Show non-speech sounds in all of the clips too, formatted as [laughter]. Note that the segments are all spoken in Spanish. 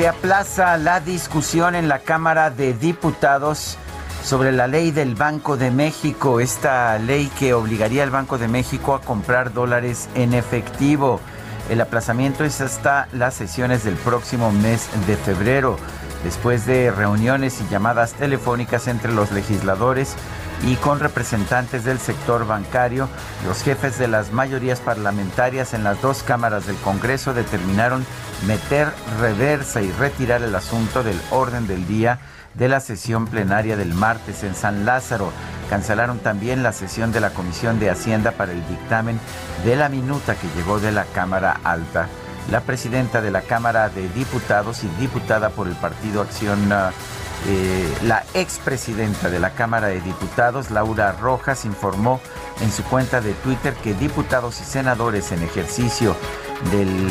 Se aplaza la discusión en la Cámara de Diputados sobre la ley del Banco de México, esta ley que obligaría al Banco de México a comprar dólares en efectivo. El aplazamiento es hasta las sesiones del próximo mes de febrero, después de reuniones y llamadas telefónicas entre los legisladores y con representantes del sector bancario, los jefes de las mayorías parlamentarias en las dos cámaras del Congreso determinaron meter reversa y retirar el asunto del orden del día de la sesión plenaria del martes en San Lázaro. Cancelaron también la sesión de la Comisión de Hacienda para el dictamen de la minuta que llegó de la Cámara Alta. La presidenta de la Cámara de Diputados y diputada por el Partido Acción uh, eh, la expresidenta de la Cámara de Diputados, Laura Rojas, informó en su cuenta de Twitter que diputados y senadores en ejercicio del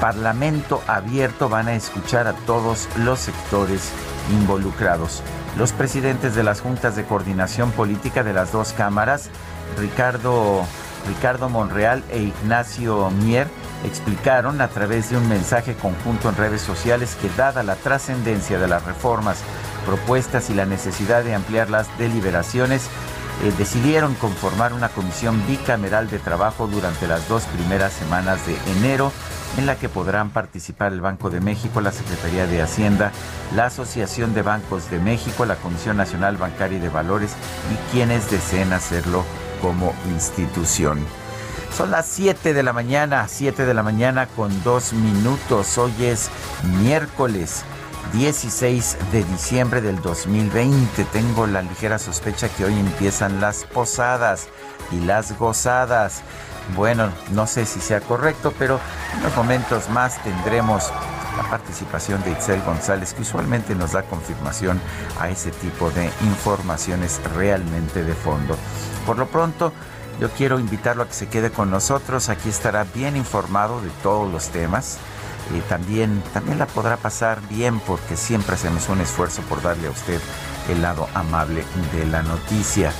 Parlamento abierto van a escuchar a todos los sectores involucrados. Los presidentes de las juntas de coordinación política de las dos cámaras, Ricardo, Ricardo Monreal e Ignacio Mier, explicaron a través de un mensaje conjunto en redes sociales que dada la trascendencia de las reformas propuestas y la necesidad de ampliar las deliberaciones, eh, decidieron conformar una comisión bicameral de trabajo durante las dos primeras semanas de enero, en la que podrán participar el Banco de México, la Secretaría de Hacienda, la Asociación de Bancos de México, la Comisión Nacional Bancaria y de Valores y quienes deseen hacerlo como institución. Son las 7 de la mañana, 7 de la mañana con dos minutos. Hoy es miércoles 16 de diciembre del 2020. Tengo la ligera sospecha que hoy empiezan las posadas y las gozadas. Bueno, no sé si sea correcto, pero en unos momentos más tendremos la participación de Itzel González, que usualmente nos da confirmación a ese tipo de informaciones realmente de fondo. Por lo pronto, yo quiero invitarlo a que se quede con nosotros. Aquí estará bien informado de todos los temas y también, también la podrá pasar bien porque siempre hacemos un esfuerzo por darle a usted el lado amable de la noticia,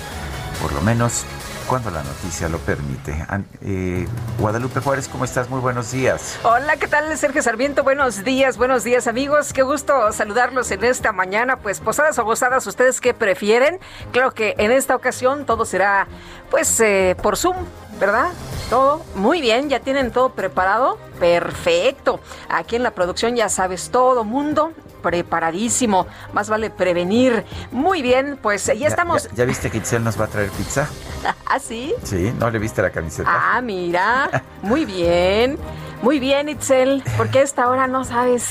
por lo menos cuando la noticia lo permite. Eh, Guadalupe Juárez, ¿cómo estás? Muy buenos días. Hola, ¿qué tal? Sergio Sarmiento, buenos días, buenos días amigos. Qué gusto saludarlos en esta mañana. Pues posadas o gozadas, ¿ustedes qué prefieren? Claro que en esta ocasión todo será pues eh, por Zoom, ¿verdad? Todo muy bien, ya tienen todo preparado. Perfecto. Aquí en la producción ya sabes todo mundo preparadísimo. Más vale prevenir. Muy bien, pues ya, estamos. ¿Ya, viste que Itzel nos va a traer pizza? [laughs] ¿Ah, sí? Sí, ¿no le viste la camiseta? Ah, mira. Muy bien. Muy bien, Itzel. Porque a esta hora no sabes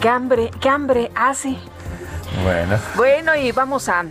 qué hambre, qué hambre hace. Bueno. Bueno, y vamos a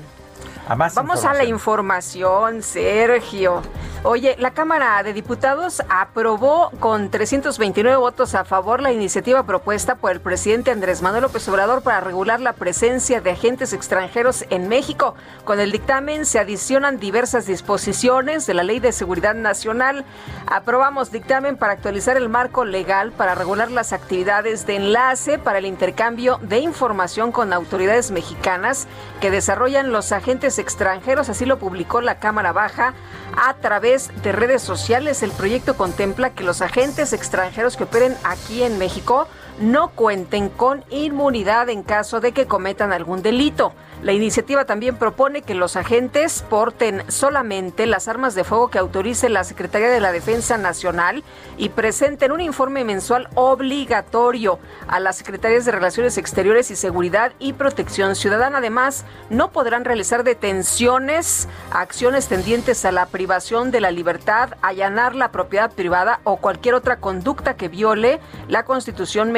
Vamos a la información, Sergio. Oye, la Cámara de Diputados aprobó con 329 votos a favor la iniciativa propuesta por el presidente Andrés Manuel López Obrador para regular la presencia de agentes extranjeros en México. Con el dictamen se adicionan diversas disposiciones de la Ley de Seguridad Nacional. Aprobamos dictamen para actualizar el marco legal para regular las actividades de enlace para el intercambio de información con autoridades mexicanas que desarrollan los agentes extranjeros, así lo publicó la Cámara Baja a través de redes sociales. El proyecto contempla que los agentes extranjeros que operen aquí en México no cuenten con inmunidad en caso de que cometan algún delito. La iniciativa también propone que los agentes porten solamente las armas de fuego que autorice la Secretaría de la Defensa Nacional y presenten un informe mensual obligatorio a las Secretarías de Relaciones Exteriores y Seguridad y Protección Ciudadana. Además, no podrán realizar detenciones, acciones tendientes a la privación de la libertad, allanar la propiedad privada o cualquier otra conducta que viole la Constitución.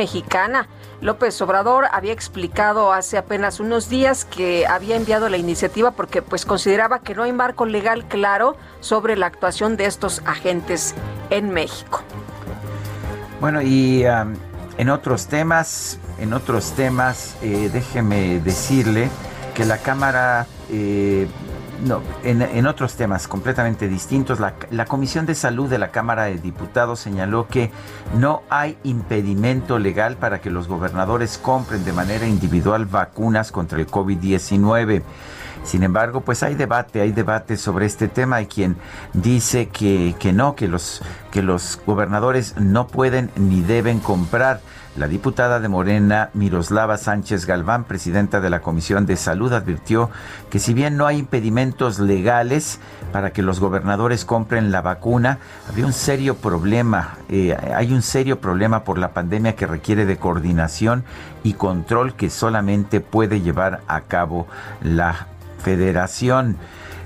López Obrador había explicado hace apenas unos días que había enviado la iniciativa porque pues consideraba que no hay marco legal claro sobre la actuación de estos agentes en México. Bueno, y en otros temas, en otros temas, eh, déjeme decirle que la Cámara eh, no, en, otros temas completamente distintos, la, Comisión de Salud de la Cámara de Diputados señaló que no hay impedimento legal para que los gobernadores compren de manera individual vacunas contra el COVID-19. Sin embargo, pues hay debate, hay debate sobre este tema. Hay quien dice que, que no, que los, que los gobernadores no pueden ni deben comprar. La diputada de Morena, Miroslava Sánchez Galván, presidenta de la Comisión de Salud, advirtió que si bien no hay impedimentos legales para que los gobernadores compren la vacuna, había un serio problema, eh, hay un serio problema por la pandemia que requiere de coordinación y control que solamente puede llevar a cabo la federación.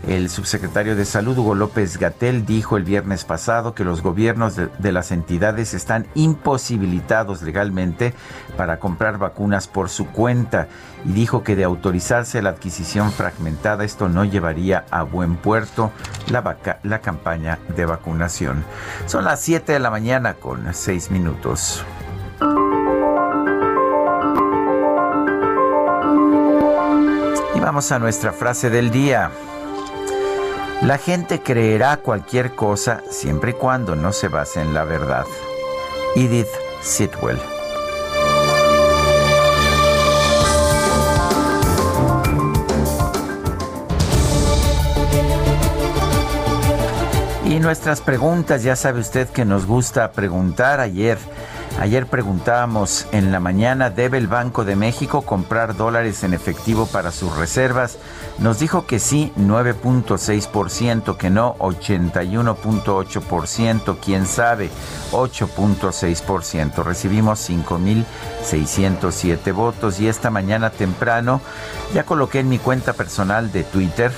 El subsecretario de Salud, Hugo López Gatel, dijo el viernes pasado que los gobiernos de, las entidades están imposibilitados legalmente para comprar vacunas por su cuenta y dijo que de autorizarse la adquisición fragmentada esto no llevaría a buen puerto la, la campaña de vacunación. Son las 7 de la mañana con 6 minutos. Y vamos a nuestra frase del día. La gente creerá cualquier cosa siempre y cuando no se base en la verdad. Edith Sitwell. Y nuestras preguntas, ya sabe usted que nos gusta preguntar ayer. Ayer preguntábamos en la mañana, ¿debe el Banco de México comprar dólares en efectivo para sus reservas? Nos dijo que sí, 9.6%, que no, 81.8%, quién sabe, 8.6%. Recibimos 5.607 votos y esta mañana temprano ya coloqué en mi cuenta personal de Twitter,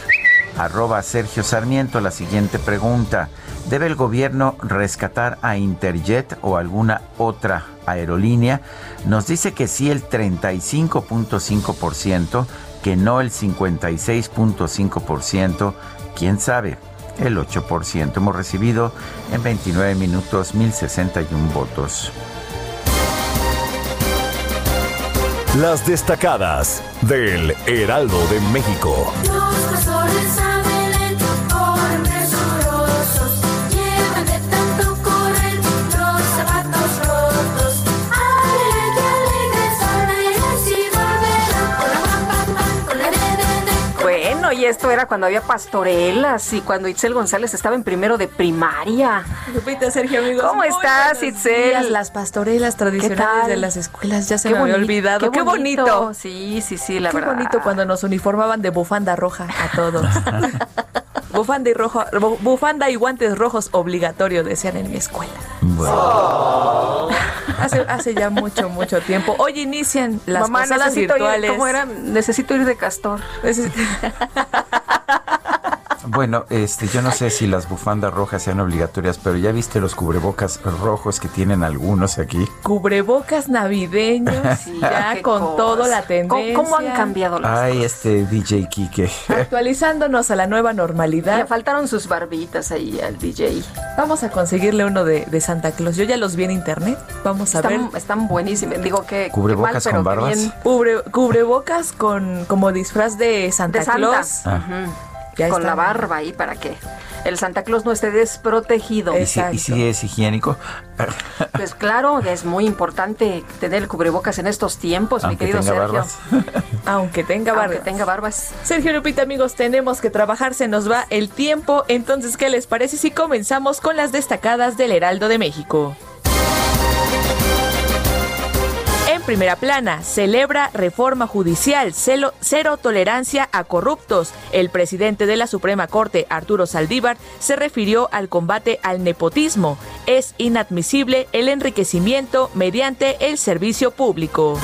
arroba Sergio Sarmiento, la siguiente pregunta. ¿Debe el gobierno rescatar a Interjet o alguna otra aerolínea? Nos dice que sí el 35.5%, que no el 56.5%, quién sabe, el 8%. Hemos recibido en 29 minutos 1061 votos. Las destacadas del Heraldo de México. Esto era cuando había pastorelas y cuando Itzel González estaba en primero de primaria. Lupita, Sergio, amigos. ¿Cómo estás, Itzel? las pastorelas tradicionales de las escuelas ya se me había olvidado. Qué, bonito. Sí, sí, sí, la verdad. Qué bonito cuando nos uniformaban de bufanda roja a todos. [laughs] bufanda y rojo, bufanda y guantes rojos obligatorio decían en mi escuela. [laughs] Hace, hace, ya mucho, mucho tiempo. Hoy inician las Mamá, virtuales. ¿Cómo era? Necesito ir de castor. [laughs] Bueno, este, yo no sé si las bufandas rojas sean obligatorias, pero ya viste los cubrebocas rojos que tienen algunos aquí. Cubrebocas navideños, [laughs] ya con todo la tendencia. ¿Cómo, han cambiado las Ay, este DJ Kike. [laughs] Actualizándonos a la nueva normalidad. Le faltaron sus barbitas ahí al DJ. Vamos a conseguirle uno de, Santa Claus. Yo ya los vi en internet. Vamos a ver. Están buenísimos. Digo que. Cubrebocas con barbas. cubrebocas con como disfraz de Santa, Claus. Ah con la barba ahí para que el Santa Claus no esté desprotegido. ¿Y si, es higiénico? [laughs] Pues claro, es muy importante tener el cubrebocas en estos tiempos, mi querido Sergio. [laughs] Aunque tenga barbas. Aunque tenga barbas. Sergio Lupita, amigos, tenemos que trabajar, se nos va el tiempo. Entonces, ¿qué les parece si comenzamos con las destacadas del Heraldo de México? Primera plana, celebra reforma judicial, cero tolerancia a corruptos. El presidente de la Suprema Corte, Arturo Saldívar, se refirió al combate al nepotismo. Es inadmisible el enriquecimiento mediante el servicio público.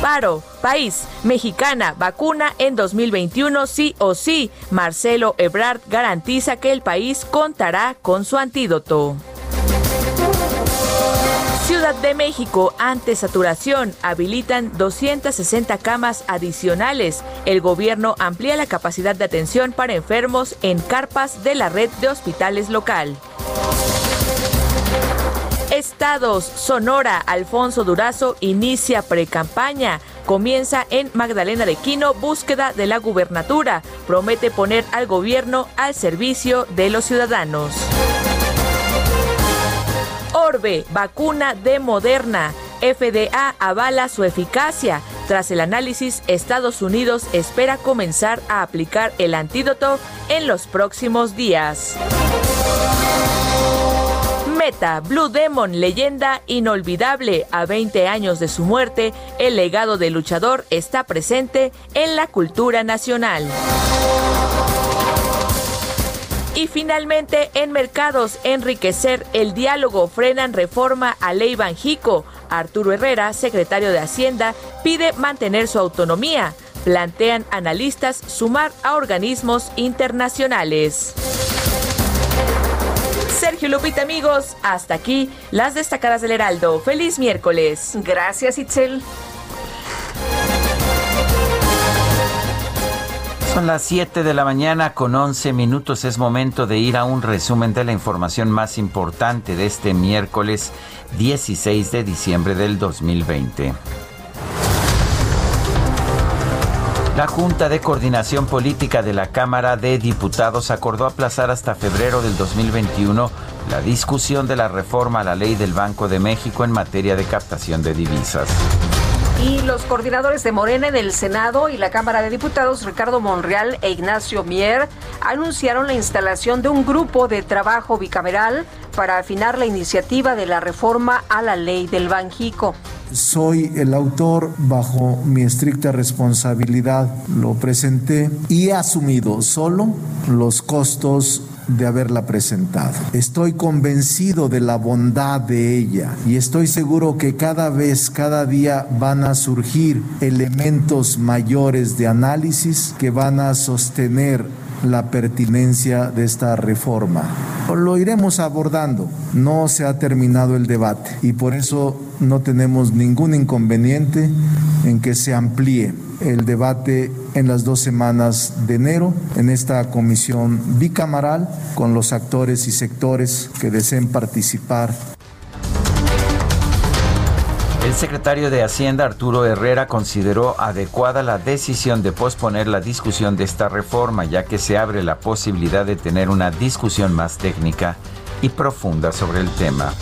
Paro, país, mexicana, vacuna en 2021 sí o sí. Marcelo Ebrard garantiza que el país contará con su antídoto. Ciudad de México, ante saturación, habilitan 260 camas adicionales. El gobierno amplía la capacidad de atención para enfermos en carpas de la red de hospitales local. Estados, Sonora, Alfonso Durazo inicia precampaña. Comienza en Magdalena de Quino búsqueda de la gubernatura. Promete poner al gobierno al servicio de los ciudadanos. Orbe, vacuna de Moderna. FDA avala su eficacia. Tras el análisis, Estados Unidos espera comenzar a aplicar el antídoto en los próximos días. Meta, Blue Demon, leyenda inolvidable. A 20 años de su muerte, el legado del luchador está presente en la cultura nacional. Y finalmente, en mercados, enriquecer el diálogo, frenan reforma a ley Banjico. Arturo Herrera, secretario de Hacienda, pide mantener su autonomía. Plantean analistas sumar a organismos internacionales. Sergio Lupita, amigos, hasta aquí las destacadas del Heraldo. Feliz miércoles. Gracias, Itzel. Son las 7 de la mañana con 11 minutos. Es momento de ir a un resumen de la información más importante de este miércoles 16 de diciembre del 2020. La Junta de Coordinación Política de la Cámara de Diputados acordó aplazar hasta febrero del 2021 la discusión de la reforma a la ley del Banco de México en materia de captación de divisas. Y los coordinadores de Morena en el Senado y la Cámara de Diputados, Ricardo Monreal e Ignacio Mier, anunciaron la instalación de un grupo de trabajo bicameral para afinar la iniciativa de la reforma a la ley del Banjico. Soy el autor bajo mi estricta responsabilidad. Lo presenté y he asumido solo los costos de haberla presentado. Estoy convencido de la bondad de ella y estoy seguro que cada vez, cada día van a surgir elementos mayores de análisis que van a sostener la pertinencia de esta reforma. Lo iremos abordando, no se ha terminado el debate y por eso no tenemos ningún inconveniente en que se amplíe el debate en las dos semanas de enero en esta comisión bicamaral con los actores y sectores que deseen participar el secretario de Hacienda, Arturo Herrera, consideró adecuada la decisión de posponer la discusión de esta reforma, ya que se abre la posibilidad de tener una discusión más técnica y profunda sobre el tema.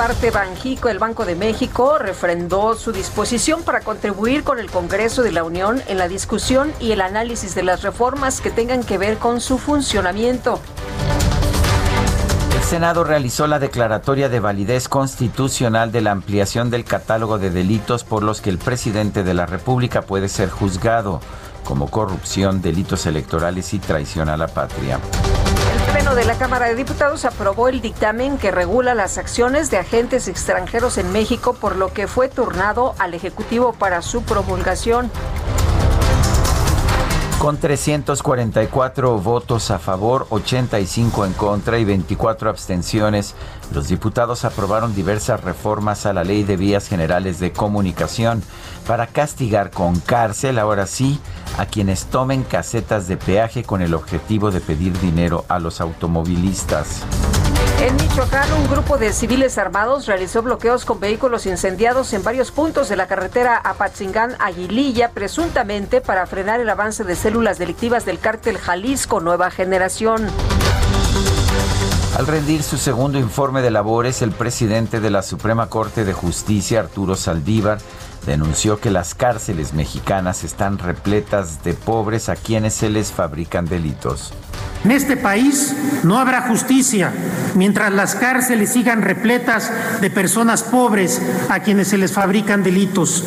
Parte, Banjico, el Banco de México, refrendó su disposición para contribuir con el Congreso de la Unión en la discusión y el análisis de las reformas que tengan que ver con su funcionamiento. Senado realizó la declaratoria de validez constitucional de la ampliación del catálogo de delitos por los que el presidente de la República puede ser juzgado, como corrupción, delitos electorales y traición a la patria. El Pleno de la Cámara de Diputados aprobó el dictamen que regula las acciones de agentes extranjeros en México, por lo que fue turnado al Ejecutivo para su promulgación. Con 344 votos a favor, 85 en contra y 24 abstenciones, los diputados aprobaron diversas reformas a la Ley de Vías Generales de Comunicación para castigar con cárcel, ahora sí, a quienes tomen casetas de peaje con el objetivo de pedir dinero a los automovilistas. En Michoacán, un grupo de civiles armados realizó bloqueos con vehículos incendiados en varios puntos de la carretera Apatzingán-Aguililla, presuntamente para frenar el avance de células delictivas del cártel Jalisco Nueva Generación. Al rendir su segundo informe de labores, el presidente de la Suprema Corte de Justicia, Arturo Saldívar, denunció que las cárceles mexicanas están repletas de pobres a quienes se les fabrican delitos. En este país no habrá justicia mientras las cárceles sigan repletas de personas pobres a quienes se les fabrican delitos.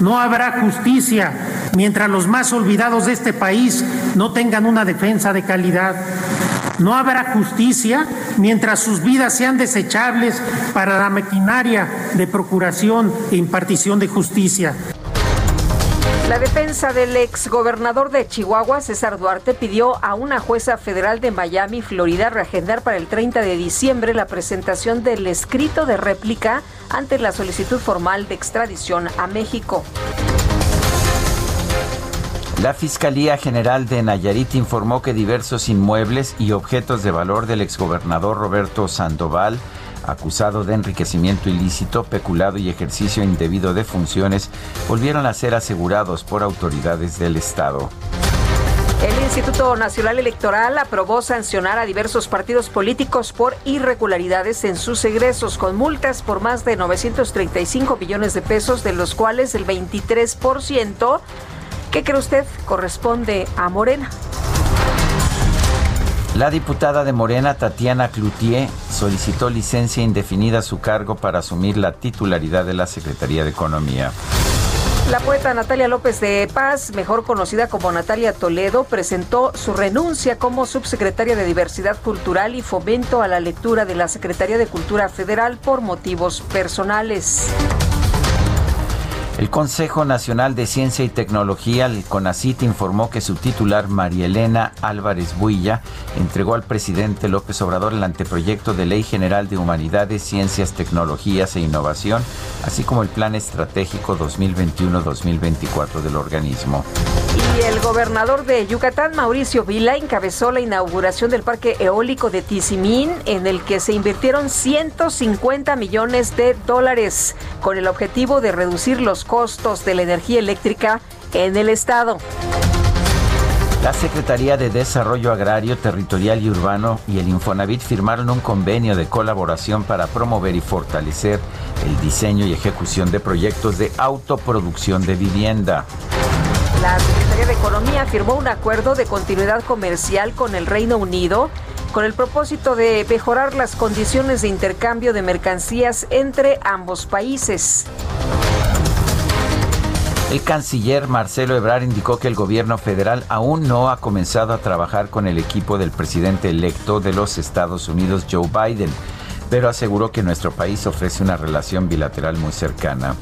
No habrá justicia mientras los más olvidados de este país no tengan una defensa de calidad. No habrá justicia mientras sus vidas sean desechables para la maquinaria de procuración e impartición de justicia. La defensa del exgobernador de Chihuahua, César Duarte, pidió a una jueza federal de Miami, Florida, reagendar para el 30 de diciembre la presentación del escrito de réplica ante la solicitud formal de extradición a México. La Fiscalía General de Nayarit informó que diversos inmuebles y objetos de valor del exgobernador Roberto Sandoval acusado de enriquecimiento ilícito, peculado y ejercicio indebido de funciones, volvieron a ser asegurados por autoridades del Estado. El Instituto Nacional Electoral aprobó sancionar a diversos partidos políticos por irregularidades en sus egresos, con multas por más de 935 millones de pesos, de los cuales el 23%, ¿qué cree usted?, corresponde a Morena. La diputada de Morena, Tatiana Cloutier, solicitó licencia indefinida a su cargo para asumir la titularidad de la Secretaría de Economía. La poeta Natalia López de Paz, mejor conocida como Natalia Toledo, presentó su renuncia como subsecretaria de Diversidad Cultural y Fomento a la Lectura de la Secretaría de Cultura Federal por motivos personales. El Consejo Nacional de Ciencia y Tecnología, el CONACIT, informó que su titular, María Elena Álvarez Builla, entregó al presidente López Obrador el anteproyecto de Ley General de Humanidades, Ciencias, Tecnologías e Innovación, así como el Plan Estratégico 2021-2024 del organismo. Y el gobernador de Yucatán, Mauricio Vila, encabezó la inauguración del parque eólico de Tizimín, en el que se invirtieron 150 millones de dólares, con el objetivo de reducir los costos de la energía eléctrica en el Estado. La Secretaría de Desarrollo Agrario, Territorial y Urbano y el Infonavit firmaron un convenio de colaboración para promover y fortalecer el diseño y ejecución de proyectos de autoproducción de vivienda. La Secretaría de Economía firmó un acuerdo de continuidad comercial con el Reino Unido con el propósito de mejorar las condiciones de intercambio de mercancías entre ambos países. El canciller Marcelo Ebrard indicó que el gobierno federal aún no ha comenzado a trabajar con el equipo del presidente electo de los Estados Unidos, Joe Biden, pero aseguró que nuestro país ofrece una relación bilateral muy cercana.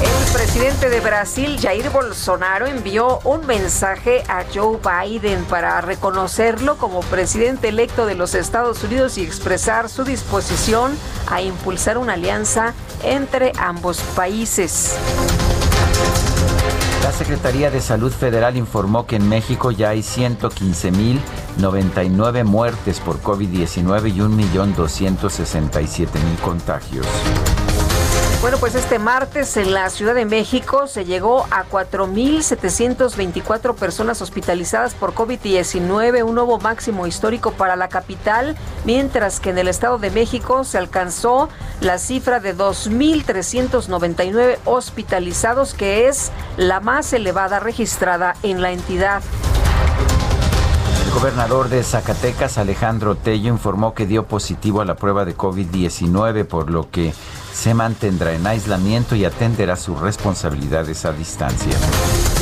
El presidente de Brasil, Jair Bolsonaro, envió un mensaje a Joe Biden para reconocerlo como presidente electo de los Estados Unidos y expresar su disposición a impulsar una alianza entre ambos países. La Secretaría de Salud Federal informó que en México ya hay 115.099 muertes por COVID-19 y 1.267.000 contagios. Bueno, pues este martes en la Ciudad de México se llegó a 4.724 personas hospitalizadas por COVID-19, un nuevo máximo histórico para la capital, mientras que en el Estado de México se alcanzó la cifra de 2.399 hospitalizados, que es la más elevada registrada en la entidad. El gobernador de Zacatecas, Alejandro Tello, informó que dio positivo a la prueba de COVID-19, por lo que se mantendrá en aislamiento y atenderá sus responsabilidades a distancia.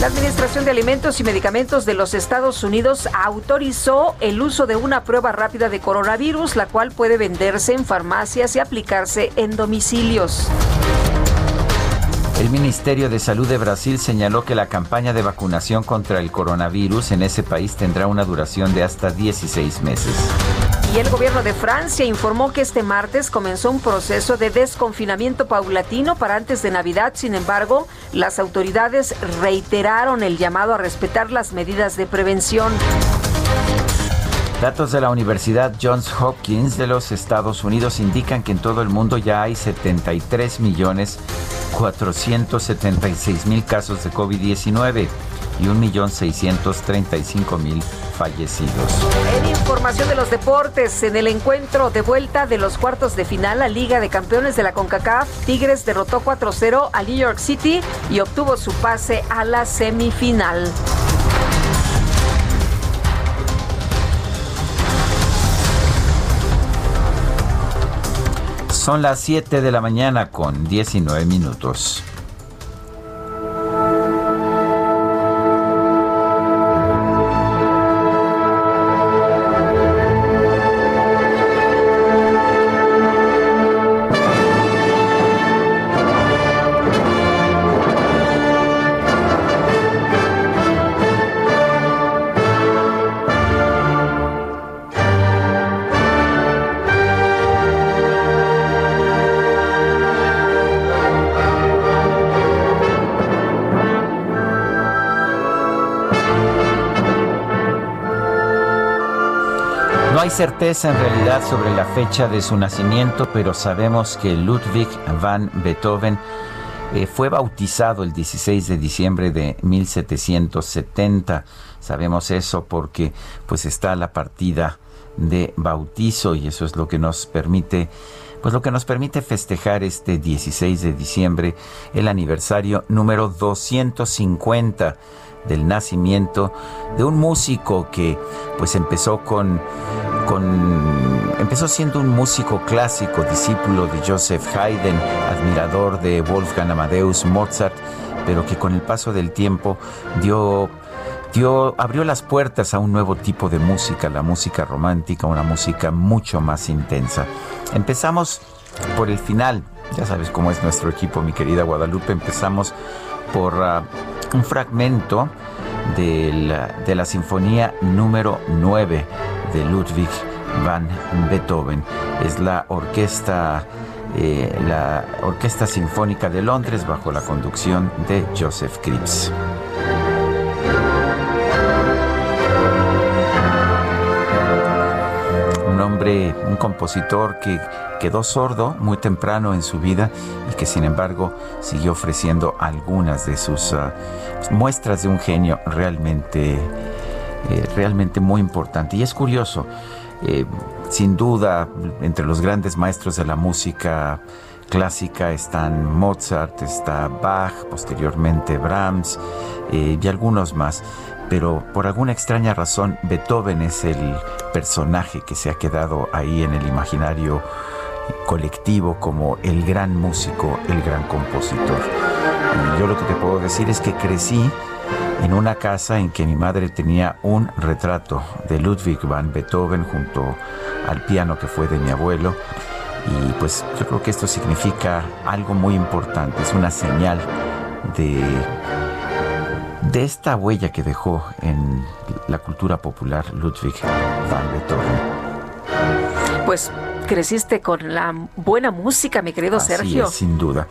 La Administración de Alimentos y Medicamentos de los Estados Unidos autorizó el uso de una prueba rápida de coronavirus, la cual puede venderse en farmacias y aplicarse en domicilios. El Ministerio de Salud de Brasil señaló que la campaña de vacunación contra el coronavirus en ese país tendrá una duración de hasta 16 meses. Y el gobierno de Francia informó que este martes comenzó un proceso de desconfinamiento paulatino para antes de Navidad. Sin embargo, las autoridades reiteraron el llamado a respetar las medidas de prevención. Datos de la Universidad Johns Hopkins de los Estados Unidos indican que en todo el mundo ya hay 73 millones 476 mil casos de COVID-19 y 1.635.000 fallecidos. En información de los deportes, en el encuentro de vuelta de los cuartos de final, la Liga de Campeones de la CONCACAF, Tigres derrotó 4-0 a New York City y obtuvo su pase a la semifinal. Son las 7 de la mañana con 19 minutos. Certeza en realidad sobre la fecha de su nacimiento, pero sabemos que Ludwig van Beethoven eh, fue bautizado el 16 de diciembre de 1770. Sabemos eso porque pues está la partida de bautizo y eso es lo que nos permite pues lo que nos permite festejar este 16 de diciembre el aniversario número 250 del nacimiento de un músico que pues empezó con, empezó siendo un músico clásico, discípulo de Joseph Haydn, admirador de Wolfgang Amadeus Mozart, pero que con el paso del tiempo dio dio, abrió las puertas a un nuevo tipo de música, la música romántica, una música mucho más intensa. Empezamos por el final, ya sabes cómo es nuestro equipo, mi querida Guadalupe, empezamos por ah, un fragmento de la, de la Sinfonía número 9 de Ludwig van Beethoven. Es la orquesta, eh, la Orquesta Sinfónica de Londres bajo la conducción de Joseph Kripps. Un hombre, un compositor que quedó sordo muy temprano en su vida y que sin embargo siguió ofreciendo algunas de sus ah, muestras de un genio realmente, eh, realmente muy importante. Y es curioso, eh, sin duda, entre los grandes maestros de la música clásica están Mozart, está Bach, posteriormente Brahms eh, y algunos más. Pero por alguna extraña razón, Beethoven es el personaje que se ha quedado ahí en el imaginario colectivo como el gran músico, el gran compositor. Y yo lo que te puedo decir es que crecí en una casa en que mi madre tenía un retrato de Ludwig van Beethoven junto al piano que fue de mi abuelo. Y pues yo creo que esto significa algo muy importante, es una señal de, de esta huella que dejó en la cultura popular Ludwig van Beethoven. Pues creciste con la buena música, mi querido Sergio. sin duda.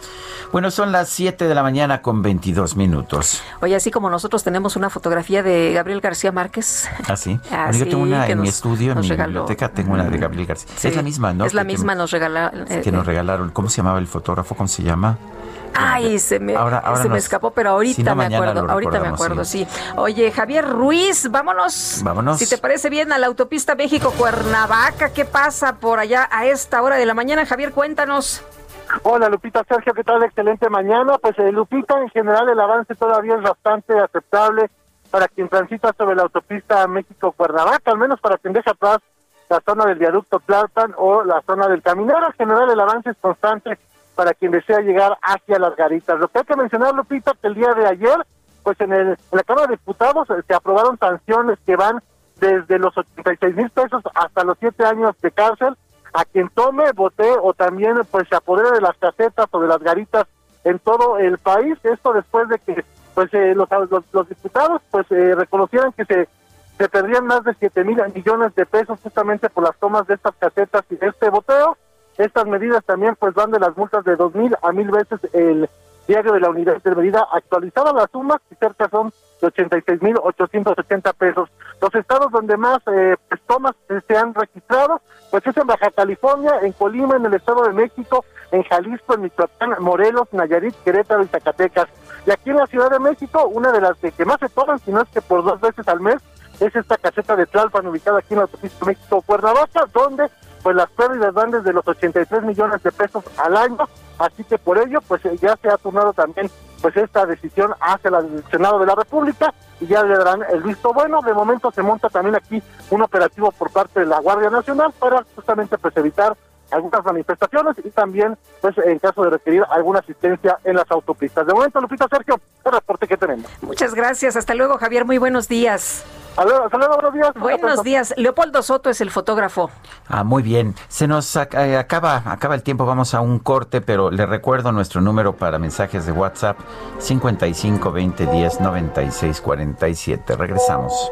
Bueno, son las 7 de la mañana con 22 minutos. Oye, así como nosotros tenemos una fotografía de Gabriel García Márquez. Ah, sí. [laughs] yo tengo una en mi estudio, en mi biblioteca, tengo una de Gabriel García. Es la misma, ¿no? Es la misma, nos regalaron. que nos regalaron. ¿Cómo se llamaba el fotógrafo? ¿Cómo se llama? Ay, se me, se me escapó, pero ahorita me acuerdo, ahorita me acuerdo, sí. Oye, Javier Ruiz, vámonos. Vámonos. Si te parece bien, a la autopista México-Cuernavaca, ¿qué pasa por allá a esta hora de la mañana? Javier, cuéntanos. Hola Lupita, Sergio, ¿qué tal? Excelente mañana. Pues eh, Lupita, en general el avance todavía es bastante aceptable para quien transita sobre la autopista México-Cuernavaca, al menos para quien deja atrás la zona del viaducto Tlalpan o la zona del Caminero. En general el avance es constante para quien desea llegar hacia las garitas. Lo que hay que mencionar, Lupita, que el día de ayer, pues en, el, en la Cámara de Diputados eh, se aprobaron sanciones que van desde los 86 mil pesos hasta los 7 años de cárcel a quien tome, vote o también pues se apodere de las casetas o de las garitas en todo el país. Esto después de que pues eh, los, diputados pues eh, reconocieran que se, perdían más de 7 mil millones de pesos justamente por las tomas de estas casetas y de este voteo. Estas medidas también pues van de las multas de dos mil a mil veces el diario de la unidad medida actualizada las sumas y cerca son de 86 mil 880 pesos. Los estados donde más eh, pues, tomas se han registrado pues es en Baja California, en Colima, en el Estado de México, en Jalisco, en Michoacán, Morelos, Nayarit, Querétaro y Zacatecas. Y aquí en la Ciudad de México, una de las que más se toman, si no es que por dos veces al mes, es esta caseta de Tlalpan ubicada aquí en la autopista México-Cuernavaca, donde pues las pérdidas van desde los 83 millones de pesos al año, así que por ello pues ya se ha tomado también pues esta decisión hacia el Senado de la República y ya le darán el visto bueno. De momento se monta también aquí un operativo por parte de la Guardia Nacional para justamente pues evitar algunas manifestaciones y también, pues, en caso de requerir alguna asistencia en las autopistas. De momento, Lupita Sergio, el reporte que tenemos. Muchas gracias. Hasta luego, Javier. Muy buenos días. Hasta luego, buenos días. Buenos días. Leopoldo Soto es el fotógrafo. Ah, muy bien. Se nos eh, acaba, acaba el tiempo. Vamos a un corte, pero le recuerdo nuestro número para mensajes de WhatsApp 55 20 10 96 47. Regresamos.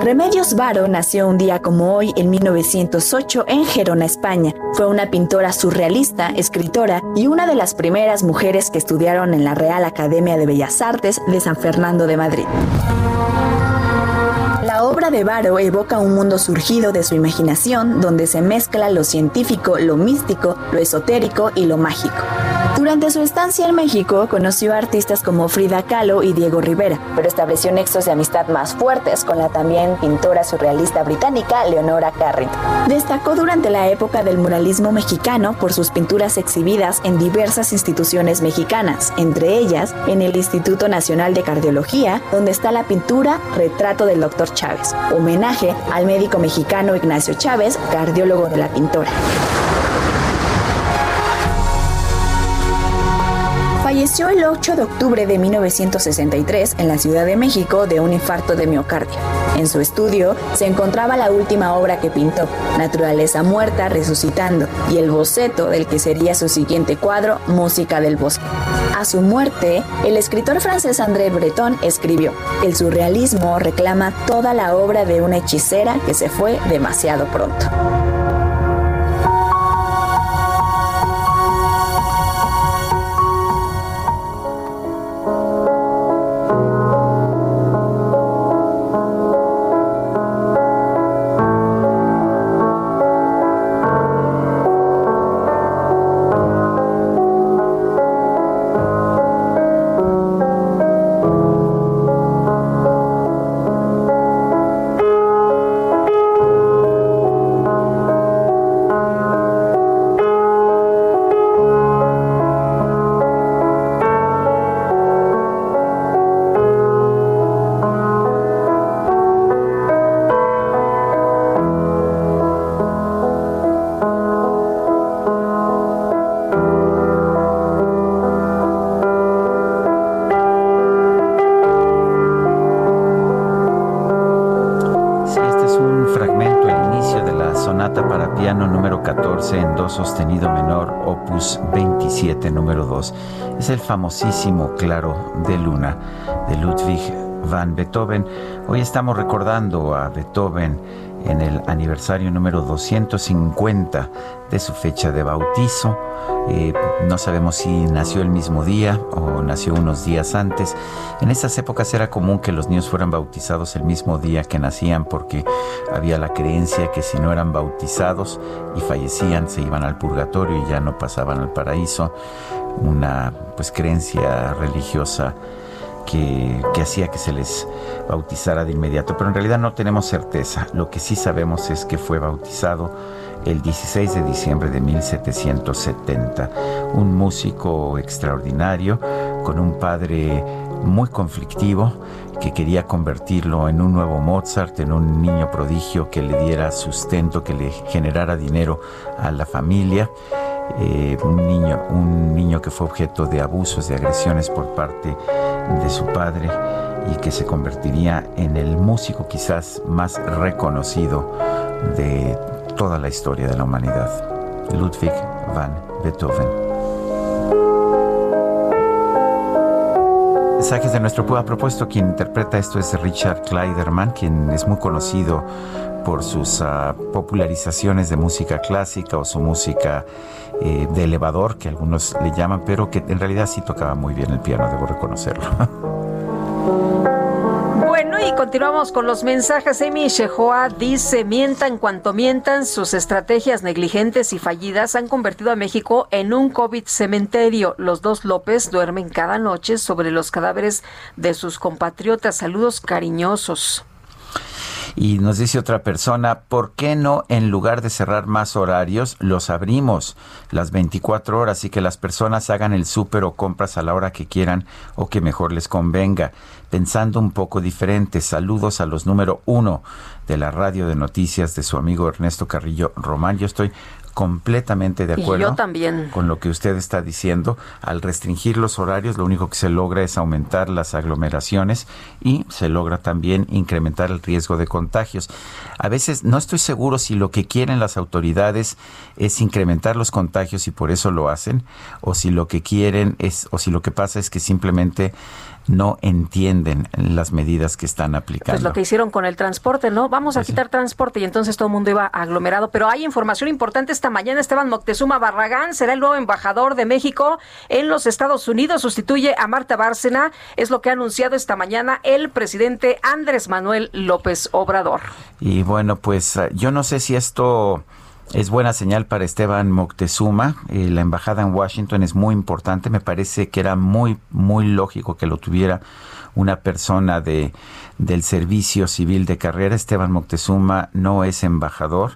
Remedios Varo nació un día como hoy en 1908 en Gerona, España. Fue una pintora surrealista, escritora y una de las primeras mujeres que estudiaron en la Real Academia de Bellas Artes de San Fernando de Madrid. La obra de Varo evoca un mundo surgido de su imaginación donde se mezcla lo científico, lo místico, lo esotérico y lo mágico. Durante su estancia en México conoció a artistas como Frida Kahlo y Diego Rivera, pero estableció nexos de amistad más fuertes con la también pintora surrealista británica Leonora Carrington. Destacó durante la época del muralismo mexicano por sus pinturas exhibidas en diversas instituciones mexicanas, entre ellas en el Instituto Nacional de Cardiología, donde está la pintura Retrato del Dr. Chávez, homenaje al médico mexicano Ignacio Chávez, cardiólogo de la pintora. Falleció el 8 de octubre de 1963 en la Ciudad de México de un infarto de miocardio. En su estudio se encontraba la última obra que pintó, Naturaleza muerta resucitando, y el boceto del que sería su siguiente cuadro, Música del bosque. A su muerte, el escritor francés André Breton escribió, El surrealismo reclama toda la obra de una hechicera que se fue demasiado pronto. Famosísimo Claro de Luna de Ludwig van Beethoven. Hoy estamos recordando a Beethoven en el aniversario número 250 de su fecha de bautizo. Eh, no sabemos si nació el mismo día o nació unos días antes. En esas épocas era común que los niños fueran bautizados el mismo día que nacían porque había la creencia que si no eran bautizados y fallecían se iban al purgatorio y ya no pasaban al paraíso. Una pues creencia religiosa que, que, hacía que se les bautizara de inmediato, pero en realidad no tenemos certeza. Lo que sí sabemos es que fue bautizado el 16 de diciembre de 1770. Un músico extraordinario, con un padre muy conflictivo, que quería convertirlo en un nuevo Mozart, en un niño prodigio que le diera sustento, que le generara dinero a la familia. Eh, un, niño, un niño que fue objeto de abusos, de agresiones por parte de su padre y que se convertiría en el músico quizás más reconocido de toda la historia de la humanidad. Ludwig van Beethoven. Mensajes de nuestro pueblo. A propósito, quien interpreta esto es Richard Kleiderman, quien es muy conocido por sus uh, popularizaciones de música clásica o su música eh, de elevador, que algunos le llaman, pero que en realidad sí tocaba muy bien el piano, debo reconocerlo. [laughs] Bueno, y continuamos con los mensajes. Amy Shehoa dice, mientan cuanto mientan, sus estrategias negligentes y fallidas han convertido a México en un COVID cementerio. Los dos López duermen cada noche sobre los cadáveres de sus compatriotas. Saludos cariñosos. Y nos dice otra persona, ¿por qué no en lugar de cerrar más horarios, los abrimos las 24 horas y que las personas hagan el súper o compras a la hora que quieran o que mejor les convenga? Pensando un poco diferente, saludos a los número uno de la radio de noticias de su amigo Ernesto Carrillo Román. Yo estoy completamente de acuerdo también. con lo que usted está diciendo. Al restringir los horarios, lo único que se logra es aumentar las aglomeraciones y se logra también incrementar el riesgo de contagios. A veces no estoy seguro si lo que quieren las autoridades es incrementar los contagios y por eso lo hacen, o si lo que quieren es, o si lo que pasa es que simplemente no entienden las medidas que están aplicando. Pues lo que hicieron con el transporte, ¿no? Vamos a quitar transporte y entonces todo el mundo iba aglomerado. Pero hay información importante esta mañana. Esteban Moctezuma Barragán será el nuevo embajador de México en los Estados Unidos. Sustituye a Marta Bárcena. Es lo que ha anunciado esta mañana el presidente Andrés Manuel López Obrador. Y bueno, pues eh, yo no sé si esto es buena señal para Esteban Moctezuma. Eh, la embajada en Washington es muy importante. Me parece que era muy, muy lógico que lo tuviera una persona de, del servicio civil de carrera. Esteban Moctezuma no es embajador.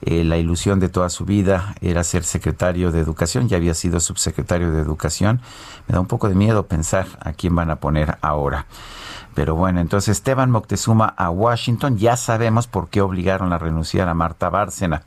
Eh, la ilusión de toda su vida era ser secretario de educación, ya había sido subsecretario de educación. Me da un poco de miedo pensar a quién van a poner ahora. Pero bueno, entonces Esteban Moctezuma a Washington, ya sabemos por qué obligaron a renunciar a Marta Bárcena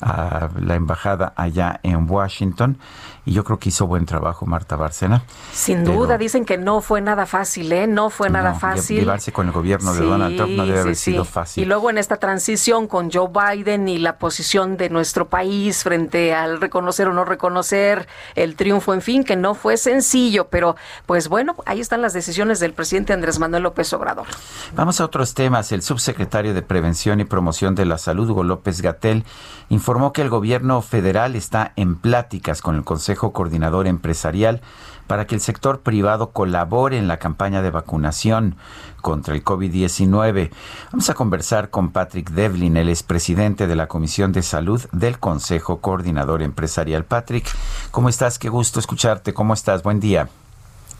a la embajada allá en Washington y yo creo que hizo buen trabajo Marta Bárcena. Sin duda, dicen que no fue nada fácil, ¿eh? No fue nada fácil. Llevarse con el gobierno de Donald Trump no debe haber sido fácil. Y luego en esta transición con Joe Biden y la posición de nuestro país frente al reconocer o no reconocer el triunfo, en fin, que no fue sencillo, pero pues bueno, ahí están las decisiones del presidente Andrés Manuel López Obrador. Vamos a otros temas. El subsecretario de Prevención y Promoción de la Salud, Hugo López Gatel, informó que el gobierno federal está en pláticas con el Consejo Coordinador Empresarial para que el sector privado colabore en la campaña de vacunación contra el COVID-19. Vamos a conversar con Patrick Devlin, el expresidente de la Comisión de Salud del Consejo Coordinador Empresarial. Patrick, ¿cómo estás? Qué gusto escucharte. ¿Cómo estás? Buen día.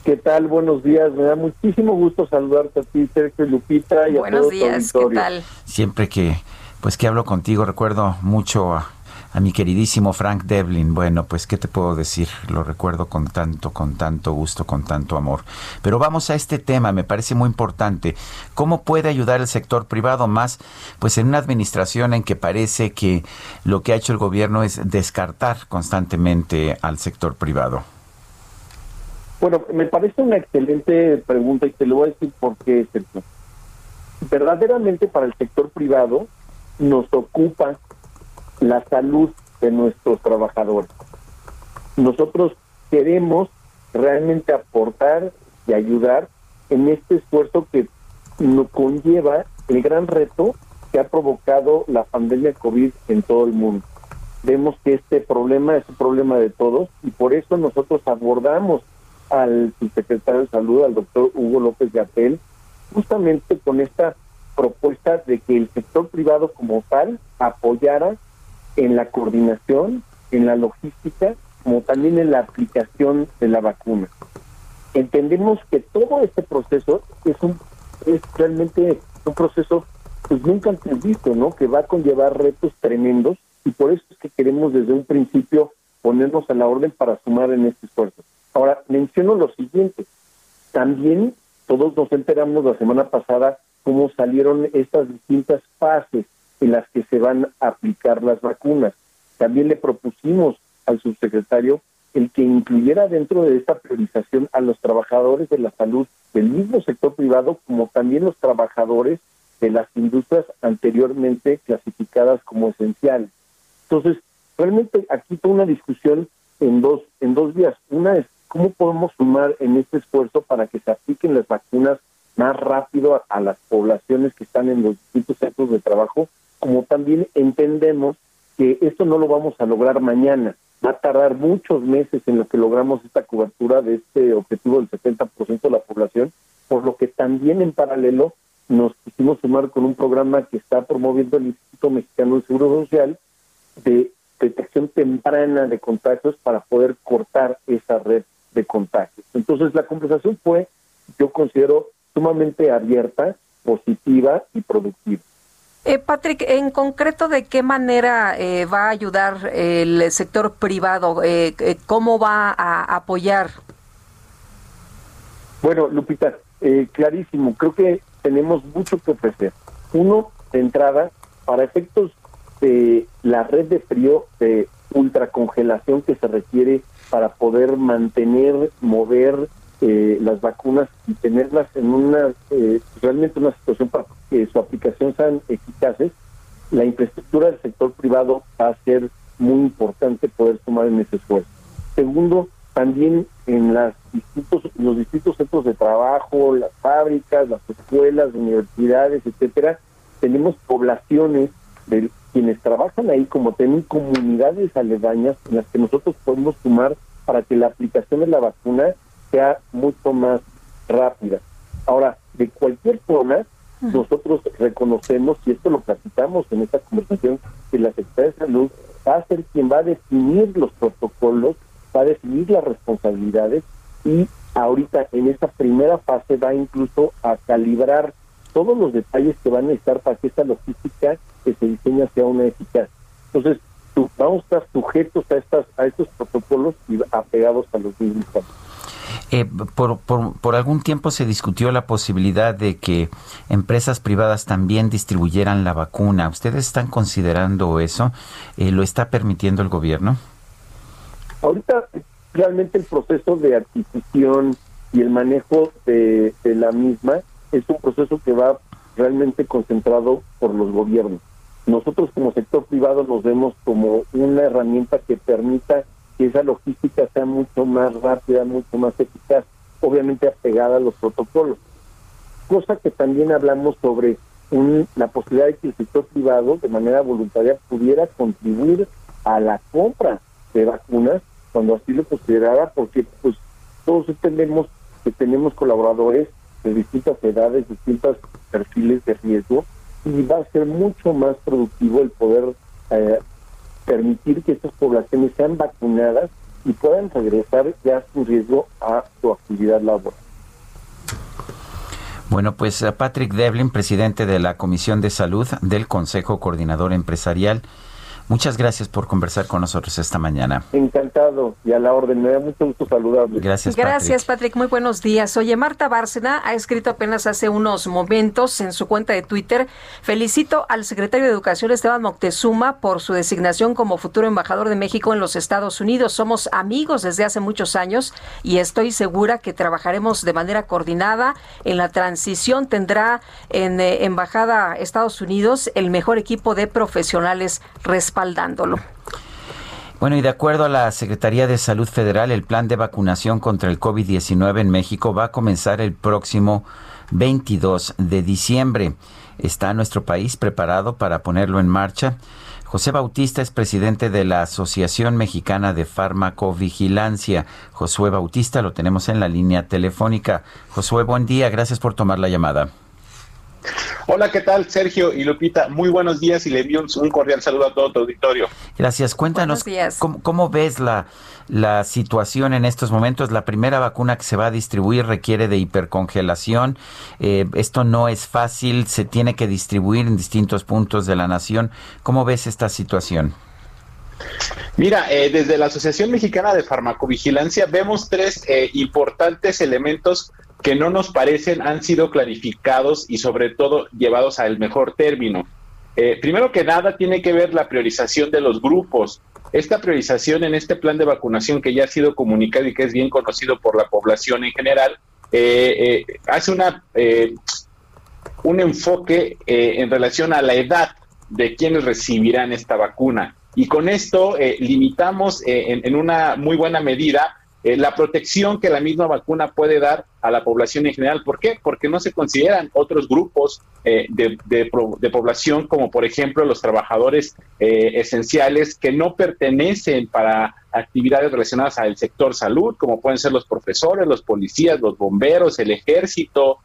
¿Qué tal? Buenos días. Me da muchísimo gusto saludarte a ti, Sergio Lupita. Y Buenos días. ¿Qué tal? Siempre que pues que hablo contigo, recuerdo mucho a, mi queridísimo Frank Devlin. Bueno, pues qué te puedo decir, lo recuerdo con tanto, con tanto gusto, con tanto amor. Pero vamos a este tema, me parece muy importante. ¿Cómo puede ayudar el sector privado más, pues en una administración en que parece que lo que ha hecho el gobierno es descartar constantemente al sector privado? Bueno, me parece una excelente pregunta y te lo voy a decir por qué, Verdaderamente para el sector privado, nos ocupa la salud de nuestros trabajadores. Nosotros queremos realmente aportar y ayudar en este esfuerzo que nos conlleva el gran reto que ha provocado la pandemia COVID en todo el mundo. Vemos que este problema es un problema de todos y por eso nosotros abordamos al subsecretario de Salud, al doctor Hugo López Gatel, justamente con esta propuesta de que el sector privado como tal apoyara en la coordinación, en la logística, como también en la aplicación de la vacuna. Entendemos que todo este proceso es un es realmente un proceso pues nunca antes visto, ¿no? Que va a conllevar retos tremendos y por eso es que queremos desde un principio ponernos a la orden para sumar en este esfuerzo. Ahora, menciono lo siguiente. También todos nos enteramos la semana pasada cómo salieron estas distintas fases en las que se van a aplicar las vacunas. También le propusimos al subsecretario el que incluyera dentro de esta priorización a los trabajadores de la salud del mismo sector privado como también los trabajadores de las industrias anteriormente clasificadas como esenciales. Entonces, realmente aquí toda una discusión en dos en dos vías. Una es cómo podemos sumar en este esfuerzo para que se apliquen las vacunas más rápido a, las poblaciones que están en los distintos centros de trabajo, como también entendemos que esto no lo vamos a lograr mañana. Va a tardar muchos meses en lo que logramos esta cobertura de este objetivo del 70% de la población, por lo que también en paralelo nos quisimos sumar con un programa que está promoviendo el Instituto Mexicano de Seguro Social de detección temprana de contagios para poder cortar esa red de contagios. Entonces la conversación fue, yo considero, sumamente abierta, positiva y productiva. Eh, Patrick, en concreto, ¿de qué manera eh, va a ayudar el sector privado? Eh, eh, ¿Cómo va a apoyar? Bueno, Lupita, clarísimo, creo que tenemos mucho que ofrecer. Uno, de entrada, para efectos de la red de frío de ultracongelación que se requiere para poder mantener, mover eh, las vacunas y tenerlas en una eh, realmente una situación para que su aplicación sean eficaces, la infraestructura del sector privado va a ser muy importante poder tomar en ese esfuerzo. Segundo, también en las distintos, los distintos centros de trabajo, las fábricas, las escuelas, universidades, etcétera, tenemos poblaciones de quienes trabajan ahí como tienen comunidades aledañas en las que nosotros podemos sumar para que la aplicación de la vacuna sea mucho más rápida. Ahora, de cualquier forma, nosotros reconocemos, y esto lo platicamos en esta conversación, que la Secretaría de Salud va a ser quien va a definir los protocolos, va a definir las responsabilidades y ahorita en esta primera fase va incluso a calibrar todos los detalles que van a estar para que esta logística que se diseña sea una eficaz. Entonces, vamos a estar sujetos a estas a estos protocolos y apegados a los mismos. Eh, por, por, por, algún tiempo se discutió la posibilidad de que empresas privadas también distribuyeran la vacuna. ¿Ustedes están considerando eso? Eh, ¿Lo está permitiendo el gobierno? Ahorita realmente el proceso de adquisición y el manejo de la misma es un proceso que va realmente concentrado por los gobiernos. Nosotros como sector privado nos vemos como una herramienta que permita que esa logística sea mucho más rápida, mucho más eficaz, obviamente apegada a los protocolos. Cosa que también hablamos sobre la posibilidad de que el sector privado de manera voluntaria pudiera contribuir a la compra de vacunas cuando así lo considerara, porque pues todos entendemos que tenemos colaboradores de distintas edades, distintos perfiles de riesgo, y va a ser mucho más productivo el poder eh, permitir que estas poblaciones sean vacunadas y puedan regresar ya sin riesgo a su actividad laboral. Bueno, pues eh, Patrick Devlin, presidente de la Comisión de Salud del Consejo Coordinador Empresarial, Muchas gracias por conversar con nosotros esta mañana. Encantado y a la orden. Me da mucho gusto saludarles. Gracias, Patrick. Gracias, Patrick. Muy buenos días. Oye, Marta Bárcena ha escrito apenas hace unos momentos en su cuenta de Twitter. Felicito al secretario de Educación Esteban Moctezuma por su designación como futuro embajador de México en los Estados Unidos. Somos amigos desde hace muchos años y estoy segura que trabajaremos de manera coordinada. En la transición tendrá en eh, Embajada Estados Unidos el mejor equipo de profesionales bueno, y de acuerdo a la Secretaría de Salud Federal, el plan de vacunación contra el COVID-19 en México va a comenzar el próximo 22 de diciembre. ¿Está nuestro país preparado para ponerlo en marcha? José Bautista es presidente de la Asociación Mexicana de Farmacovigilancia. Josué Bautista lo tenemos en la línea telefónica. Josué, buen día, gracias por tomar la llamada. Hola, ¿qué tal? Sergio y Lupita, muy buenos días y le envío un, cordial saludo a todo tu auditorio. Gracias. Cuéntanos, ¿cómo, ves la, la situación en estos momentos? La primera vacuna que se va a distribuir requiere de hipercongelación. Eh, esto no es fácil, se tiene que distribuir en distintos puntos de la nación. ¿Cómo ves esta situación? Mira, eh, desde la Asociación Mexicana de Farmacovigilancia vemos tres eh, importantes elementos que no nos parecen han sido clarificados y sobre todo llevados al mejor término. Eh, primero que nada, tiene que ver la priorización de los grupos. Esta priorización en este plan de vacunación que ya ha sido comunicado y que es bien conocido por la población en general, eh, eh, hace una, un enfoque en relación a la edad de quienes recibirán esta vacuna. Y con esto limitamos en, en una muy buena medida eh, la protección que la misma vacuna puede dar a la población en general. ¿Por qué? Porque no se consideran otros grupos eh, de, de, población, como por ejemplo los trabajadores eh, esenciales que no pertenecen para actividades relacionadas al sector salud, como pueden ser los profesores, los policías, los bomberos, el ejército,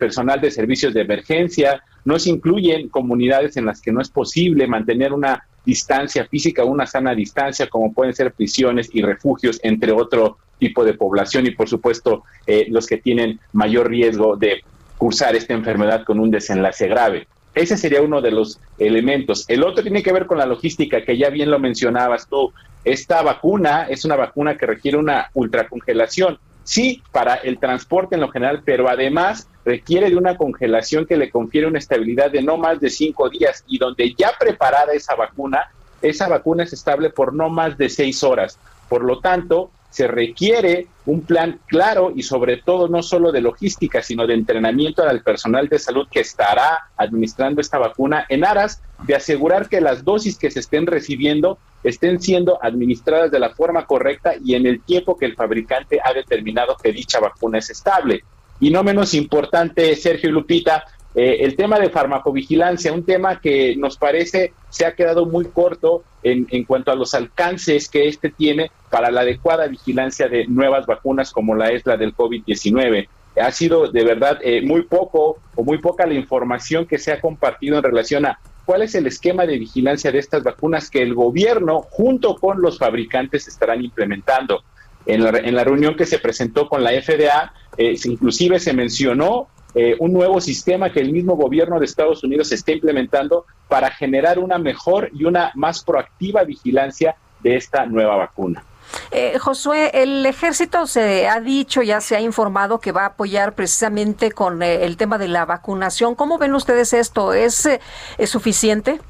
personal de servicios de emergencia. No se incluyen comunidades en las que no es posible mantener una distancia física, una sana distancia, como pueden ser prisiones y refugios, entre otro tipo de población y por supuesto eh, los que tienen mayor riesgo de cursar esta enfermedad con un desenlace grave. Ese sería uno de los elementos. El otro tiene que ver con la logística, que ya bien lo mencionabas tú. Esta vacuna es una vacuna que requiere una ultracongelación sí para el transporte en lo general, pero además requiere de una congelación que le confiere una estabilidad de no más de cinco días y donde ya preparada esa vacuna, esa vacuna es estable por no más de seis horas. Por lo tanto, se requiere un plan claro y sobre todo no solo de logística, sino de entrenamiento al personal de salud que estará administrando esta vacuna en aras de asegurar que las dosis que se estén recibiendo estén siendo administradas de la forma correcta y en el tiempo que el fabricante ha determinado que dicha vacuna es estable. Y no menos importante, Sergio Lupita, eh, el tema de farmacovigilancia, un tema que nos parece se ha quedado muy corto en, en, cuanto a los alcances que este tiene para la adecuada vigilancia de nuevas vacunas como la es la del COVID-19. Ha sido de verdad eh, muy poco o muy poca la información que se ha compartido en relación a cuál es el esquema de vigilancia de estas vacunas que el gobierno junto con los fabricantes estarán implementando. En la, en la reunión que se presentó con la FDA, eh, inclusive se mencionó eh, un nuevo sistema que el mismo gobierno de Estados Unidos está implementando para generar una mejor y una más proactiva vigilancia de esta nueva vacuna. Eh, Josué, el ejército se ha dicho, ya se ha informado que va a apoyar precisamente con eh, el tema de la vacunación. ¿Cómo ven ustedes esto? ¿Es, ¿es suficiente?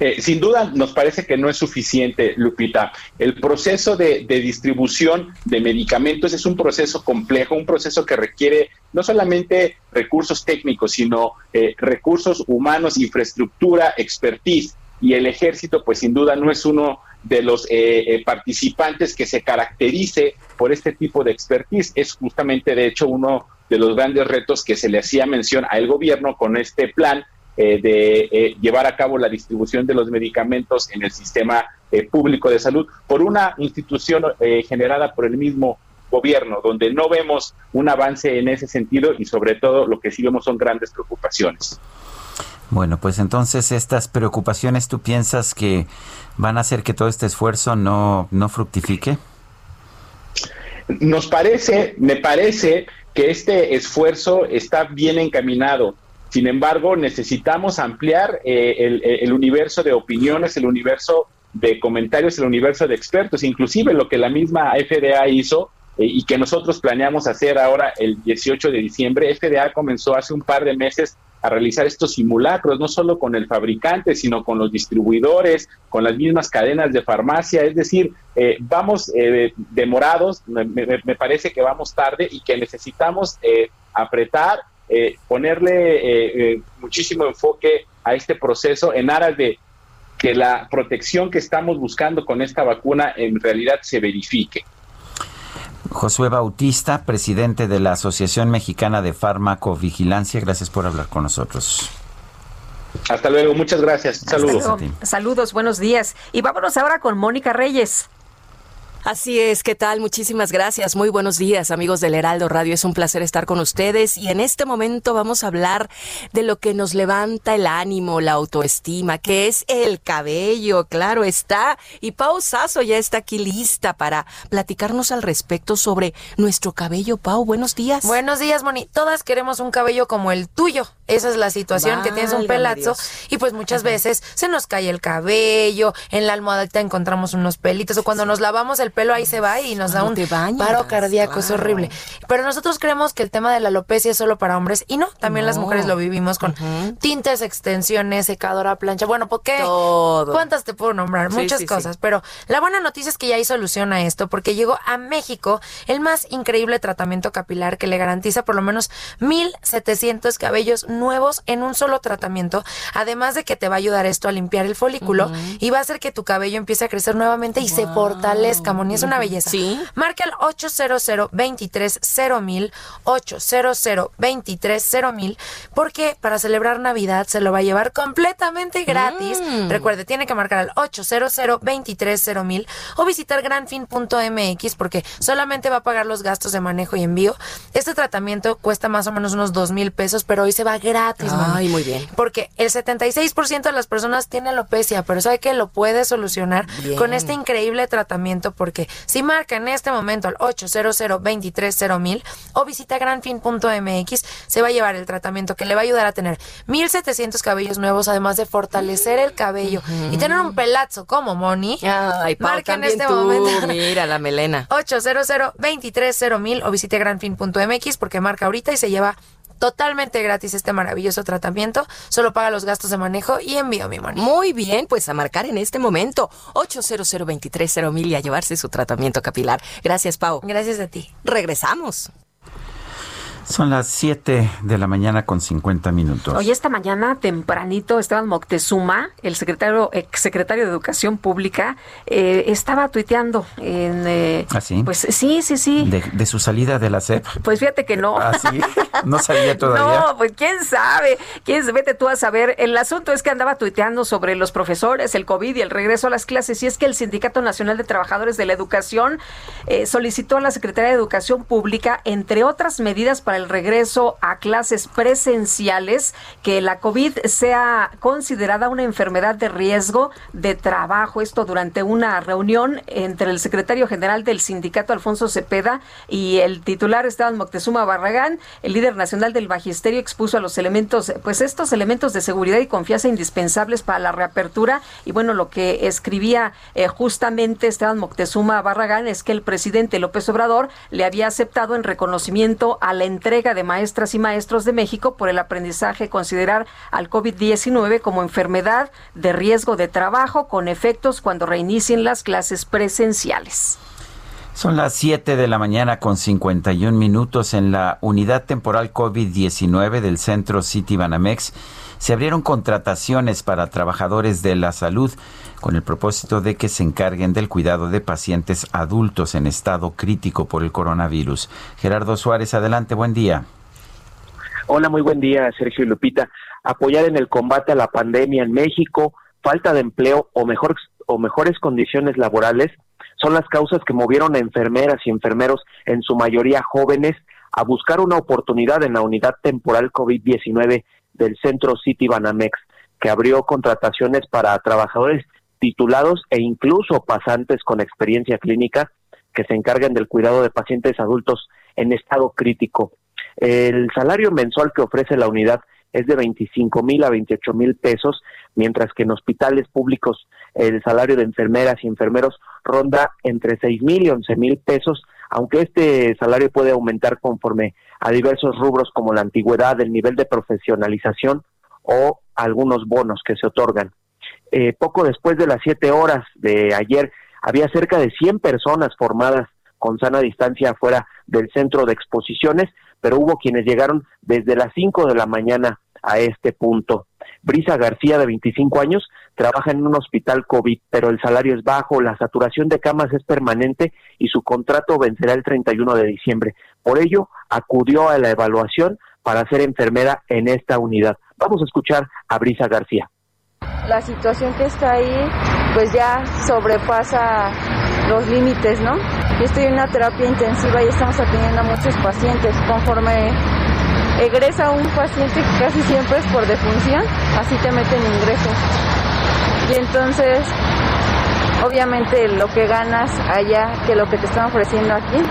Eh, sin duda nos parece que no es suficiente, Lupita. El proceso de, distribución de medicamentos es un proceso complejo, un proceso que requiere no solamente recursos técnicos, sino eh, recursos humanos, infraestructura, expertise. Y el ejército, pues sin duda no es uno de los eh, participantes que se caracterice por este tipo de expertise. Es justamente, de hecho, uno de los grandes retos que se le hacía mención al gobierno con este plan eh, de eh, llevar a cabo la distribución de los medicamentos en el sistema eh, público de salud por una institución generada por el mismo gobierno, donde no vemos un avance en ese sentido y sobre todo lo que sí vemos son grandes preocupaciones. Bueno, pues entonces estas preocupaciones, ¿tú piensas que van a hacer que todo este esfuerzo no, no fructifique? Nos parece, me parece que este esfuerzo está bien encaminado. Sin embargo, necesitamos ampliar eh, el, universo de opiniones, el universo de comentarios, el universo de expertos, inclusive lo que la misma FDA hizo eh, y que nosotros planeamos hacer ahora el 18 de diciembre. FDA comenzó hace un par de meses a realizar estos simulacros, no solo con el fabricante, sino con los distribuidores, con las mismas cadenas de farmacia. Es decir, eh, vamos demorados, me, me, parece que vamos tarde y que necesitamos apretar eh, ponerle eh, eh, muchísimo enfoque a este proceso en aras de que la protección que estamos buscando con esta vacuna en realidad se verifique. Josué Bautista, presidente de la Asociación Mexicana de Farmacovigilancia, gracias por hablar con nosotros. Hasta luego, muchas gracias. Saludos. Saludos, buenos días. Y vámonos ahora con Mónica Reyes. Así es, ¿qué tal? Muchísimas gracias. Muy buenos días, amigos del Heraldo Radio. Es un placer estar con ustedes y en este momento vamos a hablar de lo que nos levanta el ánimo, la autoestima, que es el cabello. Claro está. Y Pau Sasso ya está aquí lista para platicarnos al respecto sobre nuestro cabello. Pau, buenos días. Buenos días, Moni. Todas queremos un cabello como el tuyo. Esa es la situación, que tienes un pelazo y pues muchas veces se nos cae el cabello, en la almohadita encontramos unos pelitos o cuando nos lavamos el pelo ahí se va y nos da un paro cardíaco, es horrible. Pero nosotros creemos que el tema de la alopecia es solo para hombres y no, también las mujeres lo vivimos con tintes, extensiones, secadora, plancha, bueno, ¿por qué? ¿Cuántas te puedo nombrar? Muchas cosas, pero la buena noticia es que ya hay solución a esto porque llegó a México el más increíble tratamiento capilar que le garantiza por lo menos 1700 cabellos nuevos en un solo tratamiento, además de que te va a ayudar esto a limpiar el folículo y va a hacer que tu cabello empiece a crecer nuevamente y se fortalezca, Moni, es una belleza. Sí. Marca el 800 23 mil 800 23 mil porque para celebrar Navidad se lo va a llevar completamente gratis. Mm. Recuerde, tiene que marcar al 800 23 mil o visitar granfin.mx porque solamente va a pagar los gastos de manejo y envío. Este tratamiento cuesta más o menos unos dos mil pesos, pero hoy se va gratis. Ay, muy bien. Porque el 76% de las personas tiene alopecia, pero sabe que lo puede solucionar con este increíble tratamiento porque si marca en este momento al 800 23 mil o visita granfin.mx, se va a llevar el tratamiento que le va a ayudar a tener 1700 cabellos nuevos, además de fortalecer el cabello y tener un pelazo como Moni. Ay, marca en este momento. Mira la melena. 800 23 mil o visite granfin.mx porque marca ahorita y se lleva totalmente gratis este maravilloso tratamiento. Solo paga los gastos de manejo y envío mi money. Muy bien, pues a marcar en este momento 800 mil y a llevarse su tratamiento capilar. Gracias, Pau. Gracias a ti. Regresamos. Son las 7 de la mañana con 50 minutos. Hoy esta mañana tempranito Esteban Moctezuma, el secretario exsecretario de Educación Pública, eh, estaba tuiteando en eh, ¿Ah, sí? pues sí, sí, sí. De, su salida de la SEP. Pues fíjate que no. ¿Ah, sí? No sabía [laughs] todavía. No, pues quién sabe. ¿Quién vete tú a saber? El asunto es que andaba tuiteando sobre los profesores, el COVID y el regreso a las clases y es que el Sindicato Nacional de Trabajadores de la Educación eh, solicitó a la Secretaría de Educación Pública entre otras medidas para el regreso a clases presenciales que la COVID sea considerada una enfermedad de riesgo de trabajo. Esto durante una reunión entre el secretario general del sindicato Alfonso Cepeda y el titular Esteban Moctezuma Barragán, el líder nacional del magisterio expuso a los elementos, pues estos elementos de seguridad y confianza indispensables para la reapertura. Y bueno, lo que escribía eh, justamente Esteban Moctezuma Barragán es que el presidente López Obrador le había aceptado en reconocimiento a la entrega de maestras y maestros de México por el aprendizaje considerar al COVID-19 como enfermedad de riesgo de trabajo con efectos cuando reinicien las clases presenciales. Son las 7 de la mañana con 51 minutos en la unidad temporal COVID-19 del centro City Banamex. Se abrieron contrataciones para trabajadores de la salud con el propósito de que se encarguen del cuidado de pacientes adultos en estado crítico por el coronavirus. Gerardo Suárez, adelante, buen día. Hola, muy buen día, Sergio y Lupita. Apoyar en el combate a la pandemia en México, falta de empleo o, mejor, o mejores condiciones laborales son las causas que movieron a enfermeras y enfermeros, en su mayoría jóvenes, a buscar una oportunidad en la unidad temporal COVID-19 del Centro City Banamex, que abrió contrataciones para trabajadores titulados e incluso pasantes con experiencia clínica que se encargan del cuidado de pacientes adultos en estado crítico. El salario mensual que ofrece la unidad es de 25 mil a 28 mil pesos, mientras que en hospitales públicos el salario de enfermeras y enfermeros ronda entre 6 mil y 11 mil pesos, aunque este salario puede aumentar conforme a diversos rubros como la antigüedad, el nivel de profesionalización o algunos bonos que se otorgan. Eh, poco después de las 7 horas de ayer, había cerca de 100 personas formadas con sana distancia fuera del centro de exposiciones, pero hubo quienes llegaron desde las 5 de la mañana a este punto. Brisa García, de 25 años, trabaja en un hospital COVID, pero el salario es bajo, la saturación de camas es permanente y su contrato vencerá el 31 de diciembre. Por ello, acudió a la evaluación para ser enfermera en esta unidad. Vamos a escuchar a Brisa García la situación que está ahí pues ya sobrepasa los límites, ¿no? Yo estoy en una terapia intensiva y estamos atendiendo a muchos pacientes. Conforme egresa un paciente casi siempre es por defunción, así te meten ingresos. Y entonces, obviamente lo que ganas allá que lo que te están ofreciendo aquí,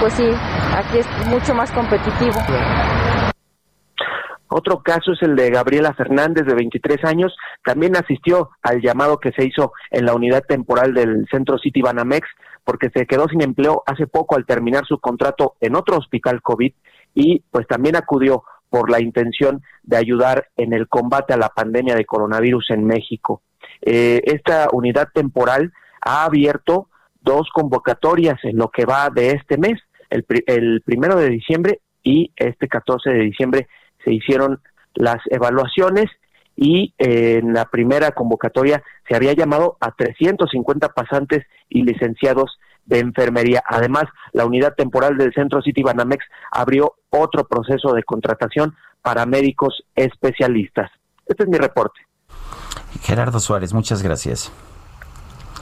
pues sí, aquí es mucho más competitivo. Otro caso es el de Gabriela Fernández, de 23 años, también asistió al llamado que se hizo en la unidad temporal del Centro City Banamex, porque se quedó sin empleo hace poco al terminar su contrato en otro hospital COVID y pues también acudió por la intención de ayudar en el combate a la pandemia de coronavirus en México. Eh, esta unidad temporal ha abierto dos convocatorias en lo que va de este mes, el, el primero de diciembre y este 14 de diciembre se hicieron las evaluaciones y eh, en la primera convocatoria se había llamado a 350 pasantes y licenciados de enfermería. Además, la unidad temporal del Centro City Banamex abrió otro proceso de contratación para médicos especialistas. Este es mi reporte. Gerardo Suárez, muchas gracias.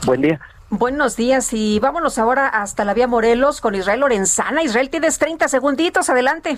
Buen día. Buenos días y vámonos ahora hasta la vía Morelos con Israel Lorenzana. Israel, tienes 30 segunditos, adelante.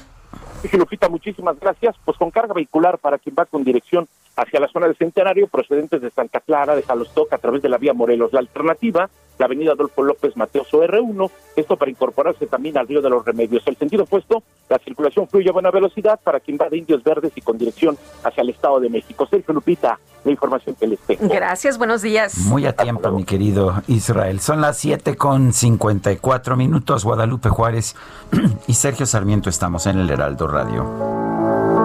Sí, Lupita, muchísimas gracias. Pues con carga vehicular para quien va con dirección hacia la zona del Centenario, procedentes de Santa Clara, de Jalostoc, a través de la vía Morelos. La alternativa, la avenida Adolfo López Mateos R1, esto para incorporarse también al río de los Remedios. El sentido opuesto, la circulación fluye a buena velocidad para quien va de Indios Verdes y con dirección hacia el Estado de México. Sergio Lupita, la información que les tengo. Gracias, buenos días. Muy a tiempo, mi querido Israel. Son las 7 con 54 minutos. Guadalupe Juárez [clears throat] y Sergio Sarmiento estamos en el Heraldo Radio.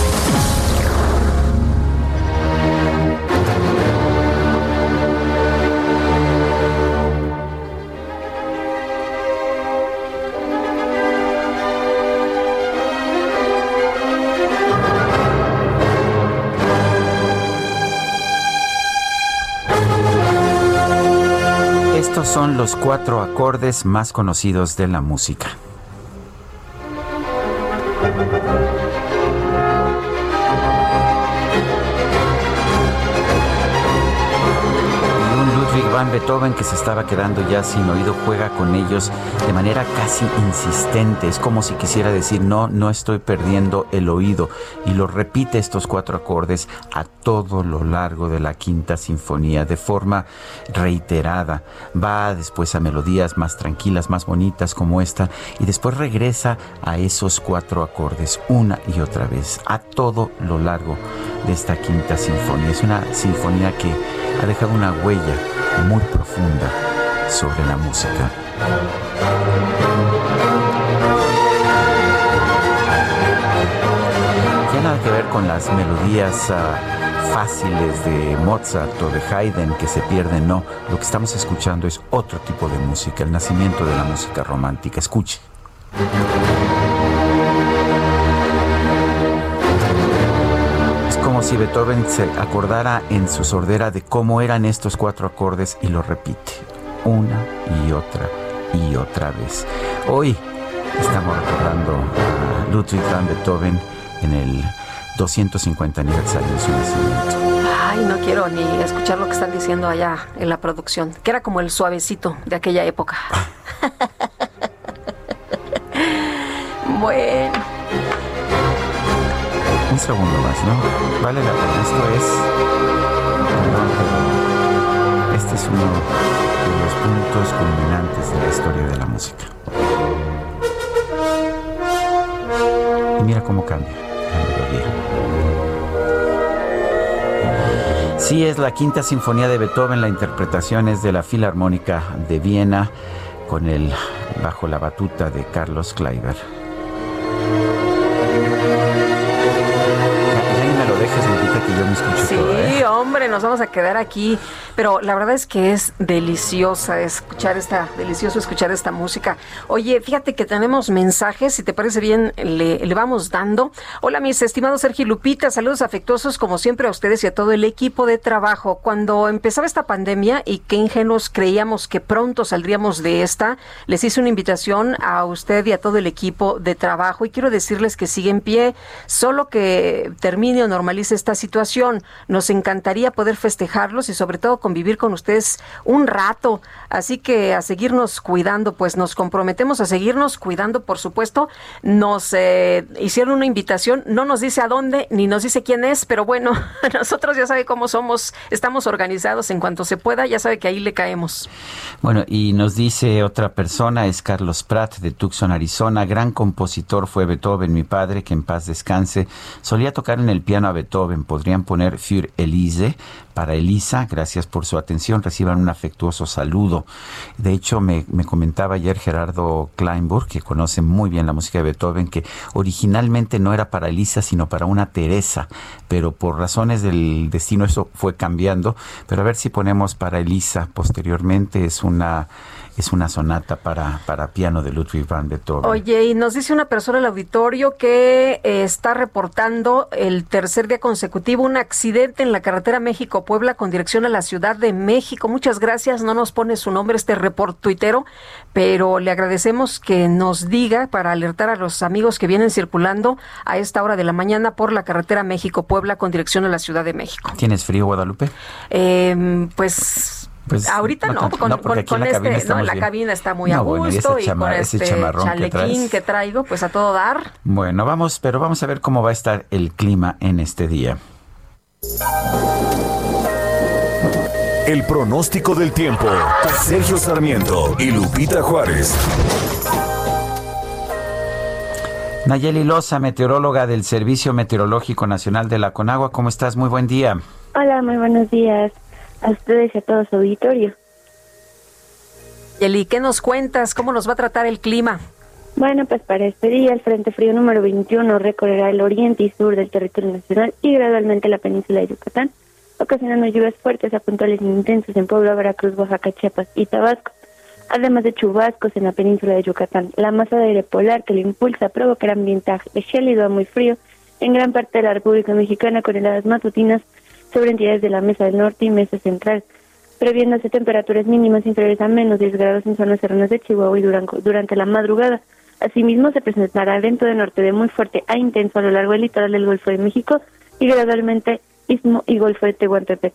Son los cuatro acordes más conocidos de la música. Beethoven, que se estaba quedando ya sin oído, juega con ellos de manera casi insistente. Es como si quisiera decir, no, no estoy perdiendo el oído. Y lo repite estos cuatro acordes a todo lo largo de la quinta sinfonía, de forma reiterada. Va después a melodías más tranquilas, más bonitas como esta, y después regresa a esos cuatro acordes una y otra vez, a todo lo largo de esta quinta sinfonía. Es una sinfonía que ha dejado una huella muy profunda sobre la música. Tiene nada que ver con las melodías ah, fáciles de Mozart o de Haydn que se pierden, no. Lo que estamos escuchando es otro tipo de música, el nacimiento de la música romántica. Escuche. Si Beethoven se acordara en su sordera de cómo eran estos cuatro acordes y lo repite una y otra y otra vez. Hoy estamos recordando a Ludwig van Beethoven en el 250 aniversario de su nacimiento. Ay, no quiero ni escuchar lo que están diciendo allá en la producción, que era como el suavecito de aquella época. [laughs] bueno un segundo más, ¿no? Vale la pena. Esto es. este es uno de los puntos culminantes de la historia de la música. Y mira cómo cambia la melodía. Sí, es la quinta sinfonía de Beethoven. La interpretación es de la Filarmónica de Viena con el bajo la batuta de Carlos Kleiber. Nos vamos a quedar aquí. Pero la verdad es que es deliciosa escuchar esta, delicioso escuchar esta música. Oye, fíjate que tenemos mensajes, si te parece bien, le, le vamos dando. Hola, mis estimados Sergio Lupita, saludos afectuosos como siempre a ustedes y a todo el equipo de trabajo. Cuando empezaba esta pandemia y qué ingenuos creíamos que pronto saldríamos de esta, les hice una invitación a usted y a todo el equipo de trabajo y quiero decirles que sigue en pie, solo que termine o normalice esta situación. Nos encantaría poder festejarlos y sobre todo convivir con ustedes un rato. Así que a seguirnos cuidando, pues nos comprometemos a seguirnos cuidando, por supuesto. Nos eh, hicieron una invitación, no nos dice a dónde ni nos dice quién es, pero bueno, [laughs] nosotros ya sabe cómo somos, estamos organizados en cuanto se pueda, ya sabe que ahí le caemos. Bueno, y nos dice otra persona, es Carlos Pratt de Tucson, Arizona, gran compositor fue Beethoven, mi padre, que en paz descanse. Solía tocar en el piano a Beethoven, podrían poner Für Elise para Elisa, gracias por su atención, reciban un afectuoso saludo. De hecho, me, comentaba ayer Gerardo Kleinburg, que conoce muy bien la música de Beethoven, que originalmente no era para Elisa, sino para una Teresa, pero por razones del destino eso fue cambiando. Pero a ver si ponemos para Elisa posteriormente, es una es una sonata para, para piano de Ludwig van Beethoven. Oye, y nos dice una persona el auditorio que eh, está reportando el tercer día consecutivo un accidente en la carretera México-Puebla con dirección a la Ciudad de México. Muchas gracias, no nos pone su nombre este report tuitero, pero le agradecemos que nos diga para alertar a los amigos que vienen circulando a esta hora de la mañana por la carretera México-Puebla con dirección a la Ciudad de México. ¿Tienes frío, Guadalupe? Eh, pues pues, Ahorita no, con, la este, no, la cabina está muy a gusto y, con este chalequín que, traigo, pues a todo dar. Bueno, vamos, pero vamos a ver cómo va a estar el clima en este día. El pronóstico del tiempo. Sergio Sarmiento y Lupita Juárez. Nayeli Loza, meteoróloga del Servicio Meteorológico Nacional de la Conagua, ¿cómo estás? Muy buen día. Hola, muy buenos días a ustedes y a todo su auditorio. Eli, ¿qué nos cuentas? ¿Cómo nos va a tratar el clima? Bueno, pues para este día el Frente Frío número 21 recorrerá el oriente y sur del territorio nacional y gradualmente la península de Yucatán, ocasionando lluvias fuertes a puntuales intensos en Puebla, Veracruz, Oaxaca, Chiapas y Tabasco, además de chubascos en la península de Yucatán. La masa de aire polar que lo impulsa provocará ambientaje gélido a muy frío en gran parte de la República Mexicana con heladas matutinas sobre entidades de la Mesa del Norte y Mesa Central, previéndose temperaturas mínimas inferiores a menos 10 grados en zonas serranas de Chihuahua y Durango durante la madrugada. Asimismo, se presentará viento de norte de muy fuerte a intenso a lo largo del litoral del Golfo de México y gradualmente Istmo y Golfo de Tehuantepec.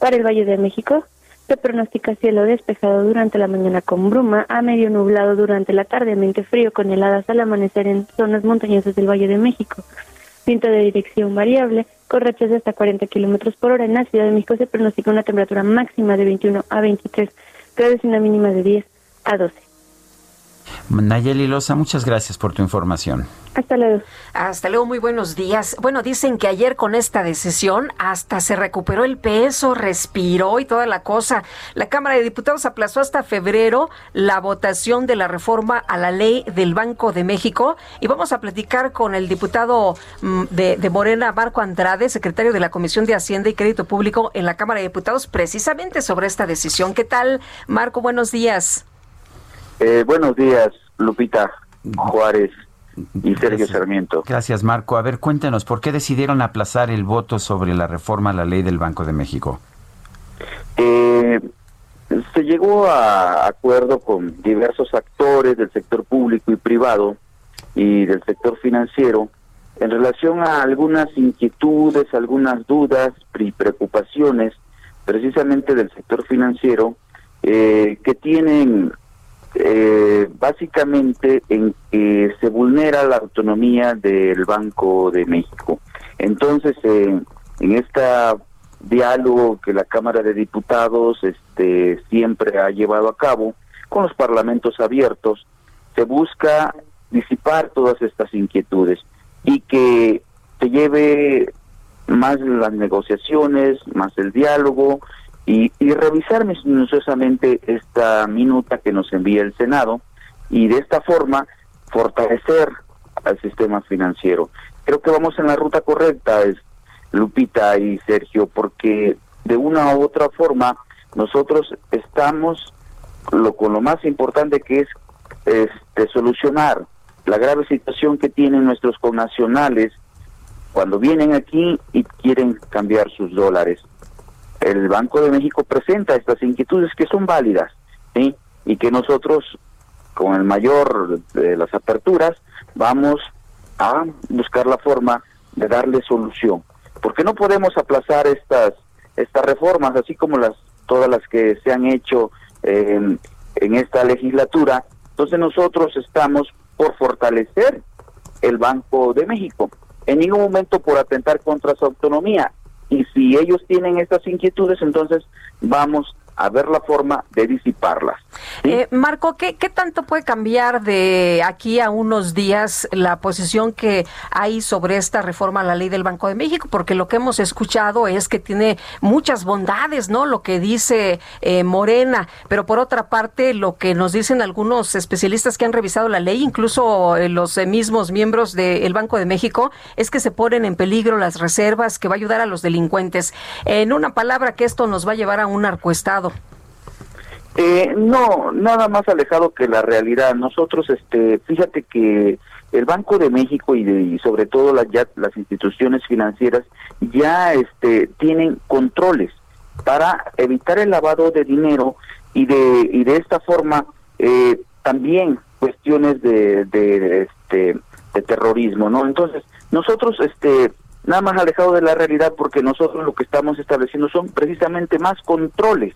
Para el Valle de México, se pronostica cielo despejado durante la mañana con bruma, a medio nublado durante la tarde, mente frío con heladas al amanecer en zonas montañosas del Valle de México. Viento de dirección variable, con rachas de hasta 40 kilómetros por hora. En la Ciudad de México se pronostica una temperatura máxima de 21 a 23 grados y una mínima de 10 a 12. Nayeli Loza, muchas gracias por tu información. Hasta luego. Hasta luego, muy buenos días. Bueno, dicen que ayer con esta decisión hasta se recuperó el peso, respiró y toda la cosa. La Cámara de Diputados aplazó hasta febrero la votación de la reforma a la ley del Banco de México y vamos a platicar con el diputado mm, de, de Morena, Marco Andrade, secretario de la Comisión de Hacienda y Crédito Público en la Cámara de Diputados, precisamente sobre esta decisión. ¿Qué tal, Marco? Buenos días. Eh, buenos días, Lupita Juárez y Sergio Sarmiento. Gracias, Marco. A ver, cuéntenos, ¿por qué decidieron aplazar el voto sobre la reforma a la ley del Banco de México? Eh, se llegó a acuerdo con diversos actores del sector público y privado y del sector financiero en relación a algunas inquietudes, algunas dudas y preocupaciones precisamente del sector financiero eh, que tienen eh, básicamente en que se vulnera la autonomía del Banco de México. Entonces, en este diálogo que la Cámara de Diputados este, siempre ha llevado a cabo con los parlamentos abiertos, se busca disipar todas estas inquietudes y que se lleve más las negociaciones, más el diálogo, y, y revisar minuciosamente esta minuta que nos envía el Senado y de esta forma fortalecer al sistema financiero. Creo que vamos en la ruta correcta, es Lupita y Sergio, porque de una u otra forma nosotros estamos lo con lo más importante que es este solucionar la grave situación que tienen nuestros connacionales cuando vienen aquí y quieren cambiar sus dólares el Banco de México presenta estas inquietudes que son válidas, ¿sí? Y que nosotros, con el mayor de las aperturas, vamos a buscar la forma de darle solución. Porque no podemos aplazar estas estas reformas, así como las todas las que se han hecho en esta legislatura. Entonces nosotros estamos por fortalecer el Banco de México, en ningún momento por atentar contra su autonomía. Y si ellos tienen estas inquietudes, entonces vamos a ver la forma de disiparlas. Eh, Marco, ¿qué, ¿qué, tanto puede cambiar de aquí a unos días la posición que hay sobre esta reforma a la ley del Banco de México? Porque lo que hemos escuchado es que tiene muchas bondades, ¿no? Lo que dice eh, Morena, pero por otra parte, lo que nos dicen algunos especialistas que han revisado la ley, incluso eh, los mismos miembros del Banco de México, es que se ponen en peligro las reservas, que va a ayudar a los delincuentes. En una palabra, que esto nos va a llevar a un narcoestado. Eh, no, nada más alejado que la realidad. Nosotros, este, fíjate que el Banco de México y, sobre todo las, ya, las instituciones financieras ya este, tienen controles para evitar el lavado de dinero y de, y de esta forma eh, también cuestiones de, de, este, de terrorismo, ¿no? Entonces, nosotros, este, nada más alejado de la realidad porque nosotros lo que estamos estableciendo son precisamente más controles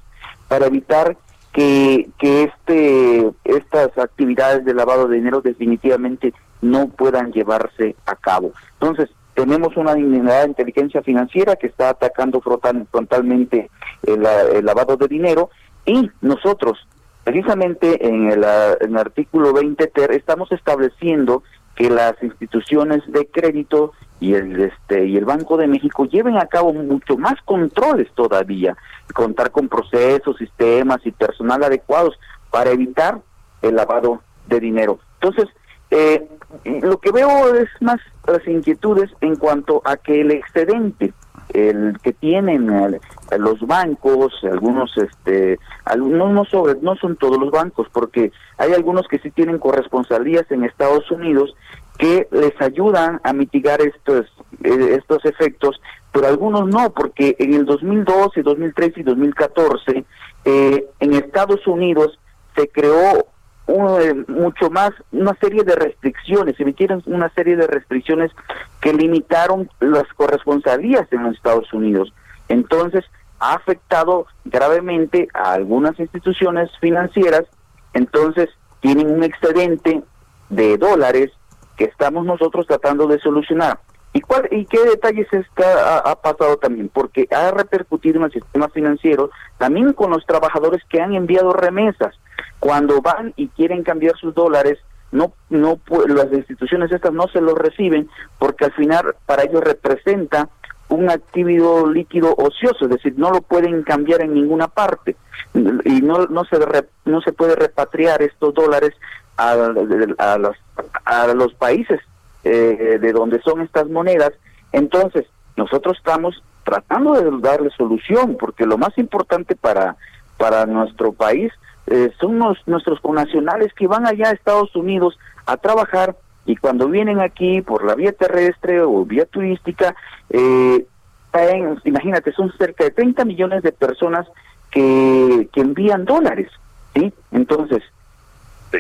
para evitar que, que este, estas actividades de lavado de dinero definitivamente no puedan llevarse a cabo. Entonces, tenemos una unidad de inteligencia financiera que está atacando frontalmente el, lavado de dinero y nosotros, precisamente en el, en el artículo 20 ter, estamos estableciendo que las instituciones de crédito y el este y el Banco de México lleven a cabo mucho más controles todavía, contar con procesos, sistemas y personal adecuados para evitar el lavado de dinero. Entonces, eh, lo que veo es más las inquietudes en cuanto a que el excedente el que tienen eh, los bancos, algunos, este, algunos no, sobre, no son todos los bancos, porque hay algunos que sí tienen corresponsalías en Estados Unidos que les ayudan a mitigar estos, eh, estos efectos, pero algunos no, porque en el 2012, 2013 y 2014 eh, en Estados Unidos se creó un, mucho más, una serie de restricciones, se emitieron una serie de restricciones que limitaron las corresponsalías en los Estados Unidos. Entonces, ha afectado gravemente a algunas instituciones financieras, entonces tienen un excedente de dólares que estamos nosotros tratando de solucionar. ¿Y, cuál, y qué detalles está, ha, pasado también? Porque ha repercutido en el sistema financiero también con los trabajadores que han enviado remesas. Cuando van y quieren cambiar sus dólares, no, no las instituciones estas no se los reciben porque al final para ellos representa un activo líquido ocioso, es decir, no lo pueden cambiar en ninguna parte y no, no, se, no se puede repatriar estos dólares a, a, los, a los países eh, de donde son estas monedas. Entonces, nosotros estamos tratando de darle solución, porque lo más importante para, para nuestro país eh, son nuestros connacionales que van allá a Estados Unidos a trabajar y cuando vienen aquí por la vía terrestre o vía turística, eh, imagínate, son cerca de 30 millones de personas que, que envían dólares, ¿sí? Entonces,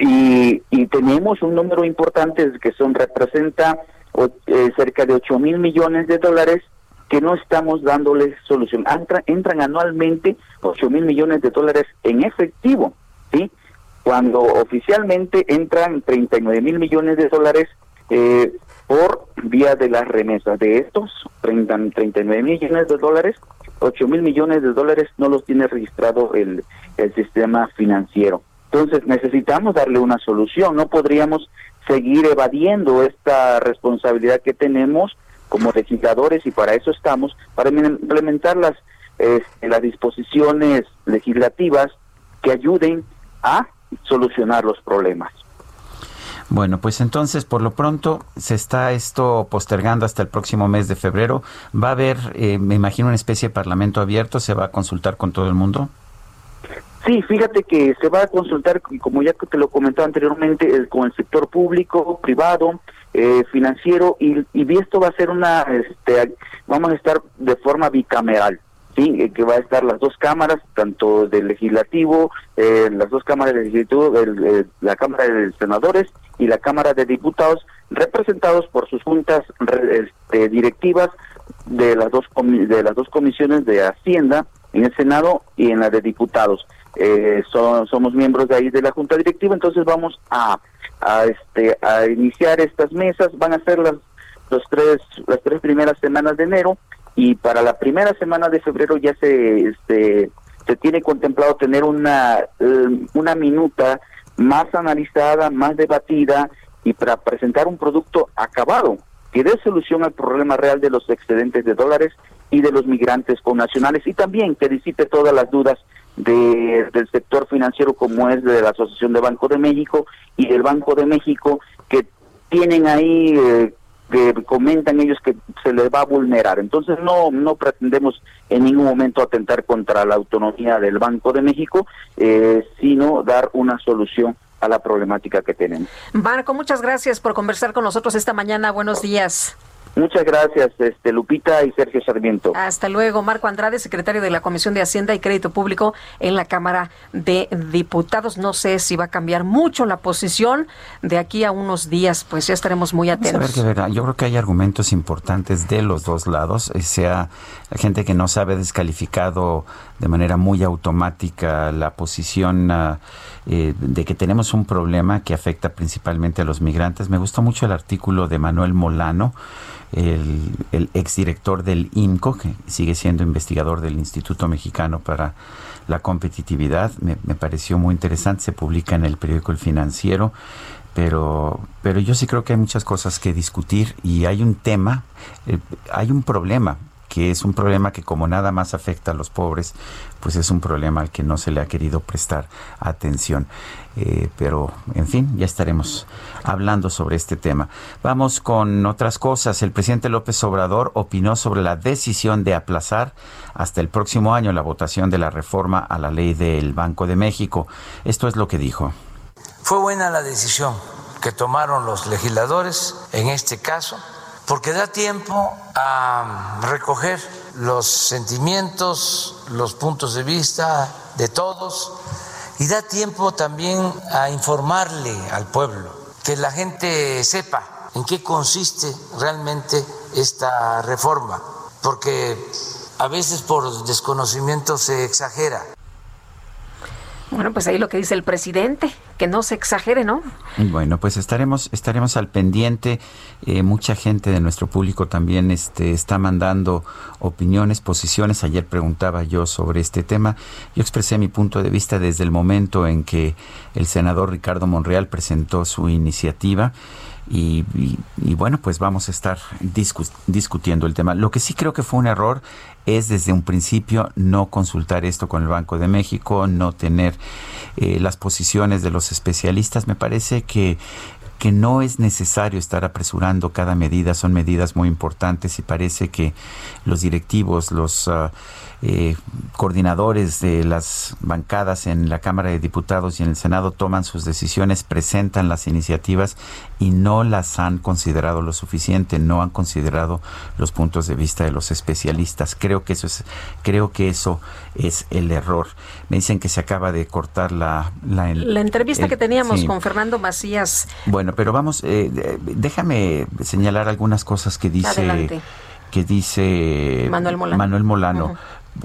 y, y tenemos un número importante que son representa eh, cerca de 8 mil millones de dólares que no estamos dándoles solución. entran anualmente 8 mil millones de dólares en efectivo, ¿sí? Cuando oficialmente entran 39 mil millones de dólares eh, por vía de las remesas. De estos 30, 39 millones de dólares, 8 mil millones de dólares no los tiene registrado el, el sistema financiero. Entonces necesitamos darle una solución, no podríamos seguir evadiendo esta responsabilidad que tenemos como legisladores y para eso estamos, para implementar las, este, las disposiciones legislativas que ayuden a solucionar los problemas. Bueno, pues entonces por lo pronto se está esto postergando hasta el próximo mes de febrero. ¿Va a haber, eh, me imagino, una especie de parlamento abierto? ¿Se va a consultar con todo el mundo? Sí, fíjate que se va a consultar, como ya te lo comentaba anteriormente, el, con el sector público, privado, eh, financiero, y, esto va a ser una, este, vamos a estar de forma bicameral. Sí, eh, que va a estar las dos cámaras, tanto del legislativo, eh, las dos cámaras del legislativo, la Cámara de Senadores y la Cámara de Diputados, representados por sus juntas este, directivas de las dos de las dos comisiones de Hacienda en el Senado y en la de diputados. Eh, somos miembros de ahí de la Junta Directiva, entonces vamos a, a, este, a iniciar estas mesas. Van a ser las, los tres, las tres primeras semanas de enero y para la primera semana de febrero ya se, este, se tiene contemplado tener una, eh, una minuta más analizada, más debatida y para presentar un producto acabado que dé solución al problema real de los excedentes de dólares y de los migrantes connacionales y también que disipe todas las dudas de, del sector financiero como es de la Asociación de Banco de México y del Banco de México que tienen ahí eh, que comentan ellos que se les va a vulnerar. Entonces no no pretendemos en ningún momento atentar contra la autonomía del Banco de México, eh, sino dar una solución a la problemática que tenemos. Marco, muchas gracias por conversar con nosotros esta mañana. Buenos días. Muchas gracias, este, Lupita y Sergio Sarmiento. Hasta luego, Marco Andrade, secretario de la Comisión de Hacienda y Crédito Público en la Cámara de Diputados. No sé si va a cambiar mucho la posición de aquí a unos días, pues ya estaremos muy atentos. a ver, Yo creo que hay argumentos importantes de los dos lados, eh, sea la gente que no sabe descalificado de manera muy automática la posición ah, eh, de que tenemos un problema que afecta principalmente a los migrantes. Me gustó mucho el artículo de Manuel Molano el, el exdirector del INCO, que sigue siendo investigador del Instituto Mexicano para la Competitividad. Me, pareció muy interesante, se publica en el periódico El Financiero. Pero, pero yo sí creo que hay muchas cosas que discutir y hay un tema, eh, hay un problema que es un problema que como nada más afecta a los pobres, pues es un problema al que no se le ha querido prestar atención. Eh, pero, en fin, ya estaremos hablando sobre este tema. Vamos con otras cosas. El presidente López Obrador opinó sobre la decisión de aplazar hasta el próximo año la votación de la reforma a la ley del Banco de México. Esto es lo que dijo. Fue buena la decisión que tomaron los legisladores en este caso porque da tiempo a recoger los sentimientos, los puntos de vista de todos y da tiempo también a informarle al pueblo, que la gente sepa en qué consiste realmente esta reforma, porque a veces por desconocimiento se exagera. Bueno, pues ahí lo que dice el presidente, que no se exagere, ¿no? Bueno, pues estaremos estaremos al pendiente. Eh, mucha gente de nuestro público también este, está mandando opiniones, posiciones. Ayer preguntaba yo sobre este tema. Yo expresé mi punto de vista desde el momento en que el senador Ricardo Monreal presentó su iniciativa. Y, bueno, pues vamos a estar discutiendo el tema. Lo que sí creo que fue un error es desde un principio no consultar esto con el Banco de México, no tener eh, las posiciones de los especialistas. Me parece que que no es necesario estar apresurando cada medida, son medidas muy importantes y parece que los directivos, los ah, eh, coordinadores de las bancadas en la Cámara de Diputados y en el Senado toman sus decisiones, presentan las iniciativas y no las han considerado lo suficiente, no han considerado los puntos de vista de los especialistas. Creo que eso es, creo que eso es el error. Me dicen que se acaba de cortar la la, entrevista que teníamos con Fernando Macías. Bueno, pero vamos, eh, déjame señalar algunas cosas que dice que dice Manuel Molano.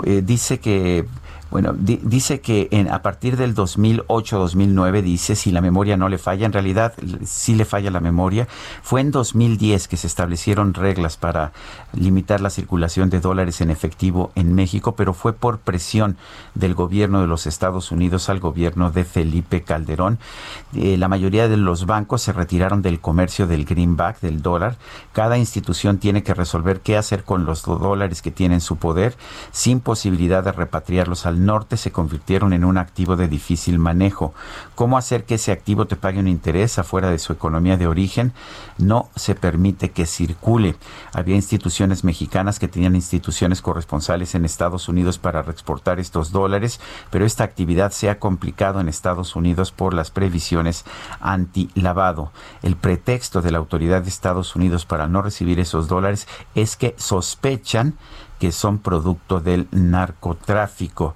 Eh, dice que bueno, dice que en, a partir del 2008-2009, dice, si la memoria no le falla, en realidad sí le falla la memoria, fue en 2010 que se establecieron reglas para limitar la circulación de dólares en efectivo en México, pero fue por presión del gobierno de los Estados Unidos al gobierno de Felipe Calderón. Eh, la mayoría de los bancos se retiraron del comercio del greenback, del dólar. Cada institución tiene que resolver qué hacer con los dólares que tienen su poder, sin posibilidad de repatriarlos al norte se convirtieron en un activo de difícil manejo. ¿Cómo hacer que ese activo te pague un interés afuera de su economía de origen? No se permite que circule. Había instituciones mexicanas que tenían instituciones corresponsales en Estados Unidos para reexportar estos dólares, pero esta actividad se ha complicado en Estados Unidos por las previsiones anti-lavado. El pretexto de la autoridad de Estados Unidos para no recibir esos dólares es que sospechan que son producto del narcotráfico.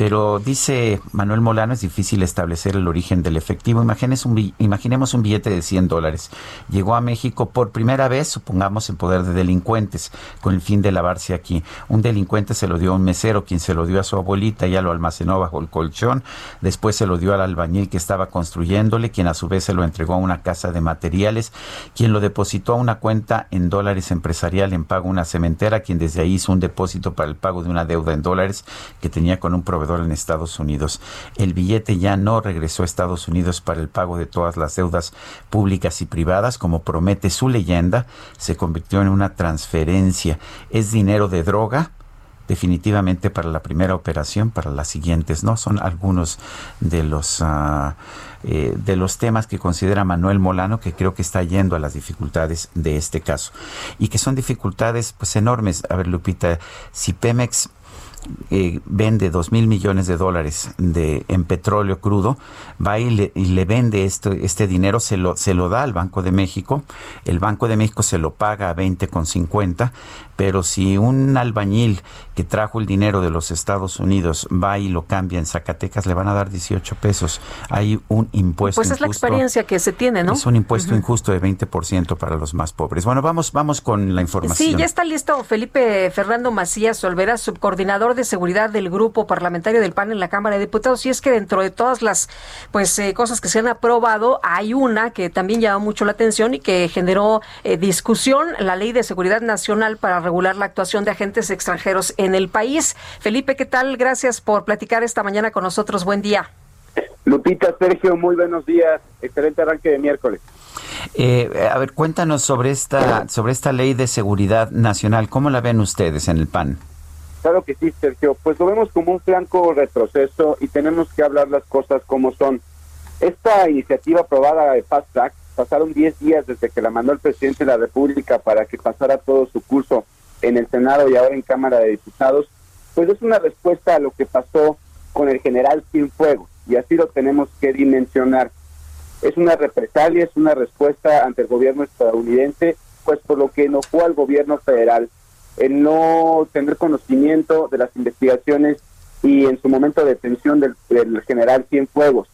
Pero dice Manuel Molano, es difícil establecer el origen del efectivo. Imaginemos un, imaginemos un billete de 100 dólares. Llegó a México por primera vez, supongamos, en poder de delincuentes, con el fin de lavarse aquí. Un delincuente se lo dio a un mesero, quien se lo dio a su abuelita, ya lo almacenó bajo el colchón. Después se lo dio al albañil que estaba construyéndole, quien a su vez se lo entregó a una casa de materiales, quien lo depositó a una cuenta en dólares empresarial en pago a una cementera, quien desde ahí hizo un depósito para el pago de una deuda en dólares que tenía con un proveedor en Estados Unidos. El billete ya no regresó a Estados Unidos para el pago de todas las deudas públicas y privadas, como promete su leyenda, se convirtió en una transferencia. Es dinero de droga, definitivamente para la primera operación, para las siguientes, ¿no? Son algunos de los ah, eh, de los temas que considera Manuel Molano, que creo que está yendo a las dificultades de este caso. Y que son dificultades pues enormes. A ver, Lupita, si Pemex eh, vende dos mil millones de dólares de, en petróleo crudo, va y le, y le vende esto, este dinero, se lo, se lo da al Banco de México, el Banco de México se lo paga a 20,50, pero si un albañil que trajo el dinero de los Estados Unidos va y lo cambia en Zacatecas, le van a dar 18 pesos. Hay un impuesto. Pues es la experiencia que se tiene, ¿no? Es un impuesto injusto de 20% para los más pobres. Bueno, vamos, vamos con la información. Sí, ya está listo Felipe Fernando Macías Olvera, subcoordinador de seguridad del grupo parlamentario del PAN en la Cámara de Diputados. Y es que dentro de todas las pues eh, cosas que se han aprobado, hay una que también llama mucho la atención y que generó eh, discusión, la Ley de Seguridad Nacional para regular la actuación de agentes extranjeros en el país. Felipe, ¿qué tal? Gracias por platicar esta mañana con nosotros. Buen día. Lupita, Sergio, muy buenos días. Excelente arranque de miércoles. Eh, a ver, cuéntanos sobre esta, sobre esta ley de seguridad nacional. ¿Cómo la ven ustedes en el PAN? Claro que sí, Sergio. Pues lo vemos como un franco retroceso y tenemos que hablar las cosas como son. Esta iniciativa aprobada de Fast Track pasaron 10 días desde que la mandó el presidente de la República para que pasara todo su curso en el Senado y ahora en Cámara de Diputados, pues es una respuesta a lo que pasó con el general Cienfuegos y así lo tenemos que dimensionar. Es una represalia, es una respuesta ante el gobierno estadounidense, pues por lo que enojó al gobierno federal el no tener conocimiento de las investigaciones y en su momento de detención del, del general Cienfuegos.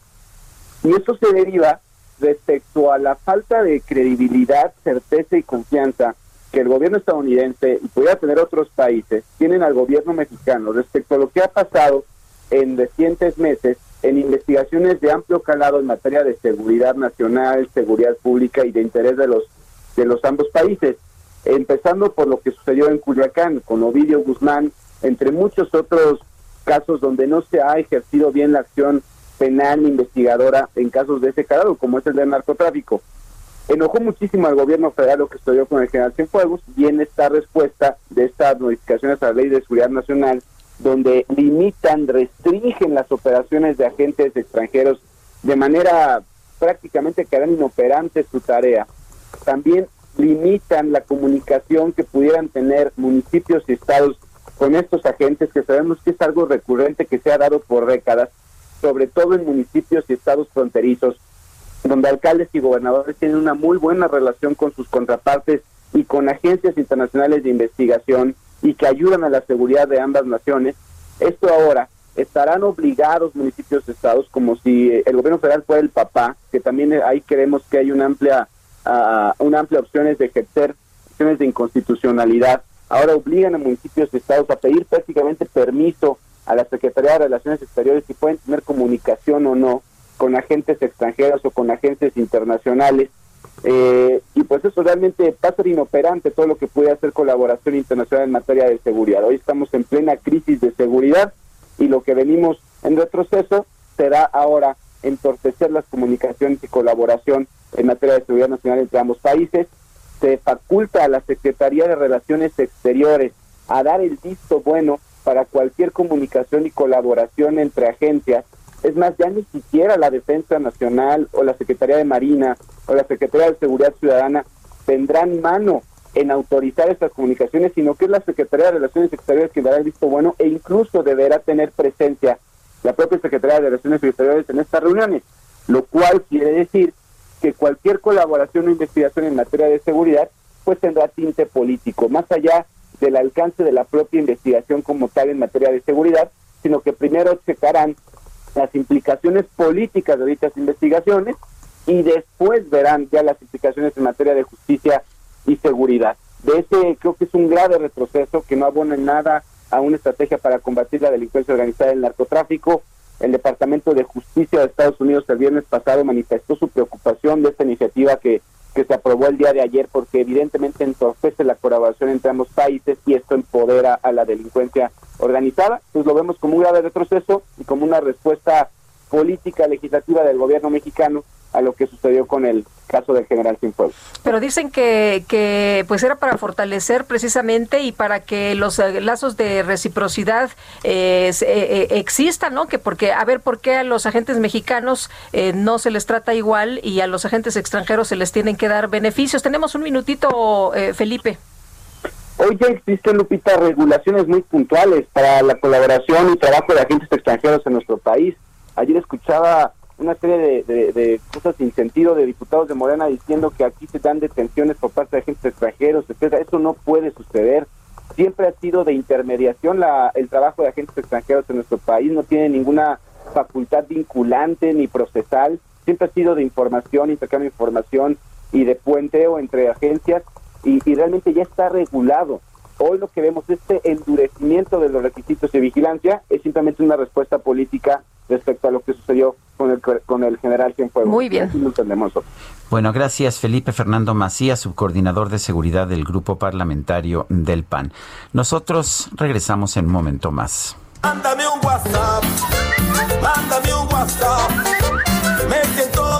Y esto se deriva respecto a la falta de credibilidad, certeza y confianza que el gobierno estadounidense y pudiera tener otros países tienen al gobierno mexicano respecto a lo que ha pasado en recientes meses en investigaciones de amplio calado en materia de seguridad nacional, seguridad pública y de interés de los de los ambos países, empezando por lo que sucedió en Culiacán con Ovidio Guzmán, entre muchos otros casos donde no se ha ejercido bien la acción penal investigadora en casos de ese calado, como es el del narcotráfico. Enojó muchísimo al gobierno federal lo que estudió con el general Cienfuegos y en esta respuesta de estas modificaciones a la ley de seguridad nacional, donde limitan, restringen las operaciones de agentes extranjeros de manera prácticamente que harán inoperante su tarea. También limitan la comunicación que pudieran tener municipios y estados con estos agentes, que sabemos que es algo recurrente que se ha dado por décadas, sobre todo en municipios y estados fronterizos, donde alcaldes y gobernadores tienen una muy buena relación con sus contrapartes y con agencias internacionales de investigación y que ayudan a la seguridad de ambas naciones. Esto ahora estarán obligados municipios y estados como si el gobierno federal fuera el papá, que también ahí creemos que hay una amplia uh, una amplia opciones de ejercer opciones de inconstitucionalidad. Ahora obligan a municipios y estados a pedir prácticamente permiso a la Secretaría de Relaciones Exteriores si pueden tener comunicación o no con agentes extranjeros o con agentes internacionales. Eh, y pues eso realmente va a ser inoperante todo lo que puede hacer colaboración internacional en materia de seguridad. Hoy estamos en plena crisis de seguridad y lo que venimos en retroceso será ahora entorpecer las comunicaciones y colaboración en materia de seguridad nacional entre ambos países. Se faculta a la Secretaría de Relaciones Exteriores a dar el visto bueno para cualquier comunicación y colaboración entre agencias es más, ya ni siquiera la Defensa Nacional o la Secretaría de Marina o la Secretaría de Seguridad Ciudadana tendrán mano en autorizar estas comunicaciones, sino que es la Secretaría de Relaciones Exteriores quien dará el visto bueno e incluso deberá tener presencia la propia Secretaría de Relaciones Exteriores en estas reuniones, lo cual quiere decir que cualquier colaboración o investigación en materia de seguridad pues tendrá tinte político, más allá del alcance de la propia investigación como tal en materia de seguridad, sino que primero checarán las implicaciones políticas de dichas investigaciones y después verán ya las implicaciones en materia de justicia y seguridad. De ese creo que es un grave retroceso que no abona en nada a una estrategia para combatir la delincuencia organizada y el narcotráfico. El Departamento de Justicia de Estados Unidos el viernes pasado manifestó su preocupación de esta iniciativa que, que se aprobó el día de ayer porque evidentemente entorpece la colaboración entre ambos países y esto empodera a la delincuencia organizada. Pues lo vemos como un grave retroceso y como una respuesta política legislativa del gobierno mexicano a lo que sucedió con el caso del general Cienfuegos. Pero dicen que, que pues era para fortalecer precisamente y para que los eh, lazos de reciprocidad eh, eh, existan, ¿no? Que porque, a ver, ¿por qué a los agentes mexicanos no se les trata igual y a los agentes extranjeros se les tienen que dar beneficios? Tenemos un minutito, Felipe. Hoy ya existen, Lupita, regulaciones muy puntuales para la colaboración y trabajo de agentes extranjeros en nuestro país. Ayer escuchaba una serie de, cosas sin sentido de diputados de Morena diciendo que aquí se dan detenciones por parte de agentes extranjeros, etcétera. Eso no puede suceder. Siempre ha sido de intermediación la, el trabajo de agentes extranjeros en nuestro país, no tiene ninguna facultad vinculante ni procesal, siempre ha sido de información, intercambio de información y de puenteo entre agencias y, y realmente ya está regulado. Hoy lo que vemos, este endurecimiento de los requisitos de vigilancia, es simplemente una respuesta política respecto a lo que sucedió con el, con el general Cienfuegos. Muy bien. Bueno, gracias Felipe Fernando Macías, subcoordinador de seguridad del Grupo Parlamentario del PAN. Nosotros regresamos en un momento más. Mándame un WhatsApp, mándame un WhatsApp, me siento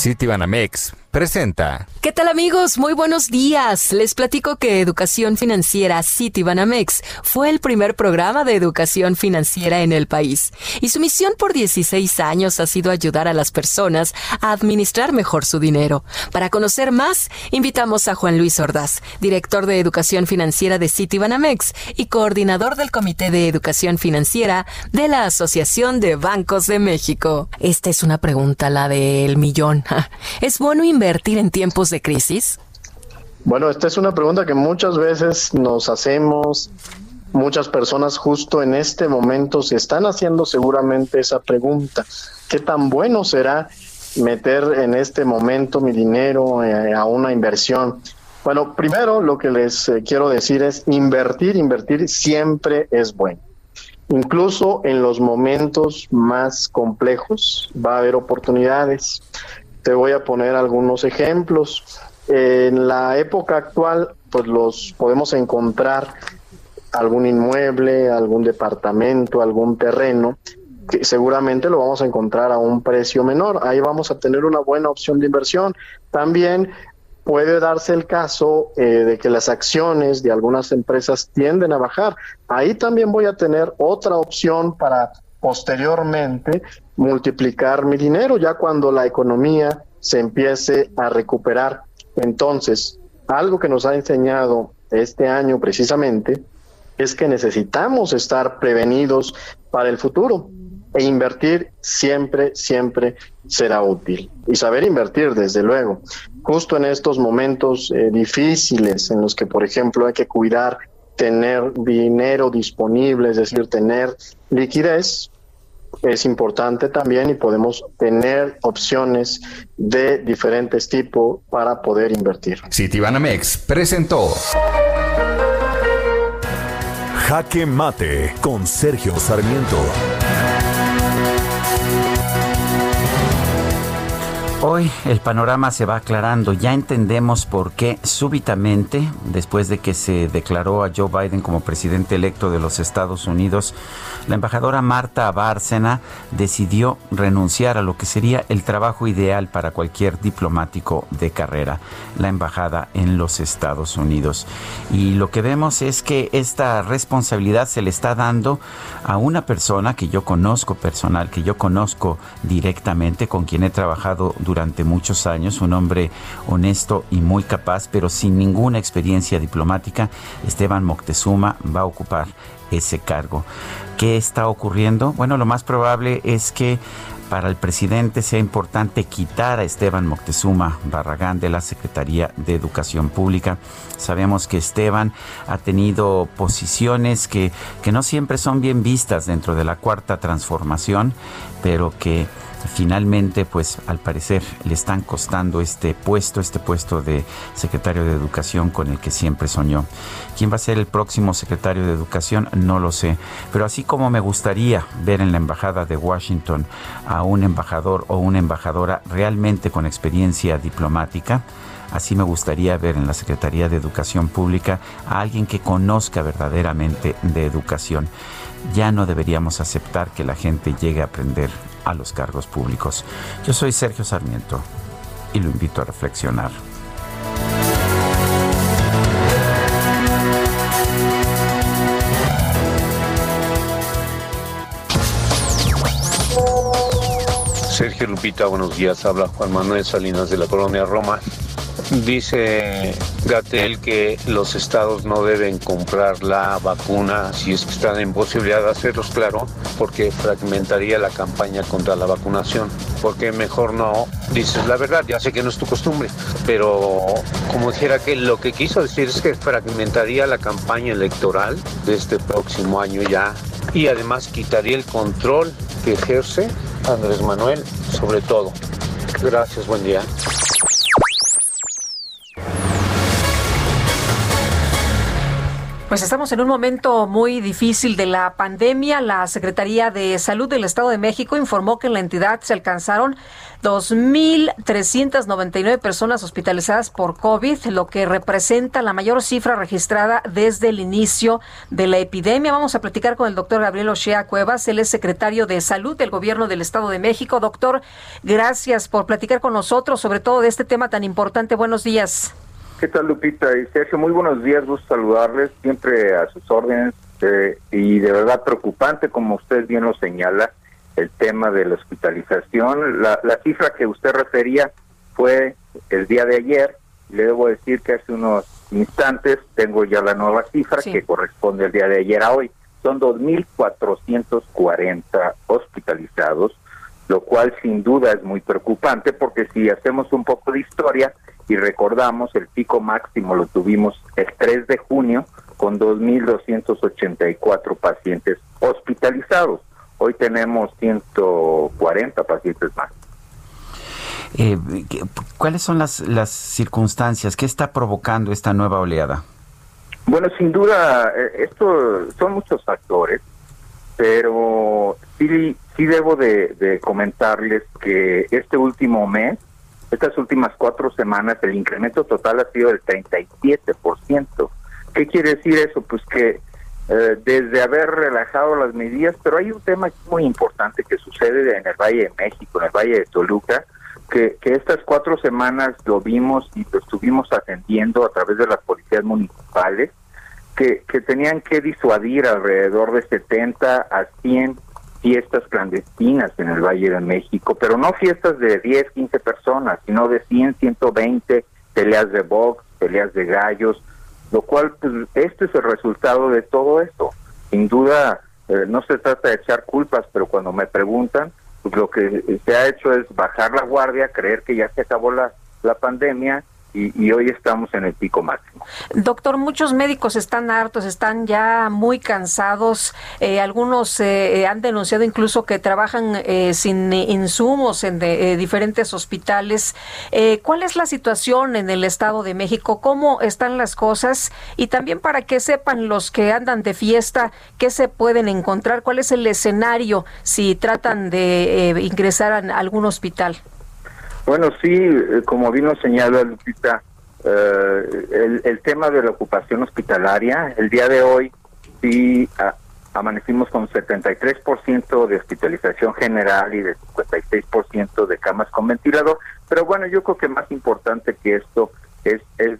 Citibanamex presenta. ¿Qué tal amigos? Muy buenos días. Les platico que Educación Financiera Citibanamex fue el primer programa de educación financiera en el país y su misión por 16 años ha sido ayudar a las personas a administrar mejor su dinero. Para conocer más, invitamos a Juan Luis Ordaz, director de Educación Financiera de Citibanamex y coordinador del Comité de Educación Financiera de la Asociación de Bancos de México. Esta es una pregunta, la del millón. [laughs] ¿Es bueno invertir en tiempos de crisis? Bueno, esta es una pregunta que muchas veces nos hacemos. Muchas personas justo en este momento se están haciendo seguramente esa pregunta. ¿Qué tan bueno será meter en este momento mi dinero eh, a una inversión? Bueno, primero lo que les eh, quiero decir es invertir, invertir siempre es bueno. Incluso en los momentos más complejos va a haber oportunidades. Te voy a poner algunos ejemplos. En la época actual, pues los podemos encontrar algún inmueble, algún departamento, algún terreno, que seguramente lo vamos a encontrar a un precio menor. Ahí vamos a tener una buena opción de inversión. También puede darse el caso eh, de que las acciones de algunas empresas tienden a bajar. Ahí también voy a tener otra opción para posteriormente multiplicar mi dinero ya cuando la economía se empiece a recuperar. Entonces, algo que nos ha enseñado este año precisamente es que necesitamos estar prevenidos para el futuro e invertir siempre, siempre será útil. Y saber invertir, desde luego, justo en estos momentos eh, difíciles en los que, por ejemplo, hay que cuidar tener dinero disponible, es decir, tener liquidez, es importante también y podemos tener opciones de diferentes tipos para poder invertir. Citibanamex presentó Jaque Mate con Sergio Sarmiento. Hoy el panorama se va aclarando. Ya entendemos por qué súbitamente, después de que se declaró a Joe Biden como presidente electo de los Estados Unidos, la embajadora Marta Bárcena decidió renunciar a lo que sería el trabajo ideal para cualquier diplomático de carrera, la embajada en los Estados Unidos. Y lo que vemos es que esta responsabilidad se le está dando a una persona que yo conozco personal, que yo conozco directamente, con quien he trabajado durante durante muchos años, un hombre honesto y muy capaz, pero sin ninguna experiencia diplomática, Esteban Moctezuma va a ocupar ese cargo. ¿Qué está ocurriendo? Bueno, lo más probable es que para el presidente sea importante quitar a Esteban Moctezuma Barragán de la Secretaría de Educación Pública. Sabemos que Esteban ha tenido posiciones que, que no siempre son bien vistas dentro de la cuarta transformación, pero que finalmente, pues al parecer le están costando este puesto, este puesto de secretario de Educación con el que siempre soñó. ¿Quién va a ser el próximo secretario de Educación? No lo sé. Pero así como me gustaría ver en la Embajada de Washington a un embajador o una embajadora realmente con experiencia diplomática, Así me gustaría ver en la Secretaría de Educación Pública a alguien que conozca verdaderamente de educación. Ya no deberíamos aceptar que la gente llegue a aprender a los cargos públicos. Yo soy Sergio Sarmiento y lo invito a reflexionar. Sergio Lupita, buenos días. Habla Juan Manuel Salinas de la colonia Roma. Dice Gatel que los estados no deben comprar la vacuna si es que están en posibilidad de hacerlos, claro, porque fragmentaría la campaña contra la vacunación. Porque mejor no dices la verdad, ya sé que no es tu costumbre, pero como dijera que lo que quiso decir es que fragmentaría la campaña electoral de este próximo año ya y además quitaría el control que ejerce Andrés Manuel sobre todo. Gracias, buen día. Pues estamos en un momento muy difícil de la pandemia. La Secretaría de Salud del Estado de México informó que en la entidad se alcanzaron 2.399 personas hospitalizadas por COVID, lo que representa la mayor cifra registrada desde el inicio de la epidemia. Vamos a platicar con el doctor Gabriel Ochea Cuevas, él es secretario de Salud del Gobierno del Estado de México. Doctor, gracias por platicar con nosotros sobre todo de este tema tan importante. Buenos días. ¿Qué tal, Lupita? Y Sergio, muy buenos días, gusto saludarles, siempre a sus órdenes, eh, y de verdad preocupante, como usted bien lo señala, el tema de la hospitalización. La, cifra que usted refería fue el día de ayer, le debo decir que hace unos instantes tengo ya la nueva cifra que corresponde al día de ayer a hoy. Son 2.440 hospitalizados, lo cual sin duda es muy preocupante porque si hacemos un poco de historia, y recordamos el pico máximo lo tuvimos el 3 de junio con 2.284 pacientes hospitalizados. Hoy tenemos 140 pacientes más. Eh, ¿Cuáles son las, las circunstancias? ¿Qué está provocando esta nueva oleada? Bueno, sin duda, eh, esto son muchos factores, pero sí, sí debo de comentarles que este último mes estas últimas cuatro semanas el incremento total ha sido del 37%. ¿Qué quiere decir eso? Pues que eh, desde haber relajado las medidas, pero hay un tema muy importante que sucede en el Valle de México, en el Valle de Toluca, que, que estas cuatro semanas lo vimos y lo estuvimos atendiendo a través de las policías municipales, que, que tenían que disuadir alrededor de 70 a 100 fiestas clandestinas en el Valle de México, pero no fiestas de 10, 15 personas, sino de 100, 120 peleas de box, peleas de gallos, lo cual, pues, este es el resultado de todo esto. Sin duda, eh, no se trata de echar culpas, pero cuando me preguntan, pues lo que se ha hecho es bajar la guardia, creer que ya se acabó la, la pandemia y, hoy estamos en el pico máximo. Doctor, muchos médicos están hartos, están ya muy cansados. Eh, algunos eh, han denunciado incluso que trabajan eh, sin insumos en diferentes hospitales. ¿Cuál es la situación en el Estado de México? ¿Cómo están las cosas? Y también para que sepan los que andan de fiesta, qué se pueden encontrar, cuál es el escenario si tratan de ingresar a algún hospital. Bueno, sí, eh, como bien lo señala Lupita, eh, el, el, tema de la ocupación hospitalaria, el día de hoy sí amanecimos con 73% de hospitalización general y de 56% de camas con ventilador, pero bueno, yo creo que más importante que esto es, es,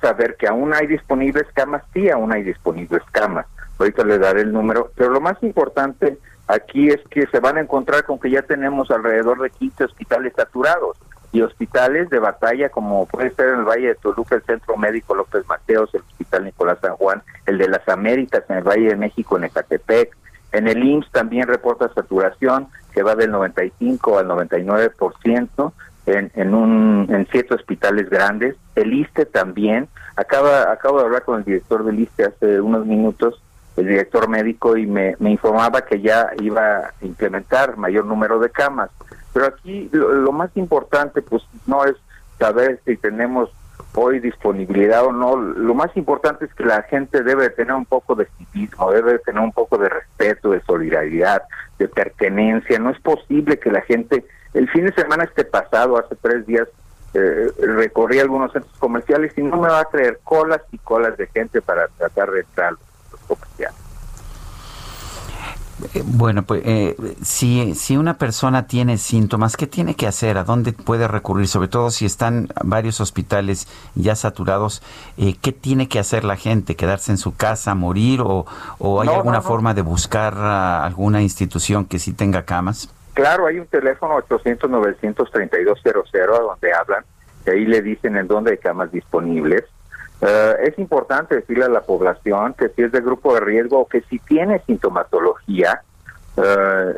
saber que aún hay disponibles camas, sí aún hay disponibles camas, ahorita le daré el número, pero lo más importante aquí es que se van a encontrar con que ya tenemos alrededor de 15 hospitales saturados y hospitales de batalla como puede ser en el Valle de Toluca el Centro Médico López Mateos, el Hospital Nicolás San Juan, el de las Américas en el Valle de México en Ecatepec. En el IMSS también reporta saturación que va del 95 al 99% en, en, un, en siete hospitales grandes. El ISTE también. Acaba, acabo de hablar con el director del ISTE hace unos minutos el director médico y me, me informaba que ya iba a implementar mayor número de camas. Pero aquí lo, más importante pues no es saber si tenemos hoy disponibilidad o no, lo más importante es que la gente debe tener un poco de civismo, debe tener un poco de respeto, de solidaridad, de pertenencia. No es posible que la gente, el fin de semana este pasado, hace tres días, eh, recorrí algunos centros comerciales y no me va a creer colas y colas de gente para tratar de entrar eh, bueno, pues eh, si, si una persona tiene síntomas, ¿qué tiene que hacer? ¿A dónde puede recurrir? Sobre todo si están varios hospitales ya saturados, eh, ¿qué tiene que hacer la gente? ¿Quedarse en su casa, morir o, hay alguna forma de buscar alguna institución que sí tenga camas? Claro, hay un teléfono 800-932-00 donde hablan, y ahí le dicen en dónde hay camas disponibles. Eh, es importante decirle a la población que si es de grupo de riesgo o que si tiene sintomatología, uh,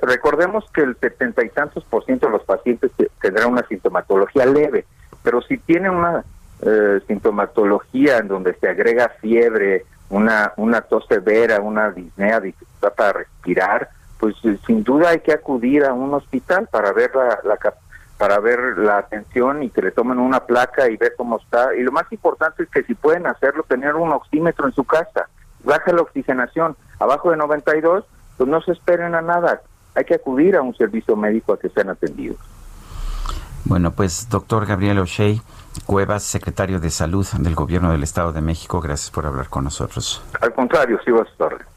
recordemos que el setenta y tantos por ciento de los pacientes tendrán una sintomatología leve, pero si tiene una uh, sintomatología en donde se agrega fiebre, una, una tos severa, una disnea, dificultad para respirar, pues sin duda hay que acudir a un hospital para ver la, la, para ver la atención y que le tomen una placa y ver cómo está. Y lo más importante es que si pueden hacerlo, tener un oxímetro en su casa. Baja la oxigenación. Abajo de 92, pues no se esperen a nada. Hay que acudir a un servicio médico a que sean atendidos. Bueno, pues doctor Gabriel O'Shea Cuevas, secretario de Salud del Gobierno del Estado de México, gracias por hablar con nosotros. Al contrario, sí, a estar.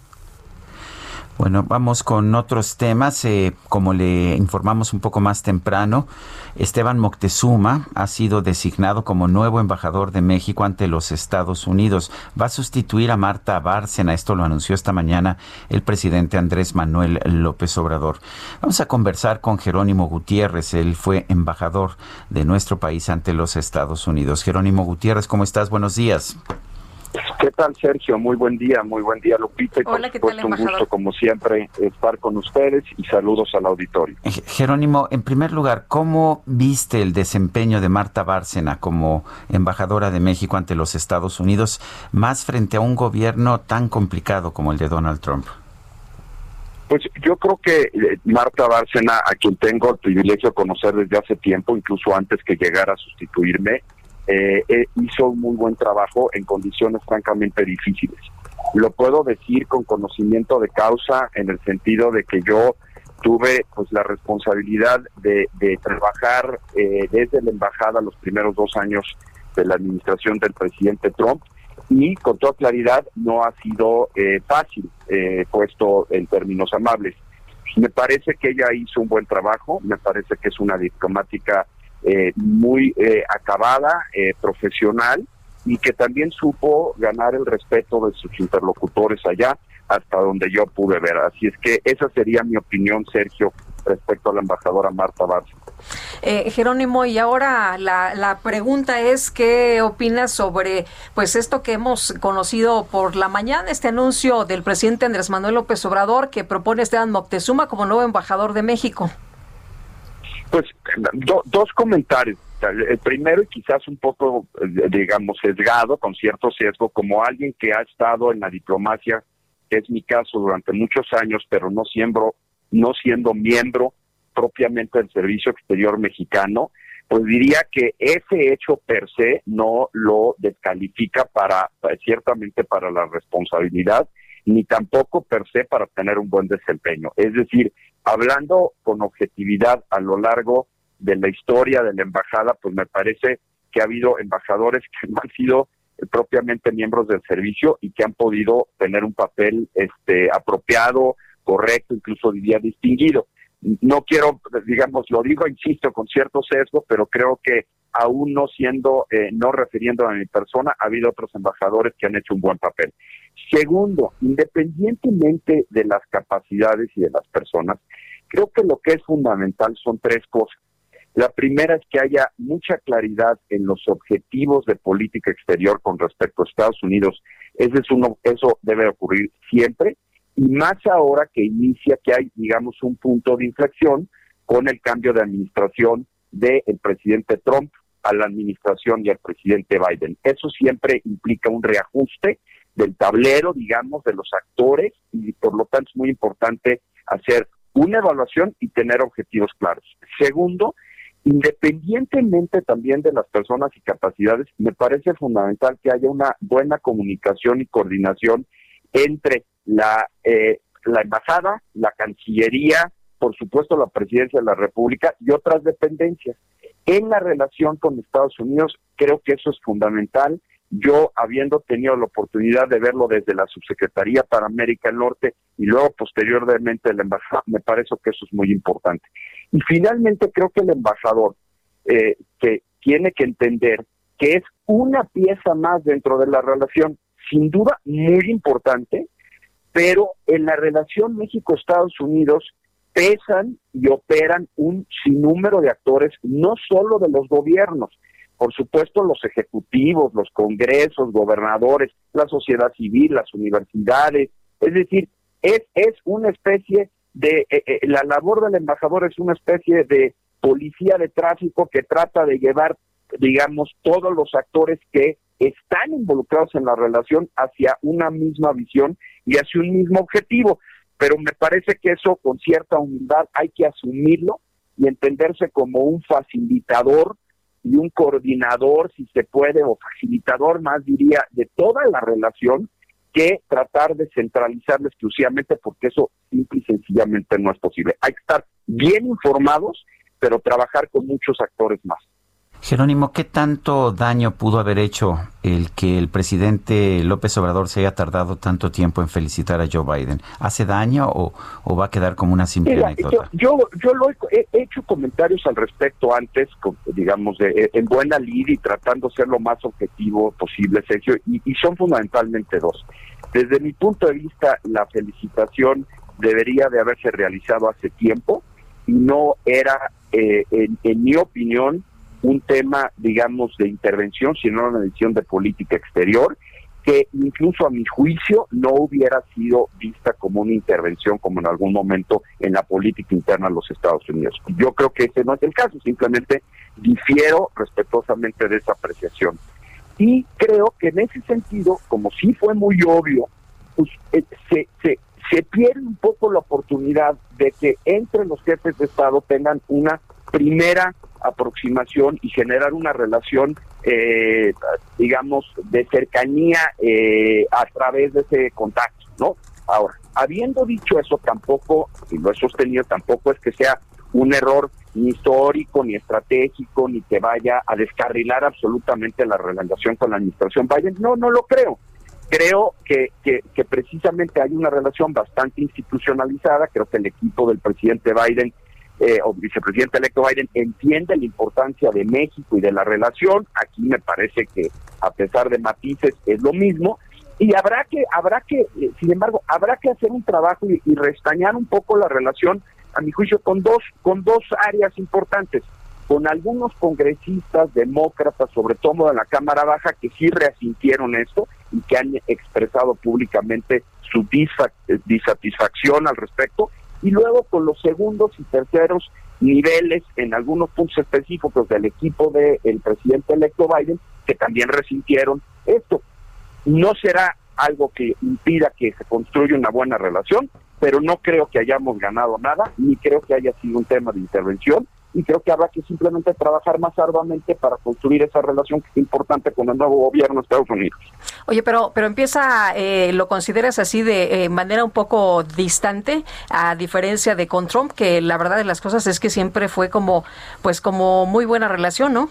Bueno, vamos con otros temas. Eh, como le informamos un poco más temprano, Esteban Moctezuma ha sido designado como nuevo embajador de México ante los Estados Unidos. Va a sustituir a Marta Bárcena. Esto lo anunció esta mañana el presidente Andrés Manuel López Obrador. Vamos a conversar con Jerónimo Gutiérrez. Él fue embajador de nuestro país ante los Estados Unidos. Jerónimo Gutiérrez, ¿cómo estás? Buenos días. ¿Qué tal, Sergio? Muy buen día, muy buen día, Lupita. Y Hola, ¿qué tal, un gusto, como siempre, estar con ustedes y saludos al auditorio. Eh, Jerónimo, en primer lugar, ¿cómo viste el desempeño de Marta Bárcena como embajadora de México ante los Estados Unidos, más frente a un gobierno tan complicado como el de Donald Trump? Pues yo creo que eh, Marta Bárcena, a quien tengo el privilegio de conocer desde hace tiempo, incluso antes que llegara a sustituirme, eh, eh, hizo un muy buen trabajo en condiciones francamente difíciles. Lo puedo decir con conocimiento de causa en el sentido de que yo tuve pues la responsabilidad de, trabajar eh, desde la embajada los primeros dos años de la administración del presidente Trump y con toda claridad no ha sido fácil puesto en términos amables. Me parece que ella hizo un buen trabajo, me parece que es una diplomática eh, muy eh, acabada, eh, profesional y que también supo ganar el respeto de sus interlocutores allá hasta donde yo pude ver. Así es que esa sería mi opinión, Sergio, respecto a la embajadora Marta Barça. Jerónimo, y ahora la, la, pregunta es qué opinas sobre pues esto que hemos conocido por la mañana, este anuncio del presidente Andrés Manuel López Obrador que propone a Esteban Moctezuma como nuevo embajador de México. Pues dos comentarios. El primero, y quizás un poco, eh, digamos, sesgado, con cierto sesgo, como alguien que ha estado en la diplomacia, que es mi caso durante muchos años, pero no siendo, no siendo miembro propiamente del Servicio Exterior Mexicano, pues diría que ese hecho per se no lo descalifica para, ciertamente para la responsabilidad, ni tampoco per se para tener un buen desempeño. Es decir, hablando con objetividad a lo largo de la historia de la embajada, pues me parece que ha habido embajadores que no han sido propiamente miembros del servicio y que han podido tener un papel este apropiado, correcto, incluso diría distinguido. No quiero, digamos, lo digo, insisto, con cierto sesgo, pero creo que aún no siendo, eh, no refiriendo a mi persona, ha habido otros embajadores que han hecho un buen papel. Segundo, independientemente de las capacidades y de las personas, creo que lo que es fundamental son tres cosas. La primera es que haya mucha claridad en los objetivos de política exterior con respecto a Estados Unidos. Ese es uno, eso debe ocurrir siempre y más ahora que inicia que hay, digamos, un punto de inflexión con el cambio de administración del presidente Trump a la administración y al presidente Biden. Eso siempre implica un reajuste del tablero, digamos, de los actores y por lo tanto es muy importante hacer una evaluación y tener objetivos claros. Segundo, Independientemente también de las personas y capacidades, me parece fundamental que haya una buena comunicación y coordinación entre la, eh, la embajada, la Cancillería, por supuesto la Presidencia de la República y otras dependencias. En la relación con Estados Unidos, creo que eso es fundamental yo, habiendo tenido la oportunidad de verlo desde la Subsecretaría para América del Norte y luego posteriormente la embajada, me parece que eso es muy importante. Y finalmente creo que el embajador eh, que tiene que entender que es una pieza más dentro de la relación, sin duda muy importante, pero en la relación México-Estados Unidos pesan y operan un sinnúmero de actores, no solo de los gobiernos, por supuesto los ejecutivos, los congresos, gobernadores, la sociedad civil, las universidades, es decir, es, es una especie de, eh, eh, la labor del embajador es una especie de policía de tráfico que trata de llevar, digamos, todos los actores que están involucrados en la relación hacia una misma visión y hacia un mismo objetivo. Pero me parece que eso con cierta humildad hay que asumirlo y entenderse como un facilitador y un coordinador, si se puede, o facilitador más diría, de toda la relación, que tratar de centralizarla exclusivamente porque eso simple y sencillamente no es posible. Hay que estar bien informados, pero trabajar con muchos actores más. Jerónimo, ¿qué tanto daño pudo haber hecho el que el presidente López Obrador se haya tardado tanto tiempo en felicitar a Joe Biden? ¿Hace daño o, va a quedar como una simple anécdota? Yo, yo, lo he, hecho comentarios al respecto antes, digamos, de, en buena lid y tratando de ser lo más objetivo posible, Sergio, y, son fundamentalmente dos. Desde mi punto de vista, la felicitación debería de haberse realizado hace tiempo y no era, eh, en mi opinión, un tema, digamos, de intervención, sino una decisión de política exterior, que incluso a mi juicio no hubiera sido vista como una intervención como en algún momento en la política interna de los Estados Unidos. Yo creo que ese no es el caso, simplemente difiero respetuosamente de esa apreciación. Y creo que en ese sentido, como sí fue muy obvio, pues, eh, se, se, se pierde un poco la oportunidad de que entre los jefes de Estado tengan una primera aproximación y generar una relación, eh, digamos, de cercanía eh, a través de ese contacto, ¿no? Ahora, habiendo dicho eso, tampoco, y lo he sostenido, tampoco es que sea un error ni histórico, ni estratégico, ni que vaya a descarrilar absolutamente la relación con la administración Biden. No, no lo creo. Creo que, que, que precisamente hay una relación bastante institucionalizada. Creo que el equipo del presidente Biden eh, o vicepresidente electo Biden entiende la importancia de México y de la relación. Aquí me parece que a pesar de matices es lo mismo y habrá que habrá que eh, sin embargo habrá que hacer un trabajo y, restañar un poco la relación a mi juicio con dos con dos áreas importantes con algunos congresistas demócratas sobre todo de la cámara baja que sí reasintieron esto y que han expresado públicamente su disatisfacción al respecto y luego con los segundos y terceros niveles en algunos puntos específicos del equipo del presidente electo Biden que también resintieron esto. No será algo que impida que se construya una buena relación, pero no creo que hayamos ganado nada, ni creo que haya sido un tema de intervención, y creo que habrá que simplemente trabajar más arduamente para construir esa relación que es importante con el nuevo gobierno de Estados Unidos. Oye, pero, pero empieza, eh, ¿lo consideras así de eh, manera un poco distante, a diferencia de con Trump, que la verdad de las cosas es que siempre fue como, pues como muy buena relación, ¿no?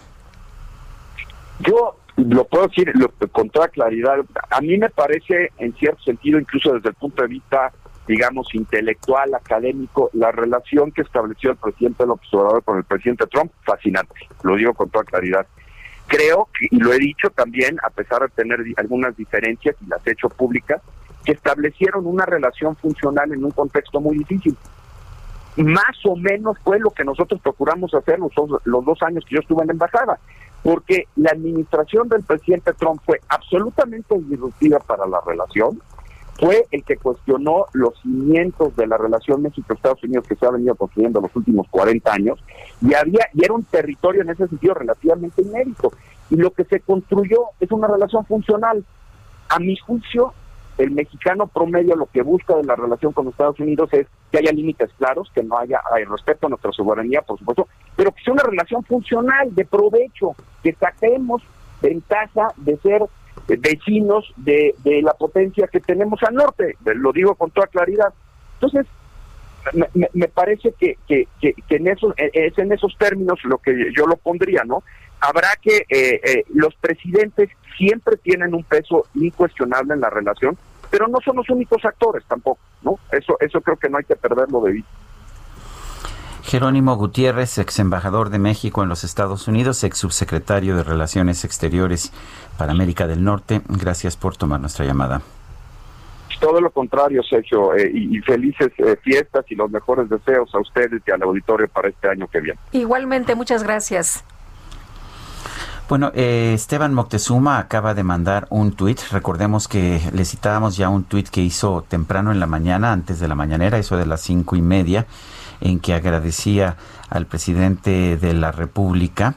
Yo lo puedo decir con toda claridad. A mí me parece, en cierto sentido, incluso desde el punto de vista, digamos, intelectual, académico, la relación que estableció el presidente López Obrador con el presidente Trump, fascinante. Lo digo con toda claridad. Creo, y lo he dicho también, a pesar de tener algunas diferencias, y las he hecho públicas, que establecieron una relación funcional en un contexto muy difícil. Más o menos fue lo que nosotros procuramos hacer los los dos años que yo estuve en la embajada porque la administración del presidente Trump fue absolutamente disruptiva para la relación, fue el que cuestionó los cimientos de la relación México-Estados Unidos que se ha venido construyendo los últimos 40 años, y, había, y era un territorio en ese sentido relativamente inédito. Y lo que se construyó es una relación funcional. A mi juicio, el mexicano promedio lo que busca de la relación con Estados Unidos es que haya límites claros, que no haya respeto a nuestra soberanía, por supuesto, pero que sea una relación funcional, de provecho, que saquemos ventaja de ser vecinos de, de la potencia que tenemos al norte, lo digo con toda claridad. Entonces, me, me parece que, en esos, e, es en esos términos lo que yo lo pondría, ¿no? Habrá que, eh, eh, los presidentes siempre tienen un peso incuestionable en la relación, pero no son los únicos actores tampoco, ¿no? Eso, eso creo que no hay que perderlo de vista. Jerónimo Gutiérrez, ex embajador de México en los Estados Unidos, ex subsecretario de Relaciones Exteriores para América del Norte. Gracias por tomar nuestra llamada. Todo lo contrario, Sergio, eh, y, felices eh, fiestas y los mejores deseos a ustedes y al auditorio para este año que viene. Igualmente, muchas gracias. Bueno, eh, Esteban Moctezuma acaba de mandar un tuit. Recordemos que le citábamos ya un tuit que hizo temprano en la mañana, antes de la mañanera, eso de las cinco y media, en que agradecía al presidente de la República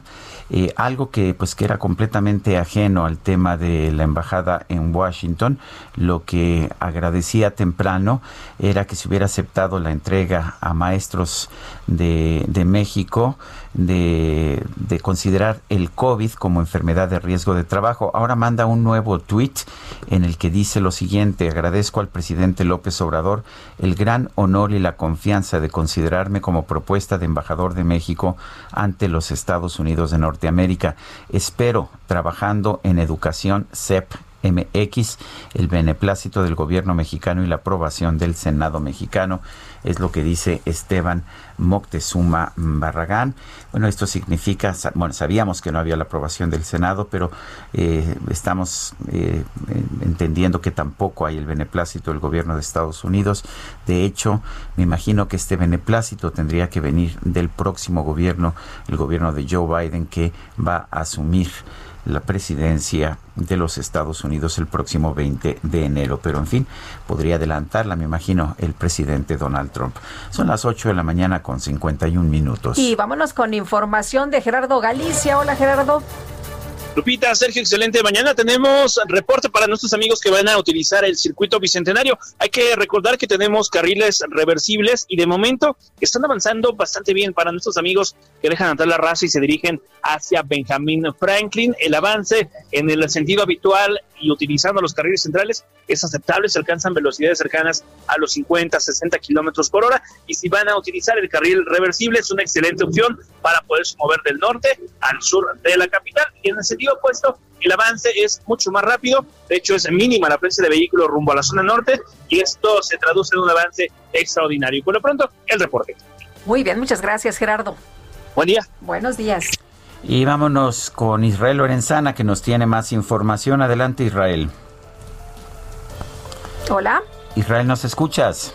eh, algo que pues que era completamente ajeno al tema de la embajada en Washington. Lo que agradecía temprano era que se hubiera aceptado la entrega a maestros de, de México de, de, considerar el COVID como enfermedad de riesgo de trabajo. Ahora manda un nuevo tuit en el que dice lo siguiente, agradezco al presidente López Obrador el gran honor y la confianza de considerarme como propuesta de embajador de México ante los Estados Unidos de Norteamérica. Espero, trabajando en educación CEP MX, el beneplácito del gobierno mexicano y la aprobación del Senado mexicano, es lo que dice Esteban Moctezuma Barragán. Bueno, esto significa, bueno, sabíamos que no había la aprobación del Senado, pero eh, estamos eh, entendiendo que tampoco hay el beneplácito del gobierno de Estados Unidos. De hecho, me imagino que este beneplácito tendría que venir del próximo gobierno, el gobierno de Joe Biden, que va a asumir la presidencia de los Estados Unidos el próximo 20 de enero. Pero en fin, podría adelantarla, me imagino, el presidente Donald Trump. Son las 8 de la mañana con 51 minutos. Y vámonos con información de Gerardo Galicia. Hola Gerardo. Lupita, Sergio, excelente. Mañana tenemos reporte para nuestros amigos que van a utilizar el circuito bicentenario. Hay que recordar que tenemos carriles reversibles y de momento están avanzando bastante bien para nuestros amigos que dejan atrás la raza y se dirigen hacia Benjamin Franklin. El avance en el sentido habitual y utilizando los carriles centrales es aceptable, se alcanzan velocidades cercanas a los 50, 60 kilómetros por hora. Y si van a utilizar el carril reversible, es una excelente opción para poderse mover del norte al sur de la capital. Y en el sentido opuesto, el avance es mucho más rápido. De hecho, es mínima la presencia de vehículos rumbo a la zona norte y esto se traduce en un avance extraordinario. Y por lo pronto, el reporte. Muy bien, muchas gracias, Gerardo. Buen día. Buenos días. Y vámonos con Israel Lorenzana que nos tiene más información. Adelante Israel. Hola. Israel, ¿nos escuchas?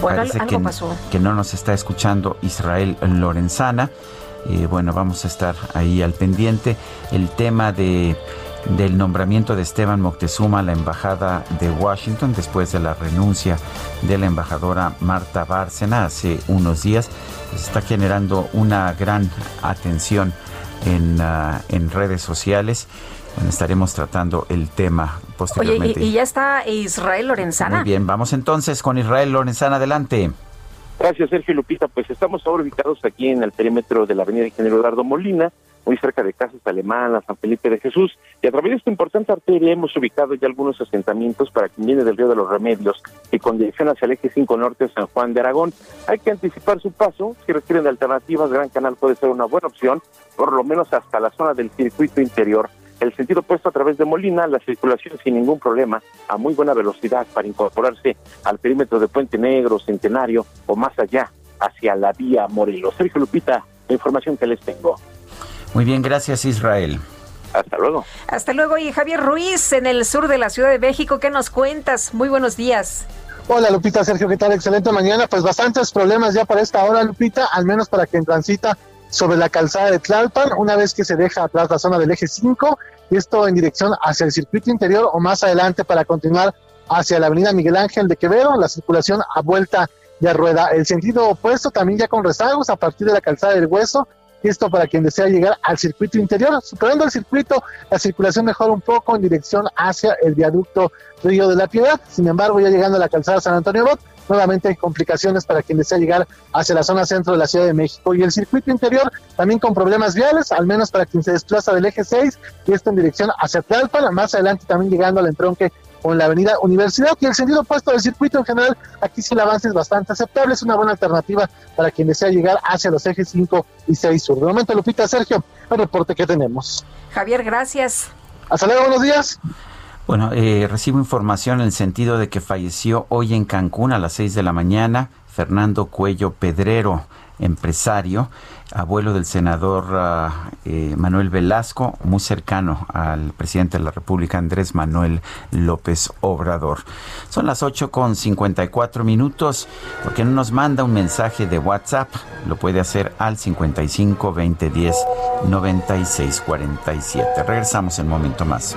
Bueno, Parece algo que, pasó. que no nos está escuchando Israel Lorenzana. Eh, bueno, vamos a estar ahí al pendiente. El tema de del nombramiento de Esteban Moctezuma a la embajada de Washington después de la renuncia de la embajadora Marta Bárcena hace unos días está generando una gran atención en, ah, en redes sociales. estaremos tratando el tema posteriormente. Oye, y, ya está Israel Lorenzana. Muy bien, vamos entonces con Israel Lorenzana, adelante. Gracias, Sergio Lupita. Pues estamos ahora ubicados aquí en el perímetro de la avenida Ingeniero Eduardo Molina, muy cerca de Casas Alemanas, San Felipe de Jesús, y a través de esta importante arteria hemos ubicado ya algunos asentamientos para quien viene del Río de los Remedios y con dirección hacia el eje 5 norte San Juan de Aragón. Hay que anticipar su paso, si requieren de alternativas, Gran Canal puede ser una buena opción, por lo menos hasta la zona del circuito interior. El sentido opuesto a través de Molina, la circulación sin ningún problema, a muy buena velocidad para incorporarse al perímetro de Puente Negro, Centenario o más allá, hacia la vía Morelos. Sergio Lupita, la información que les tengo. Muy bien, gracias Israel. Hasta luego. Hasta luego. Y Javier Ruiz, en el sur de la Ciudad de México, ¿qué nos cuentas? Muy buenos días. Hola Lupita, Sergio, ¿qué tal? Excelente mañana. Pues bastantes problemas ya para esta hora, Lupita, al menos para quien transita sobre la calzada de Tlalpan, una vez que se deja atrás la zona del eje 5, y esto en dirección hacia el circuito interior o más adelante para continuar hacia la avenida Miguel Ángel de Quevedo, la circulación a vuelta de rueda. El sentido opuesto también ya con rezagos a partir de la calzada del hueso esto para quien desea llegar al circuito interior. Superando el circuito, la circulación mejora un poco en dirección hacia el viaducto Río de la Piedad. Sin embargo, ya llegando a la calzada San Antonio Bot, nuevamente hay complicaciones para quien desea llegar hacia la zona centro de la Ciudad de México. Y el circuito interior también con problemas viales, al menos para quien se desplaza del eje 6 y esto en dirección hacia Tlalpan, más adelante también llegando al entronque con la avenida Universidad y el sentido opuesto del circuito en general, aquí sí el avance es bastante aceptable, es una buena alternativa para quien desea llegar hacia los ejes 5 y 6 sur. De momento, Lupita, Sergio, el reporte que tenemos. Javier, gracias. Hasta luego, buenos días. Bueno, eh, recibo información en el sentido de que falleció hoy en Cancún a las 6 de la mañana Fernando Cuello Pedrero, empresario abuelo del senador ah, eh, Manuel Velasco, muy cercano al presidente de la República, Andrés Manuel López Obrador. Son las 8 con 54 minutos. porque no nos manda un mensaje de WhatsApp? Lo puede hacer al 55 20 10 96 47. Regresamos en un momento más.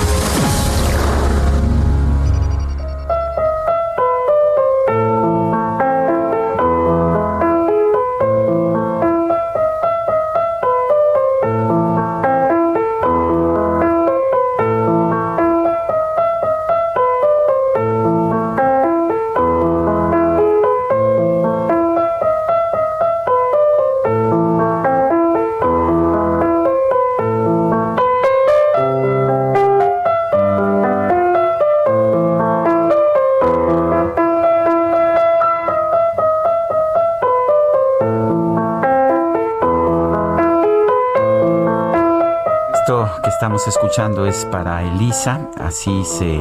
Estamos escuchando es para Elisa, así se,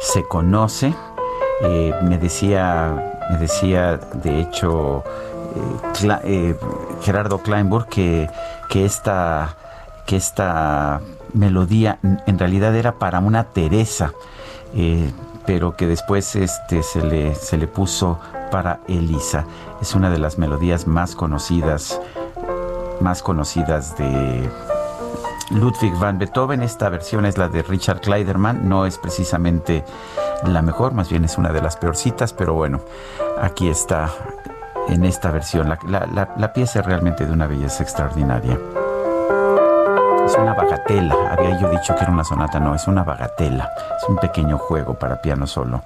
se conoce. Eh, me decía, me decía de hecho eh, eh, Gerardo Kleinburg que, que, esta, que esta melodía en realidad era para una Teresa, pero que después este, se, le, se le puso para Elisa. Es una de las melodías más conocidas, más conocidas de Ludwig van Beethoven. Esta versión es la de Richard Kleiderman. No es precisamente la mejor, más bien es una de las peorcitas, pero bueno, aquí está en esta versión. La, pieza es realmente de una belleza extraordinaria. Es una bagatela. Había yo dicho que era una sonata, no, es una bagatela. Es un pequeño juego para piano solo.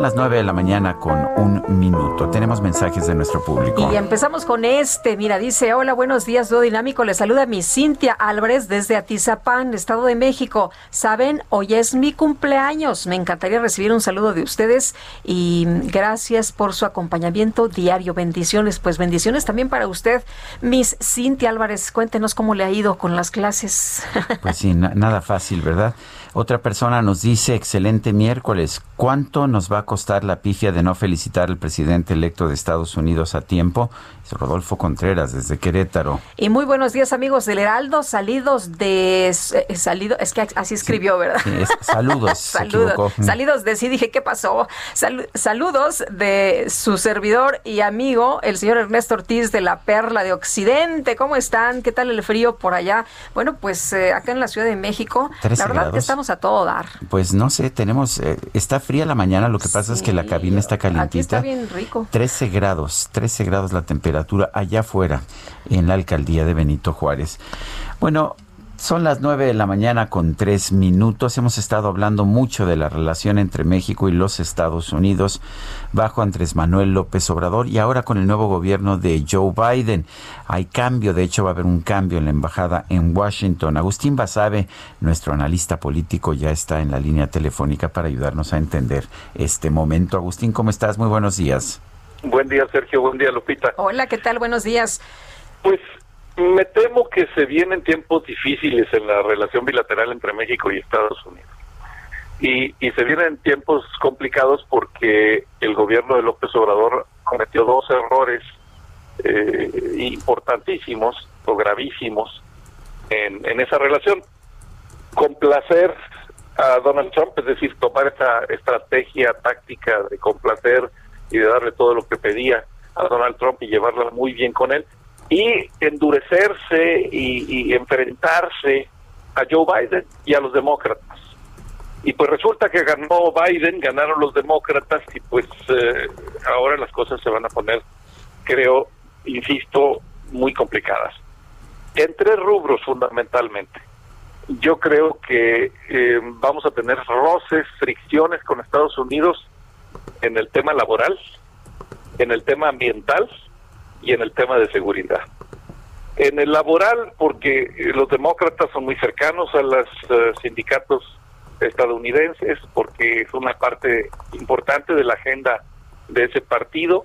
Son las 9 de la mañana con un minuto. Tenemos mensajes de nuestro público. Y empezamos con este. Mira, dice, hola, buenos días, Duo Dinámico. Le saluda mi Cintia Álvarez desde Atizapán, Estado de México. Saben, hoy es mi cumpleaños. Me encantaría recibir un saludo de ustedes y gracias por su acompañamiento diario. Bendiciones, pues bendiciones también para usted, Miss Cintia Álvarez. Cuéntenos cómo le ha ido con las clases. Pues sí, nada fácil, ¿verdad? Otra persona nos dice, excelente miércoles, ¿cuánto nos va a costar la pifia de no felicitar al presidente electo de Estados Unidos a tiempo? Es Rodolfo Contreras, desde Querétaro. Y muy buenos días, amigos del Heraldo, salidos de... Eh, salido, es que así escribió, ¿verdad? saludos. [laughs] saludos. Salidos de sí, dije, ¿qué pasó? saludos de su servidor y amigo, el señor Ernesto Ortiz de la Perla de Occidente. ¿Cómo están? ¿Qué tal el frío por allá? Bueno, pues eh, acá en la Ciudad de México, la verdad que estamos a todo dar. Pues no sé, tenemos, eh, está fría la mañana, lo que pasa es que la cabina está calientita. Aquí está bien rico. 13 grados, 13 grados la temperatura allá afuera, en la alcaldía de Benito Juárez. Bueno, son las nueve de la mañana con tres minutos. Hemos estado hablando mucho de la relación entre México y los Estados Unidos bajo Andrés Manuel López Obrador y ahora con el nuevo gobierno de Joe Biden. Hay cambio, de hecho va a haber un cambio en la embajada en Washington. Agustín Basabe, nuestro analista político, ya está en la línea telefónica para ayudarnos a entender este momento. Agustín, ¿cómo estás? Muy buenos días. Buen día, Sergio. Buen día, Lupita. Hola, ¿qué tal? Buenos días. Pues me temo que se vienen tiempos difíciles en la relación bilateral entre México y Estados Unidos. Y, y se vienen tiempos complicados porque el gobierno de López Obrador cometió dos errores eh, importantísimos o gravísimos en, en esa relación. Complacer a Donald Trump, es decir, tomar esa estrategia táctica de complacer y de darle todo lo que pedía a Donald Trump y llevarla muy bien con él, y endurecerse y, enfrentarse a Joe Biden y a los demócratas. Y pues resulta que ganó Biden, ganaron los demócratas y pues eh, ahora las cosas se van a poner, creo, insisto, muy complicadas. En tres rubros fundamentalmente. Yo creo que eh, vamos a tener roces, fricciones con Estados Unidos en el tema laboral, en el tema ambiental y en el tema de seguridad. En el laboral, porque eh, los demócratas son muy cercanos a los eh, sindicatos estadounidenses, porque es una parte importante de la agenda de ese partido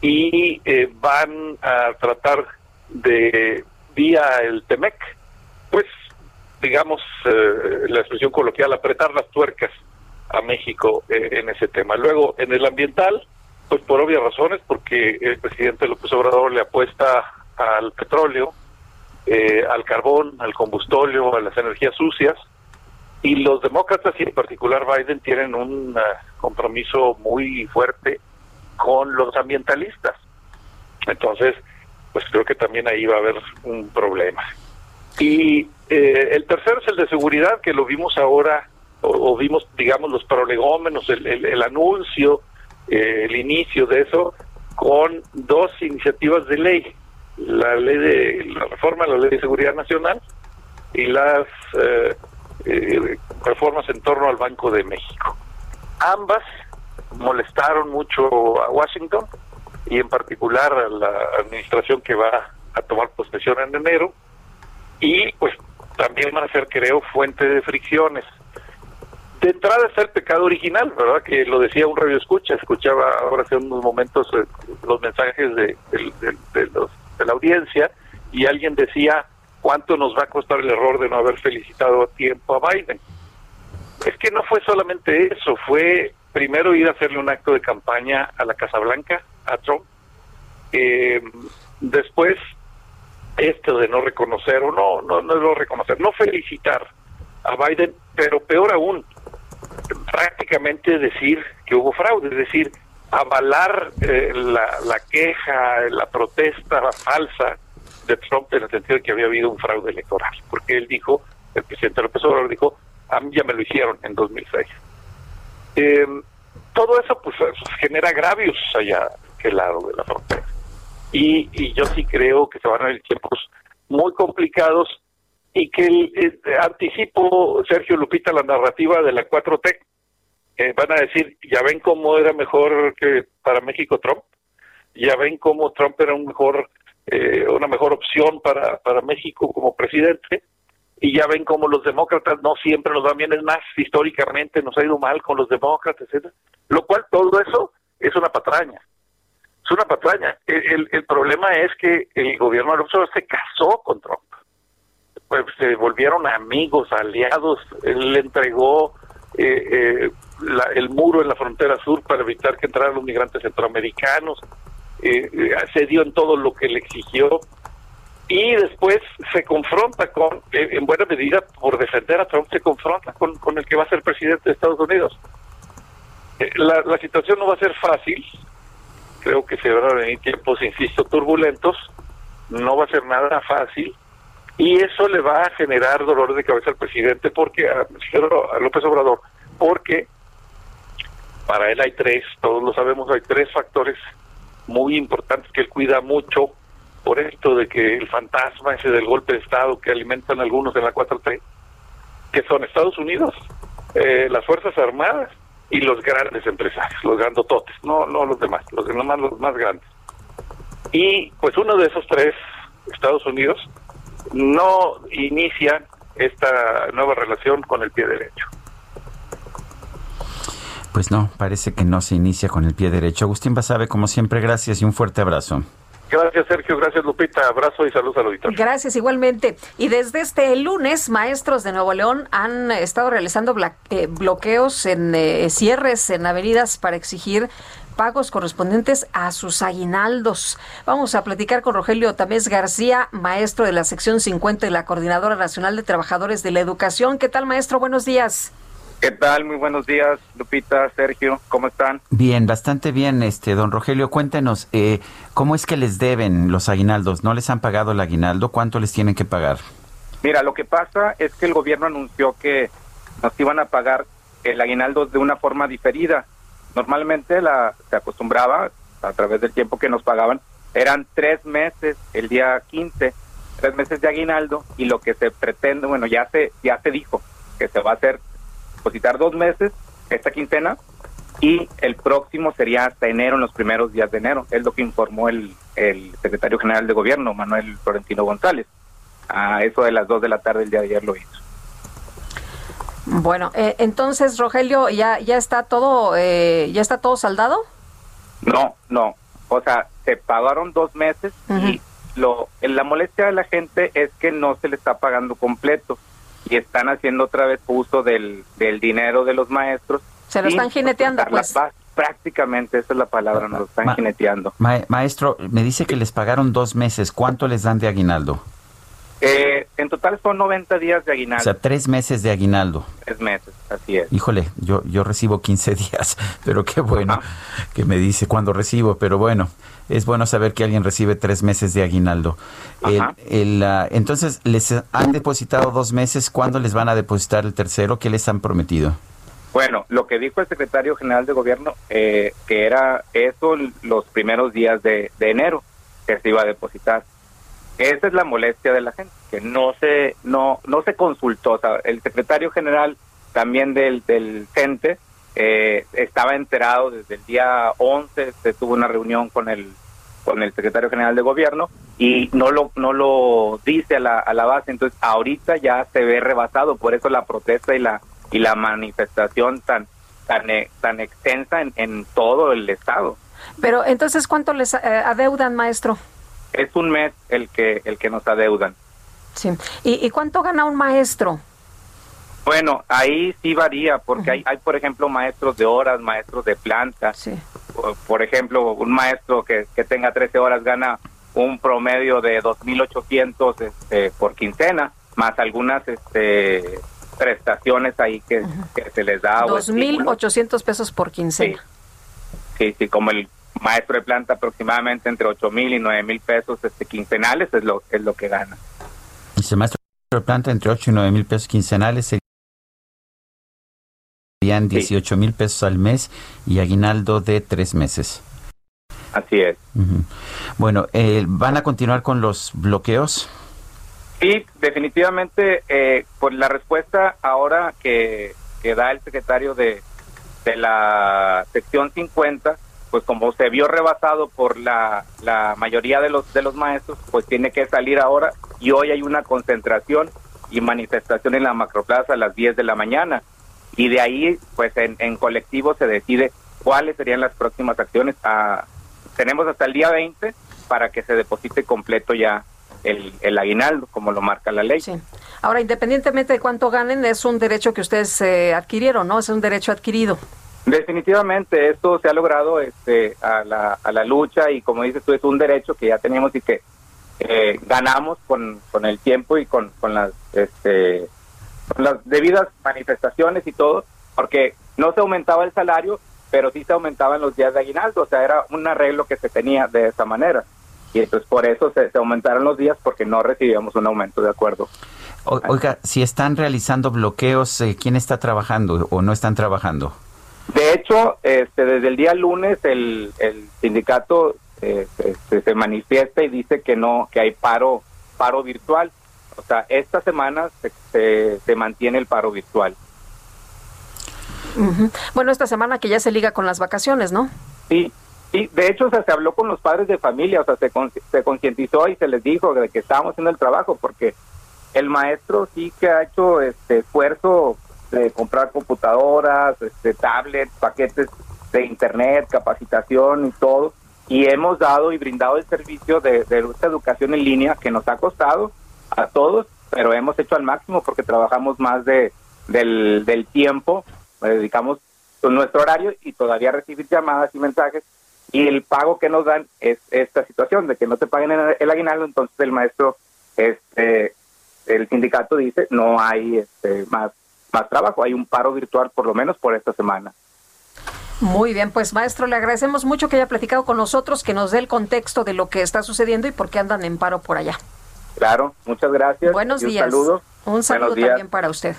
y eh, van a tratar de, vía el TEMEC, pues, digamos, la expresión coloquial, apretar las tuercas a México en ese tema. Luego, en el ambiental, pues por obvias razones, porque el presidente López Obrador le apuesta al petróleo, eh, al carbón, al combustóleo, a las energías sucias, y los demócratas y en particular Biden tienen un eh, compromiso muy fuerte con los ambientalistas. Entonces, pues creo que también ahí va a haber un problema. Y eh, el tercero es el de seguridad, que lo vimos ahora, o, vimos, digamos, los prolegómenos, el, anuncio eh, el inicio de eso con dos iniciativas de ley, la ley de la reforma de la ley de seguridad nacional y las eh, eh, reformas en torno al Banco de México. Ambas molestaron mucho a Washington y en particular a la administración que va a tomar posesión en enero y pues también van a ser creo fuente de fricciones de entrada está el pecado original, ¿verdad? Que lo decía un radio escucha, escuchaba ahora hace unos momentos eh, los mensajes de, de, la audiencia y alguien decía cuánto nos va a costar el error de no haber felicitado a tiempo a Biden. Es que no fue solamente eso, fue primero ir a hacerle un acto de campaña a la Casa Blanca, a Trump, eh, después esto de no reconocer o no, no, no, no reconocer, no felicitar a Biden, pero peor aún, prácticamente decir que hubo fraude, es decir, avalar eh, la, la, queja, la protesta falsa de Trump en el sentido de que había habido un fraude electoral, porque él dijo, el presidente López Obrador dijo, a mí ya me lo hicieron en 2006. Eh, todo eso pues genera agravios allá que lado de la frontera. Y, y yo sí creo que se van a ver tiempos muy complicados y que el, anticipo, Sergio Lupita, la narrativa de la 4T, eh, van a decir, ya ven cómo era mejor que para México Trump, ya ven cómo Trump era un mejor, eh, una mejor opción para, para México como presidente, y ya ven cómo los demócratas no siempre nos van bien, es más, históricamente nos ha ido mal con los demócratas, etcétera. Lo cual todo eso es una patraña. Es una patraña. El, el, problema es que el gobierno de López se casó con Trump. Pues se volvieron amigos, aliados. Él le entregó eh, eh, el muro en la frontera sur para evitar que entraran los migrantes centroamericanos. Eh, se dio en todo lo que le exigió y después se confronta con, en buena medida, por defender a Trump, se confronta con, con el que va a ser presidente de Estados Unidos. La, la situación no va a ser fácil, creo que se van a venir tiempos, insisto, turbulentos, no va a ser nada fácil, y eso le va a generar dolor de cabeza al presidente, porque a, a López Obrador, porque para él hay tres, todos lo sabemos, hay tres factores muy importantes que él cuida mucho por esto de que el fantasma ese del golpe de Estado que alimentan algunos en la 4T, que son Estados Unidos, eh, las Fuerzas Armadas y los grandes empresarios, los grandototes, no, no los demás, los demás los más grandes. Y pues uno de esos tres, Estados Unidos, no inicia esta nueva relación con el pie derecho. Pues no, parece que no se inicia con el pie derecho. Agustín Basabe, como siempre, gracias y un fuerte abrazo. Gracias, Sergio. Gracias, Lupita. Abrazo y saludos al auditorio. Gracias, igualmente. Y desde este lunes, maestros de Nuevo León han estado realizando eh, bloqueos en eh, cierres en avenidas para exigir pagos correspondientes a sus aguinaldos. Vamos a platicar con Rogelio Tamés García, maestro de la sección 50 de la Coordinadora Nacional de Trabajadores de la Educación. ¿Qué tal, maestro? Buenos días. ¿Qué tal? Muy buenos días, Lupita, Sergio, ¿cómo están? Bien, bastante bien, este, don Rogelio, cuéntenos, eh, ¿cómo es que les deben los aguinaldos? ¿No les han pagado el aguinaldo? ¿Cuánto les tienen que pagar? Mira, lo que pasa es que el gobierno anunció que nos iban a pagar el aguinaldo de una forma diferida. Normalmente la, se acostumbraba, a través del tiempo que nos pagaban, eran tres meses, el día 15, tres meses de aguinaldo, y lo que se pretende, bueno, ya se, ya se dijo que se va a hacer depositar dos meses esta quincena y el próximo sería hasta enero, en los primeros días de enero. Es lo que informó el, el secretario general de gobierno, Manuel Florentino González. A eso de las dos de la tarde el día de ayer lo hizo. Bueno, eh, entonces Rogelio, ya ya está todo eh, ya está todo saldado. No, no. O sea, se pagaron dos meses y lo la molestia de la gente es que no se le está pagando completo y están haciendo otra vez uso del, del dinero de los maestros. Se lo están jineteando, pues. Prácticamente, esa es la palabra, nos lo están jineteando. maestro, me dice que les pagaron dos meses. ¿Cuánto les dan de aguinaldo? Eh, en total son 90 días de aguinaldo. O sea, tres meses de aguinaldo. Tres meses, así es. Híjole, yo, yo recibo 15 [laughs] días, pero qué bueno que me dice cuándo recibo, pero bueno, es bueno saber que alguien recibe tres meses de aguinaldo. El, ah, entonces, ¿les han depositado dos meses? ¿Cuándo les van a depositar el tercero? ¿Qué les han prometido? Bueno, lo que dijo el secretario general de gobierno, eh, que era eso los primeros días de, enero que se iba a depositar. Esa es la molestia de la gente, que no se no no se consultó. el secretario general también del, del CENTE eh, estaba enterado desde el día 11, se tuvo una reunión con el con el secretario general de gobierno y no lo no lo dice a la, a la base. Entonces ahorita ya se ve rebasado por eso la protesta y la y la manifestación tan tan eh, tan extensa en, en todo el estado. Pero entonces cuánto les eh, adeudan maestro es un mes el que el que nos adeudan sí y, y cuánto gana un maestro bueno, ahí sí varía, porque hay, hay, por ejemplo, maestros de horas, maestros de planta. Sí. Por, ejemplo, un maestro que, que tenga 13 horas gana un promedio de 2.800 este, por quincena, más algunas este, prestaciones ahí que, se les da. 2.800 pesos por quincena. Sí. sí, como el maestro de planta aproximadamente entre 8.000 y 9.000 pesos este, quincenales es lo, es lo que gana. Y maestro de planta entre 8 y 9 mil pesos quincenales serían 18 mil pesos al mes y aguinaldo de tres meses. Así es. Bueno, eh, ¿van a continuar con los bloqueos? Sí, definitivamente, eh, por la respuesta ahora que, que da el secretario de, de la sección 50, pues como se vio rebasado por la, la mayoría de los de los maestros, pues tiene que salir ahora y hoy hay una concentración y manifestación en la macroplaza a las 10 de la mañana y de ahí pues en, en colectivo se decide cuáles serían las próximas acciones. Ah, tenemos hasta el día 20 para que se deposite completo ya el, el aguinaldo, como lo marca la ley. Sí. Ahora, independientemente de cuánto ganen, es un derecho que ustedes eh, adquirieron, ¿no? Es un derecho adquirido. Definitivamente, esto se ha logrado este, a, la, a la lucha y como dices tú, es un derecho que ya teníamos y que eh, ganamos con, con el tiempo y con, con las este, las debidas manifestaciones y todo, porque no se aumentaba el salario, pero sí se aumentaban los días de aguinaldo, o sea, era un arreglo que se tenía de esa manera. Y entonces por eso se, aumentaron los días porque no recibíamos un aumento de acuerdo. oiga, si están realizando bloqueos, eh, ¿quién está trabajando o no están trabajando? De hecho, este, desde el día lunes el, el sindicato eh, se, se, manifiesta y dice que no, que hay paro, paro virtual. O sea, esta semana se, se, mantiene el paro virtual. Bueno, esta semana que ya se liga con las vacaciones, ¿no? Sí, sí. De hecho, o sea, se habló con los padres de familia, o sea, se, se concientizó y se les dijo de que estábamos haciendo el trabajo, porque el maestro sí que ha hecho este esfuerzo de comprar computadoras, este, tablets, paquetes de internet, capacitación y todo, y hemos dado y brindado el servicio de, de esta educación en línea que nos ha costado, a todos, pero hemos hecho al máximo porque trabajamos más de del, del tiempo, dedicamos nuestro horario y todavía recibir llamadas y mensajes. Y el pago que nos dan es esta situación de que no te paguen el, aguinaldo, entonces el maestro, este, el sindicato dice no hay este, más más trabajo, hay un paro virtual por lo menos por esta semana. Muy bien, pues maestro, le agradecemos mucho que haya platicado con nosotros, que nos dé el contexto de lo que está sucediendo y por qué andan en paro por allá. Claro, muchas gracias. Buenos días. Un saludo. Un saludo también para usted.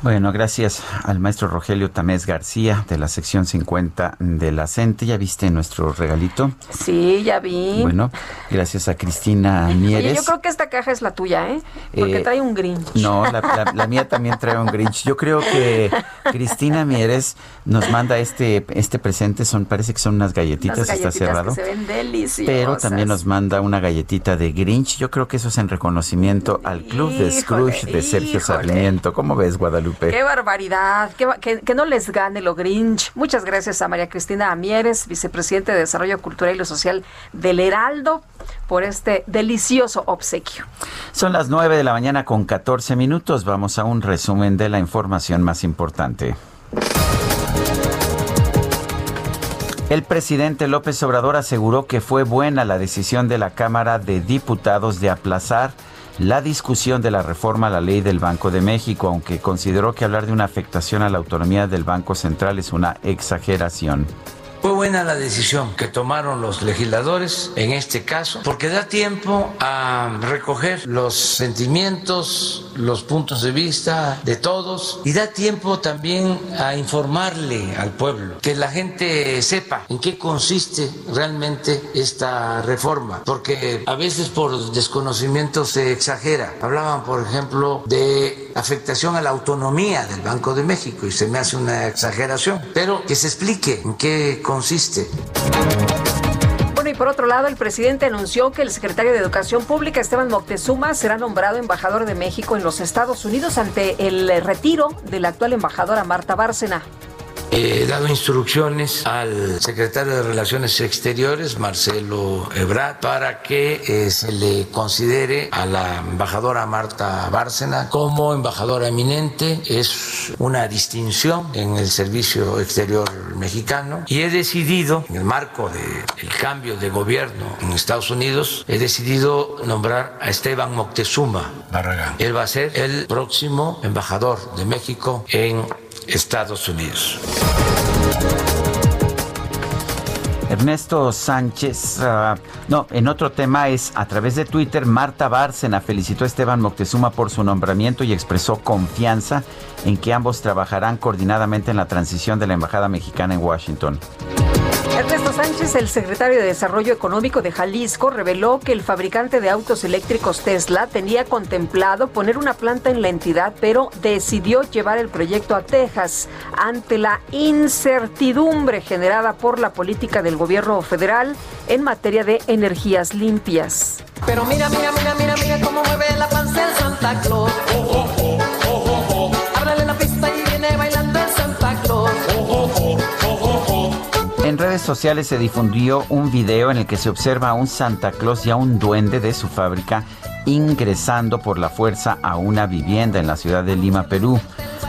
Bueno, gracias al maestro Rogelio Tamés García de la sección 50 de la CENTE. ¿Ya viste nuestro regalito? Sí, ya vi. Bueno, gracias a Cristina Mieres. yo creo que esta caja es la tuya, ¿eh? Porque eh, trae un Grinch. No, la, mía también trae un Grinch. Yo creo que Cristina Mieres nos manda este este presente. Son Parece que son unas galletitas, está cerrado. se ven deliciosas. Pero también nos manda una galletita de Grinch. Yo creo que eso es en reconocimiento al Club de Scrooge de Sergio Sarmiento. ¿Cómo ves, Guadalupe? Qué barbaridad, que, no les gane lo Grinch. Muchas gracias a María Cristina Amieres, vicepresidente de Desarrollo Cultural y lo Social del Heraldo, por este delicioso obsequio. Son las 9 de la mañana con 14 minutos. Vamos a un resumen de la información más importante. El presidente López Obrador aseguró que fue buena la decisión de la Cámara de Diputados de aplazar la discusión de la reforma a la ley del Banco de México, aunque consideró que hablar de una afectación a la autonomía del Banco Central es una exageración. Fue buena la decisión que tomaron los legisladores en este caso, porque da tiempo a recoger los sentimientos, los puntos de vista de todos y da tiempo también a informarle al pueblo, que la gente sepa en qué consiste realmente esta reforma, porque a veces por desconocimiento se exagera. Hablaban, por ejemplo, de afectación a la autonomía del Banco de México y se me hace una exageración, pero que se explique en qué consiste. Bueno, y por otro lado, el presidente anunció que el secretario de Educación Pública, Esteban Moctezuma, será nombrado embajador de México en los Estados Unidos ante el retiro de la actual embajadora Marta Bárcena. He dado instrucciones al secretario de Relaciones Exteriores, Marcelo Ebrard, para que eh, se le considere a la embajadora Marta Bárcena como embajadora eminente. Es una distinción en el servicio exterior mexicano. Y he decidido, en el marco del cambio de gobierno en Estados Unidos, he decidido nombrar a Esteban Moctezuma Barragán. Él va a ser el próximo embajador de México en Estados Unidos. Ernesto Sánchez, ah, no, en otro tema es a través de Twitter, Marta Bárcena felicitó a Esteban Moctezuma por su nombramiento y expresó confianza en que ambos trabajarán coordinadamente en la transición de la Embajada Mexicana en Washington. Ernesto Sánchez, el secretario de Desarrollo Económico de Jalisco, reveló que el fabricante de autos eléctricos Tesla tenía contemplado poner una planta en la entidad, pero decidió llevar el proyecto a Texas ante la incertidumbre generada por la política del gobierno federal en materia de energías limpias. Pero mira, mira, mira, mira, mira cómo mueve la panza el Santa Claus. En redes sociales se difundió un video en el que se observa a un Santa Claus y a un duende de su fábrica ingresando por la fuerza a una vivienda en la ciudad de Lima, Perú.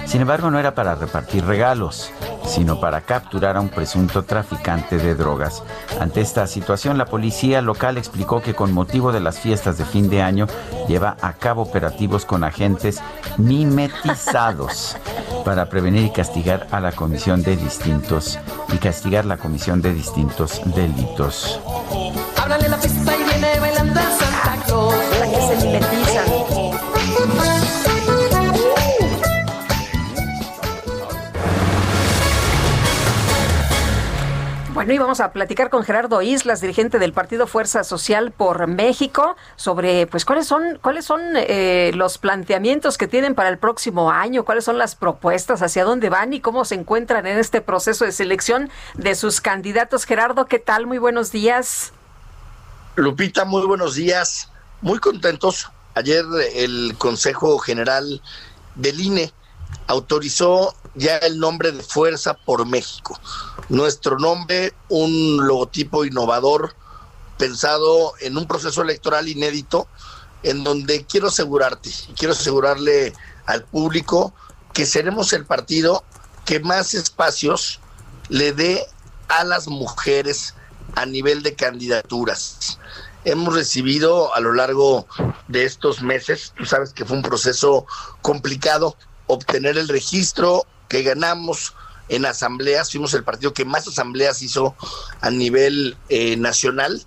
Sin embargo, no era para repartir regalos sino para capturar a un presunto traficante de drogas. Ante esta situación, la policía local explicó que con motivo de las fiestas de fin de año lleva a cabo operativos con agentes mimetizados [laughs] para prevenir y castigar a la comisión de distintos y castigar la comisión de distintos delitos. Bueno, y vamos a platicar con Gerardo Islas, dirigente del Partido Fuerza Social por México, sobre pues cuáles son cuáles son eh, los planteamientos que tienen para el próximo año, cuáles son las propuestas, hacia dónde van y cómo se encuentran en este proceso de selección de sus candidatos. Gerardo, ¿qué tal? Muy buenos días. Lupita, muy buenos días. Muy contentos. Ayer el Consejo General del INE autorizó ya el nombre de Fuerza por México. Nuestro nombre, un logotipo innovador pensado en un proceso electoral inédito, en donde quiero asegurarte, quiero asegurarle al público que seremos el partido que más espacios le dé a las mujeres a nivel de candidaturas. Hemos recibido a lo largo de estos meses, tú sabes que fue un proceso complicado, obtener el registro que ganamos en asambleas, fuimos el partido que más asambleas hizo a nivel eh, nacional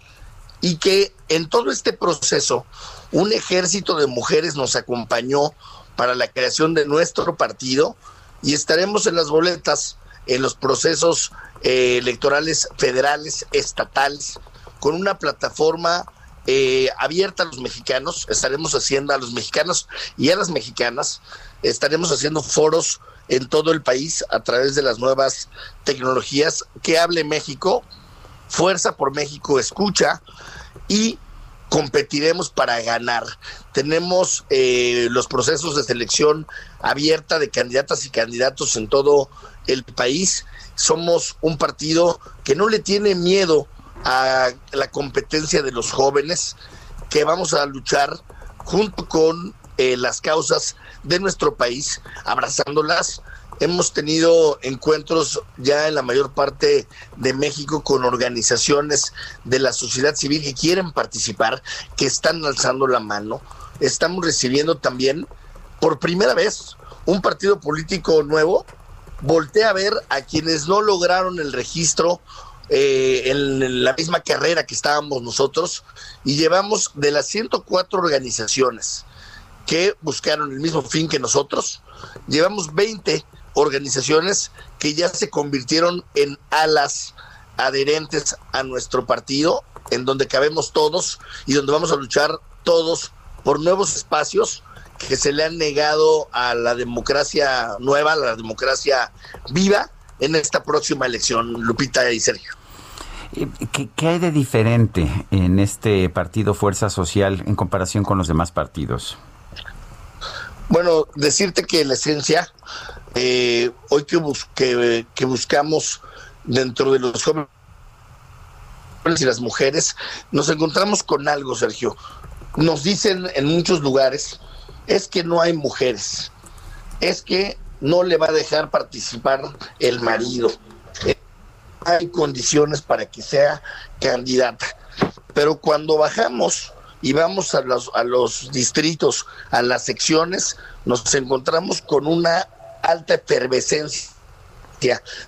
y que en todo este proceso un ejército de mujeres nos acompañó para la creación de nuestro partido y estaremos en las boletas en los procesos eh, electorales federales, estatales, con una plataforma eh, abierta a los mexicanos, estaremos haciendo a los mexicanos y a las mexicanas estaremos haciendo foros en todo el país a través de las nuevas tecnologías que hable México, Fuerza por México escucha y competiremos para ganar. Tenemos eh, los procesos de selección abierta de candidatas y candidatos en todo el país. Somos un partido que no le tiene miedo a la competencia de los jóvenes, que vamos a luchar junto con eh, las causas de nuestro país, abrazándolas. Hemos tenido encuentros ya en la mayor parte de México con organizaciones de la sociedad civil que quieren participar, que están alzando la mano. Estamos recibiendo también, por primera vez, un partido político nuevo. Voltea a ver a quienes no lograron el registro eh, en la misma carrera que estábamos nosotros y llevamos de las 104 organizaciones que buscaron el mismo fin que nosotros. Llevamos 20 organizaciones que ya se convirtieron en alas adherentes a nuestro partido, en donde cabemos todos y donde vamos a luchar todos por nuevos espacios que se le han negado a la democracia nueva, a la democracia viva en esta próxima elección, Lupita y Sergio. Eh, ¿Qué, ¿Qué, hay de diferente en este partido Fuerza Social en comparación con los demás partidos? Bueno, decirte que la esencia, eh, hoy que, que, buscamos dentro de los jóvenes y las mujeres, nos encontramos con algo, Sergio. Nos dicen en muchos lugares, es que no hay mujeres, es que no le va a dejar participar el marido, hay condiciones para que sea candidata. Pero cuando bajamos y vamos a los, a los distritos, a las secciones, nos encontramos con una alta efervescencia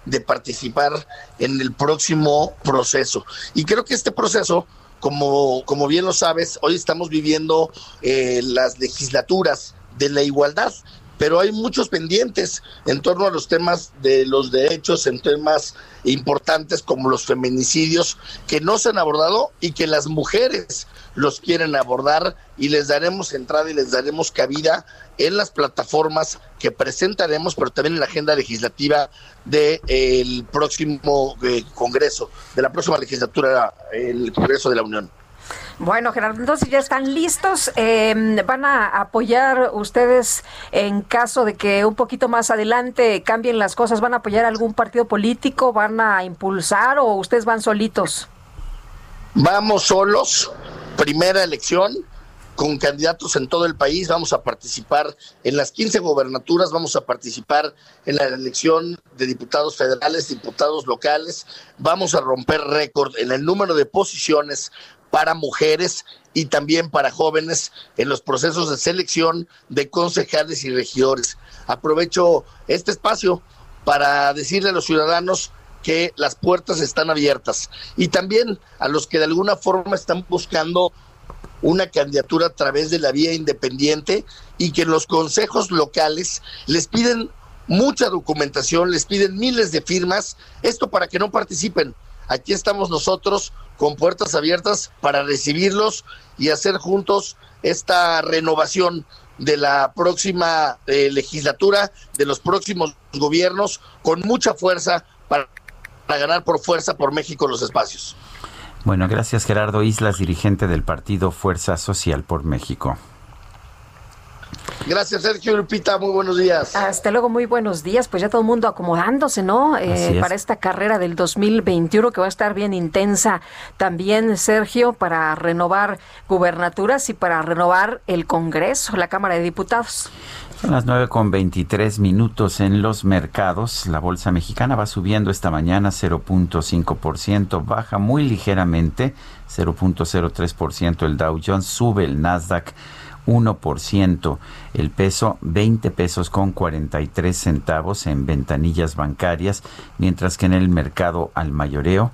de participar en el próximo proceso. Y creo que este proceso, como, como bien lo sabes, hoy estamos viviendo eh, las legislaturas de la igualdad. Pero hay muchos pendientes en torno a los temas de los derechos, en temas importantes como los feminicidios que no se han abordado y que las mujeres los quieren abordar y les daremos entrada y les daremos cabida en las plataformas que presentaremos, pero también en la agenda legislativa del próximo eh, Congreso, de la próxima legislatura, el Congreso de la Unión. Bueno, Gerardo, entonces ya están listos. Em, ¿Van a apoyar ustedes en caso de que un poquito más adelante cambien las cosas? ¿Van a apoyar algún partido político? ¿Van a impulsar o ustedes van solitos? Vamos solos. Primera elección con candidatos en todo el país. Vamos a participar en las 15 gobernaturas, vamos a participar en la elección de diputados federales, diputados locales. Vamos a romper récord en el número de posiciones para mujeres y también para jóvenes en los procesos de selección de concejales y regidores. Aprovecho este espacio para decirle a los ciudadanos que las puertas están abiertas y también a los que de alguna forma están buscando una candidatura a través de la vía independiente y que los consejos locales les piden mucha documentación, les piden miles de firmas, esto para que no participen. Aquí estamos nosotros con puertas abiertas para recibirlos y hacer juntos esta renovación de la próxima eh, legislatura, de los próximos gobiernos, con mucha fuerza para, para ganar por fuerza por México los espacios. Bueno, gracias Gerardo Islas, dirigente del partido Fuerza Social por México. Gracias, Sergio Lupita. Muy buenos días. Hasta luego, muy buenos días. Pues ya todo el mundo acomodándose, ¿no? Eh, para esta carrera del 2021 que va a estar bien intensa también, Sergio, para renovar gubernaturas y para renovar el Congreso, la Cámara de Diputados. Son las 9 con 23 minutos en los mercados. La bolsa mexicana va subiendo esta mañana 0.5%, baja muy ligeramente 0.03%. El Dow Jones sube, el Nasdaq 1%, el peso 20 pesos con 43 centavos en ventanillas bancarias, mientras que en el mercado al mayoreo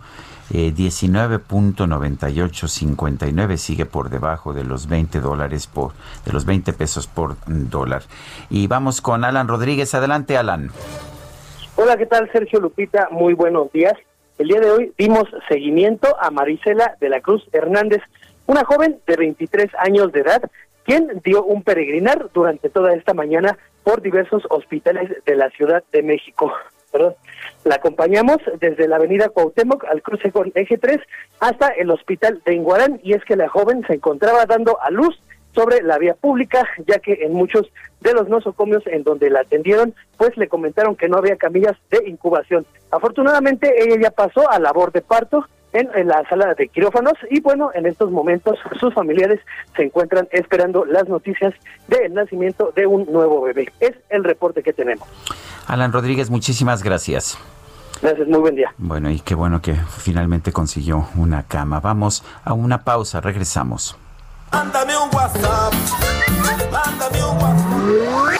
eh, 19.9859 sigue por debajo de los 20 dólares por de los 20 pesos por dólar. Y vamos con Alan Rodríguez, adelante Alan. Hola, ¿qué tal Sergio Lupita? Muy buenos días. El día de hoy dimos seguimiento a Marisela de la Cruz Hernández, una joven de 23 años de edad dio un peregrinar durante toda esta mañana por diversos hospitales de la Ciudad de México. La acompañamos desde la avenida Cuauhtémoc al cruce con Eje 3 hasta el hospital de Inguarán y es que la joven se encontraba dando a luz sobre la vía pública, ya que en muchos de los nosocomios en donde la atendieron, pues le comentaron que no había camillas de incubación. Afortunadamente ella ya pasó a labor de parto en, la sala de quirófanos y bueno, en estos momentos sus familiares se encuentran esperando las noticias del nacimiento de un nuevo bebé. Es el reporte que tenemos. Alan Rodríguez, muchísimas gracias. Gracias, muy buen día. Bueno, y qué bueno que finalmente consiguió una cama. Vamos a una pausa, regresamos. Mándame un WhatsApp. Mándame un WhatsApp.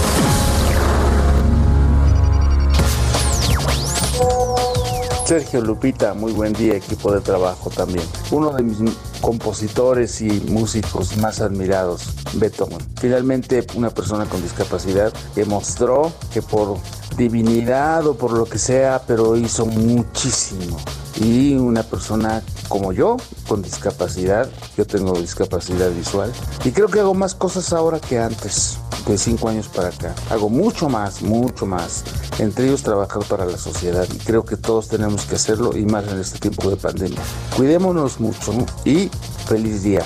Sergio Lupita, muy buen día, equipo de trabajo también. Uno de mis compositores y músicos más admirados, Beethoven. Finalmente, una persona con discapacidad demostró que por divinidad o por lo que sea, pero hizo muchísimo. Y una persona como yo, con discapacidad, yo tengo discapacidad visual, y creo que hago más cosas ahora que antes, de cinco años para acá. Hago mucho más, mucho más. Entre ellos trabajar para la sociedad, y creo que todos tenemos que hacerlo, y más en este tiempo de pandemia. Cuidémonos mucho y feliz día.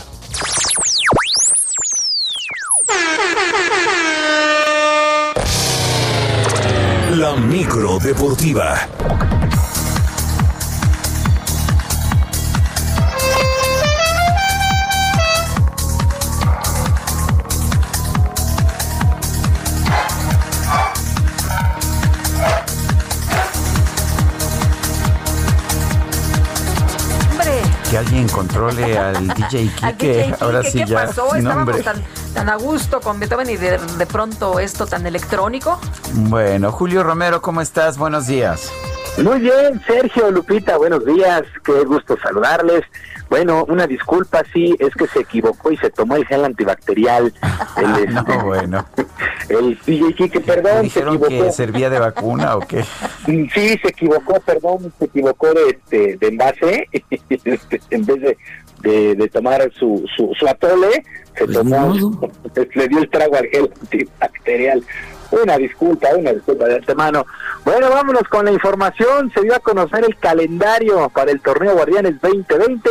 Micro deportiva. que alguien controle al DJ [laughs] Kike. Ahora sí ya. Pasó? Nombre tan, a gusto con Beethoven y de, de pronto esto tan electrónico. Bueno, Julio Romero, ¿cómo estás? Buenos días. Muy bien, Sergio, Lupita, buenos días, qué gusto saludarles. Bueno, una disculpa, sí, es que se equivocó y se tomó el gel antibacterial. [laughs] El, no, este, bueno. El DJ que perdón, ¿Dijeron se que servía de vacuna o qué? [laughs] Sí, se equivocó, perdón, se equivocó de, este, de envase, este, [laughs] en vez de, de, tomar su, su, su atole, se pues tomó, [laughs] le dio el trago al gel antibacterial. Una disculpa, una disculpa de antemano. Bueno, vámonos con la información. Se dio a conocer el calendario para el torneo Guardianes 2020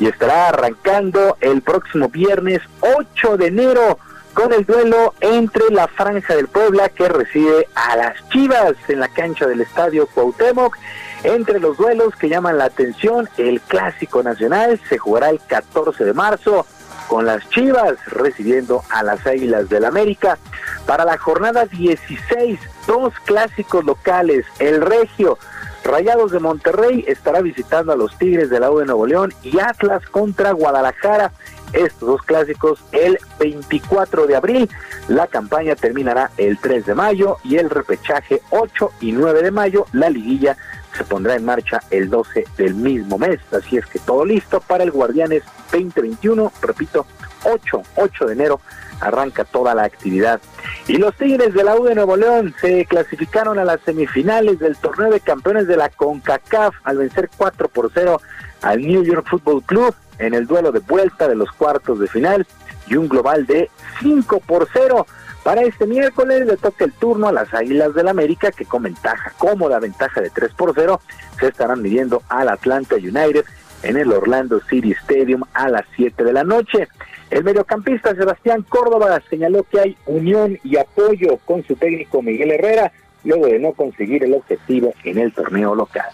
y estará arrancando el próximo viernes 8 de enero con el duelo entre la Franja del Puebla que recibe a las Chivas en la cancha del Estadio Cuauhtémoc. Entre los duelos que llaman la atención, el Clásico Nacional se jugará el 14 de marzo con las Chivas recibiendo a las Águilas del América. Para la jornada 16, dos clásicos locales, el Regio, Rayados de Monterrey estará visitando a los Tigres de la U de Nuevo León y Atlas contra Guadalajara. Estos dos clásicos el 24 de abril. La campaña terminará el 3 de mayo y el repechaje 8 y 9 de mayo. La liguilla se pondrá en marcha el 12 del mismo mes. Así es que todo listo para el Guardianes 2021. Repito, 8, 8 de enero arranca toda la actividad. Y los Tigres de la U de Nuevo León se clasificaron a las semifinales del torneo de campeones de la CONCACAF al vencer 4 por 0 al New York Football Club en el duelo de vuelta de los cuartos de final y un global de 5 por 0. Para este miércoles le toca el turno a las Águilas del América que con ventaja, cómoda ventaja de 3 por 0, se estarán midiendo al Atlanta United en el Orlando City Stadium a las 7 de la noche. El mediocampista Sebastián Córdoba señaló que hay unión y apoyo con su técnico Miguel Herrera luego de no conseguir el objetivo en el torneo local.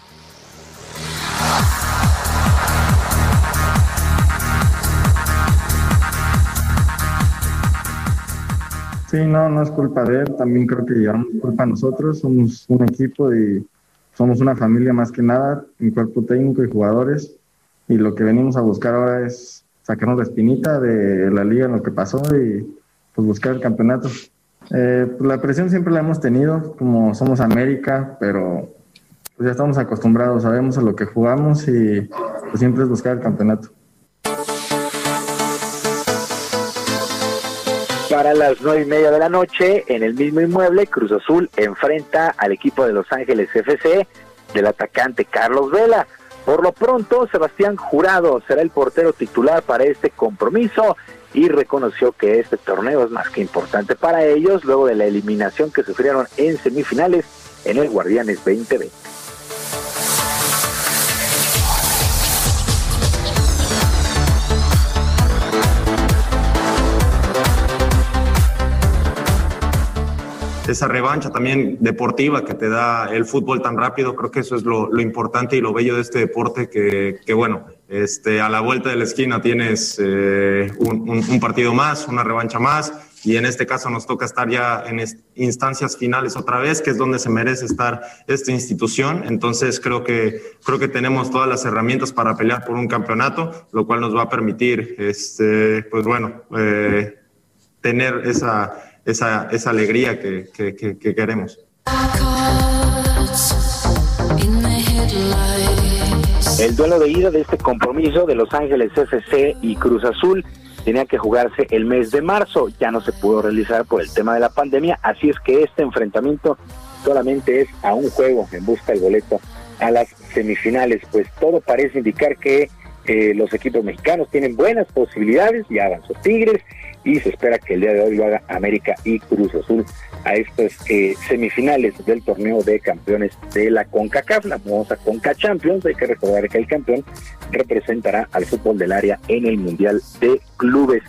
Sí, no, no es culpa de él, también creo que llevamos culpa a nosotros, somos un equipo y somos una familia más que nada, un cuerpo técnico y jugadores, y lo que venimos a buscar ahora es sacarnos la espinita de la liga en lo que pasó y pues buscar el campeonato. Eh, pues la presión siempre la hemos tenido, como somos América, pero pues ya estamos acostumbrados, sabemos a lo que jugamos y pues siempre es buscar el campeonato. Para las nueve y media de la noche, en el mismo inmueble, Cruz Azul enfrenta al equipo de Los Ángeles FC del atacante Carlos Vela. Por lo pronto, Sebastián Jurado será el portero titular para este compromiso y reconoció que este torneo es más que importante para ellos luego de la eliminación que sufrieron en semifinales en el Guardianes 2020. Esa revancha también deportiva que te da el fútbol tan rápido. Creo que eso es lo, importante y lo bello de este deporte, que, que, bueno, este, a la vuelta de la esquina tienes eh, un, partido más, una revancha más, y en este caso nos toca estar ya en instancias finales otra vez, que es donde se merece estar esta institución. Entonces creo que, creo que tenemos todas las herramientas para pelear por un campeonato, lo cual nos va a permitir, este, pues bueno, eh, tener esa esa, esa alegría que, que, que, queremos. El duelo de ida de este compromiso de Los Ángeles FC y Cruz Azul tenía que jugarse el mes de marzo, ya no se pudo realizar por el tema de la pandemia, así es que este enfrentamiento solamente es a un juego en busca del boleto a las semifinales, pues todo parece indicar que eh, los equipos mexicanos tienen buenas posibilidades, ya avanzó Tigres, y se espera que el día de hoy lo haga América y Cruz Azul a estas eh, semifinales del torneo de campeones de la CONCACAF, la famosa CONCA Champions. Hay que recordar que el campeón representará al fútbol del área en el Mundial de Clubes.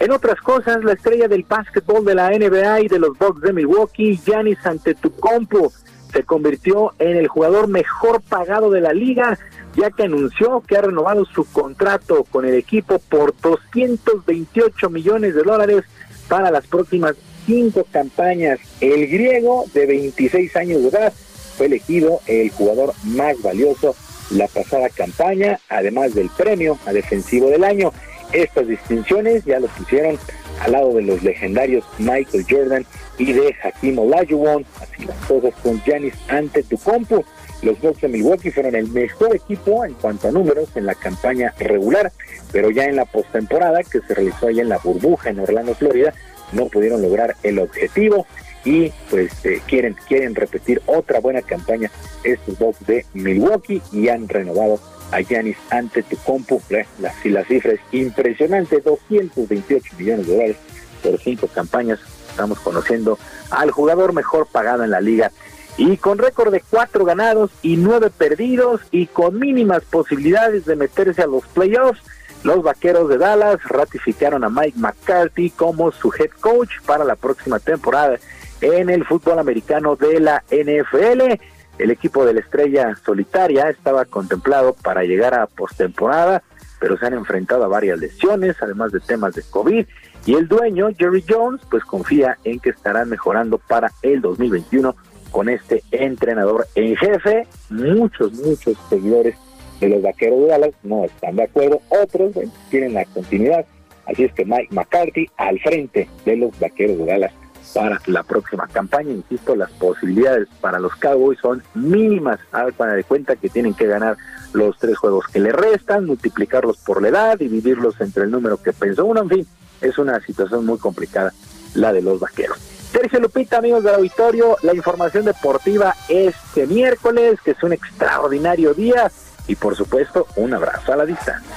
En otras cosas, la estrella del básquetbol de la NBA y de los Bucks de Milwaukee, Giannis Antetokounmpo, se convirtió en el jugador mejor pagado de la liga ya que anunció que ha renovado su contrato con el equipo por 228 millones de dólares para las próximas cinco campañas. El griego de 26 años de edad fue elegido el jugador más valioso la pasada campaña, además del premio a defensivo del año. Estas distinciones ya lo pusieron al lado de los legendarios Michael Jordan y de Hakim Olajuwon, así las cosas con Giannis ante tu compu. Los Bucks de Milwaukee fueron el mejor equipo en cuanto a números en la campaña regular, pero ya en la postemporada que se realizó allá en la burbuja en Orlando, Florida, no pudieron lograr el objetivo y pues eh, quieren quieren repetir otra buena campaña estos Bucks de Milwaukee y han renovado a Yanis ante tu compu. La, la cifra es impresionante, 228 millones de dólares por cinco campañas. Estamos conociendo al jugador mejor pagado en la liga y con récord de cuatro ganados y nueve perdidos y con mínimas posibilidades de meterse a los playoffs. Los vaqueros de Dallas ratificaron a Mike McCarthy como su head coach para la próxima temporada en el fútbol americano de la NFL. El equipo de la estrella solitaria estaba contemplado para llegar a postemporada, pero se han enfrentado a varias lesiones, además de temas de COVID. Y el dueño, Jerry Jones, pues confía en que estarán mejorando para el 2021 con este entrenador en jefe. Muchos, muchos seguidores de los vaqueros de Dallas no están de acuerdo, otros tienen la continuidad. Así es que Mike McCarthy al frente de los vaqueros de Dallas para la próxima campaña. Insisto, las posibilidades para los Cowboys son mínimas. para de cuenta que tienen que ganar los tres juegos que le restan, multiplicarlos por la edad, dividirlos entre el número que pensó uno. En fin, es una situación muy complicada la de los vaqueros. Sergio Lupita, amigos del auditorio, la información deportiva este miércoles, que es un extraordinario día, y por supuesto, un abrazo a la distancia.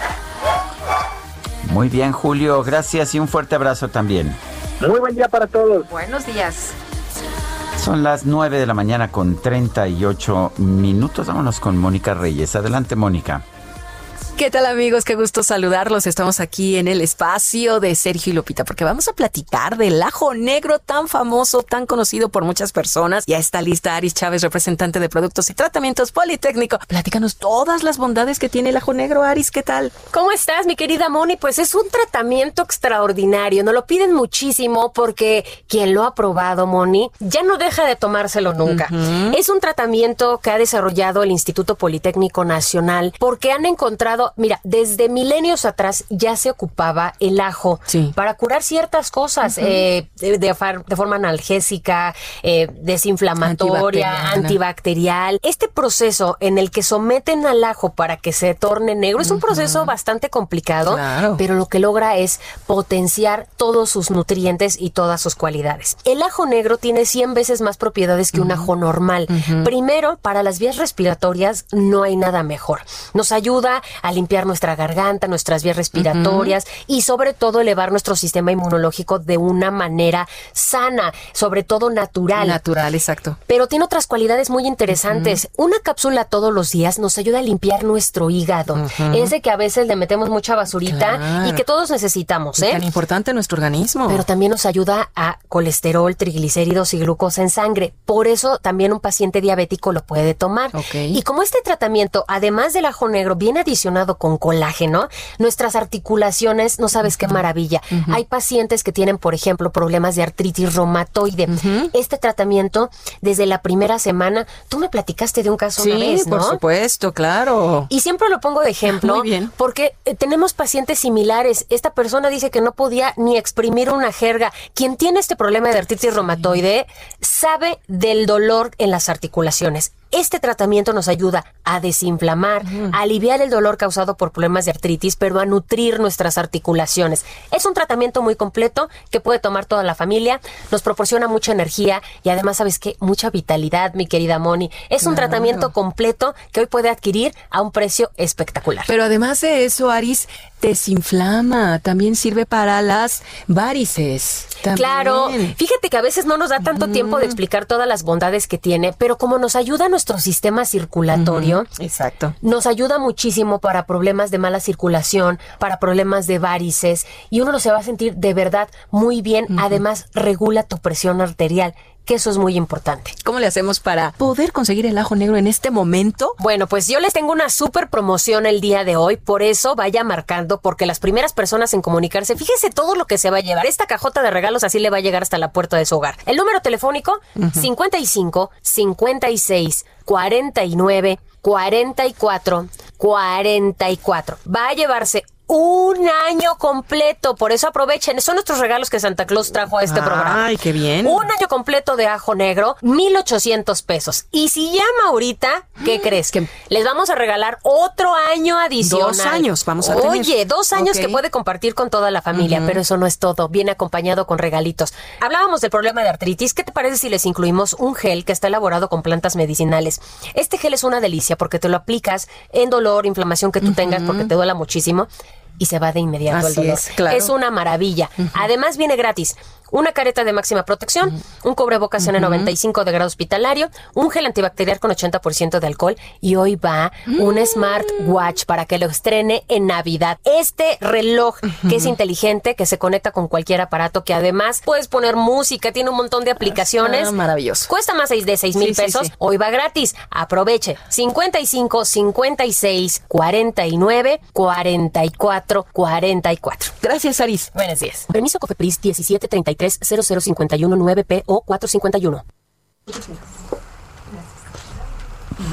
Muy bien, Julio, gracias y un fuerte abrazo también. Muy buen día para todos. Buenos días. Son las 9 de la mañana con 38 minutos. Vámonos con Mónica Reyes. Adelante, Mónica. ¿Qué tal amigos? Qué gusto saludarlos. Estamos aquí en el espacio de Sergio y Lupita porque vamos a platicar del ajo negro tan famoso, tan conocido por muchas personas. Ya está lista Aris Chávez, representante de Productos y Tratamientos Politécnico. Platícanos todas las bondades que tiene el ajo negro. Aris, ¿qué tal? ¿Cómo estás, mi querida Moni? Pues es un tratamiento extraordinario. Nos lo piden muchísimo porque quien lo ha probado, Moni, ya no deja de tomárselo nunca. Es un tratamiento que ha desarrollado el Instituto Politécnico Nacional porque han encontrado mira, desde milenios atrás ya se ocupaba el ajo para curar ciertas cosas eh, de, forma analgésica, eh, desinflamatoria, antibacterial. Este proceso en el que someten al ajo para que se torne negro es un proceso bastante complicado, pero lo que logra es potenciar todos sus nutrientes y todas sus cualidades. El ajo negro tiene 100 veces más propiedades que un ajo normal. Primero, para las vías respiratorias no hay nada mejor. Nos ayuda a limpiar nuestra garganta, nuestras vías respiratorias y sobre todo elevar nuestro sistema inmunológico de una manera sana, sobre todo natural. Natural, exacto. Pero tiene otras cualidades muy interesantes. Una cápsula todos los días nos ayuda a limpiar nuestro hígado. Ese que a veces le metemos mucha basurita y que todos necesitamos, ¿eh? Tan importante nuestro organismo. Pero también nos ayuda a colesterol, triglicéridos y glucosa en sangre. Por eso también un paciente diabético lo puede tomar. Y como este tratamiento, además del ajo negro, viene adicionado con colágeno, nuestras articulaciones, no sabes qué maravilla. Hay pacientes que tienen, por ejemplo, problemas de artritis reumatoide. Este tratamiento, desde la primera semana, tú me platicaste de un caso una vez, ¿no? por supuesto, claro. Y siempre lo pongo de ejemplo, porque eh, tenemos pacientes similares. Esta persona dice que no podía ni exprimir una jerga. Quien tiene este problema de artritis reumatoide sabe del dolor en las articulaciones. Este tratamiento nos ayuda a desinflamar, a aliviar el dolor causado por problemas de artritis, pero a nutrir nuestras articulaciones. Es un tratamiento muy completo que puede tomar toda la familia, nos proporciona mucha energía y además, ¿sabes qué? Mucha vitalidad, mi querida Moni. Es un tratamiento completo que hoy puede adquirir a un precio espectacular. Pero además de eso, Aris, desinflama, también sirve para las varices. Claro, fíjate que a veces no nos da tanto tiempo de explicar todas las bondades que tiene, pero como nos ayuda nuestro sistema circulatorio, exacto. Nos ayuda muchísimo para problemas de mala circulación, para problemas de varices y uno se va a sentir de verdad muy bien, además regula tu presión arterial que eso es muy importante. ¿Cómo le hacemos para poder conseguir el ajo negro en este momento? Bueno, pues yo les tengo una súper promoción el día de hoy, por eso vaya marcando, porque las primeras personas en comunicarse, fíjese todo lo que se va a llevar. Esta cajota de regalos así le va a llegar hasta la puerta de su hogar. El número telefónico, 55 56 49 44 44. Va a llevarse un año completo. Por eso aprovechen. Son nuestros regalos que Santa Claus trajo a este programa. Ay, qué bien. Un año completo de ajo negro, 1800 pesos. Y si llama ahorita, ¿qué crees? Que les vamos a regalar otro año adicional. Dos años vamos a tener. Oye, dos años que puede compartir con toda la familia, pero eso no es todo. Viene acompañado con regalitos. Hablábamos del problema de artritis. ¿Qué te parece si les incluimos un gel que está elaborado con plantas medicinales? Este gel es una delicia porque te lo aplicas en dolor, inflamación que tú tengas porque te duela muchísimo y se va de inmediato el dolor. Es, claro. es una maravilla. Además viene gratis una careta de máxima protección, un cubrebocas N95 de grado hospitalario, un gel antibacterial con 80% de alcohol y hoy va un Mm. smartwatch para que lo estrene en Navidad. Este reloj que es inteligente, que se conecta con cualquier aparato, que además puedes poner música, tiene un montón de aplicaciones. Ah, maravilloso. Cuesta más de 6 mil Sí, sí, pesos. sí. Hoy va gratis. Aproveche. 55 56 49 44 44. Gracias, Aris. Buenos días. Permiso Cofepris 1733 0051 9P o 451.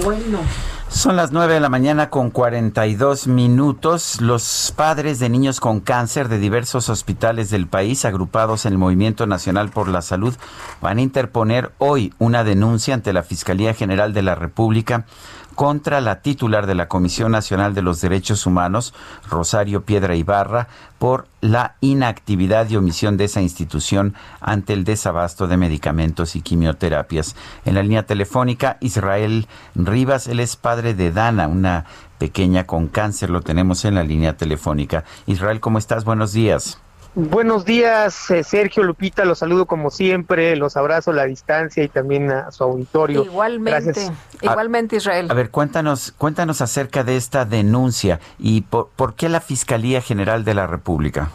Bueno. Son las 9 de la mañana con 42 minutos. Los padres de niños con cáncer de diversos hospitales del país, agrupados en el Movimiento Nacional por la Salud, van a interponer hoy una denuncia ante la Fiscalía General de la República contra la titular de la Comisión Nacional de los Derechos Humanos, Rosario Piedra Ibarra, por la inactividad y omisión de esa institución ante el desabasto de medicamentos y quimioterapias. En la línea telefónica, Israel Rivas, él es padre de Dana, una pequeña con cáncer, lo tenemos en la línea telefónica. Israel, ¿cómo estás? Buenos días. Buenos días, eh, Sergio Lupita, los saludo como siempre, los abrazo a la distancia y también a su auditorio. Igualmente, Gracias. igualmente Israel. A ver, cuéntanos, cuéntanos acerca de esta denuncia y por, por qué la Fiscalía General de la República.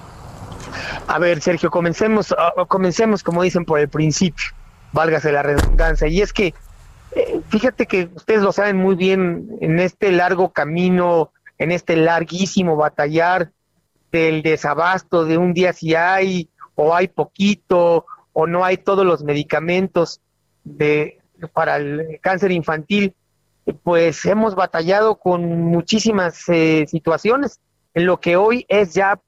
A ver, Sergio, comencemos, ah, comencemos como dicen por el principio, válgase la redundancia, y es que eh, fíjate que ustedes lo saben muy bien en este largo camino, en este larguísimo batallar del desabasto de un día si hay o hay poquito o no hay todos los medicamentos de para el cáncer infantil, pues hemos batallado con muchísimas eh, situaciones en lo que hoy es ya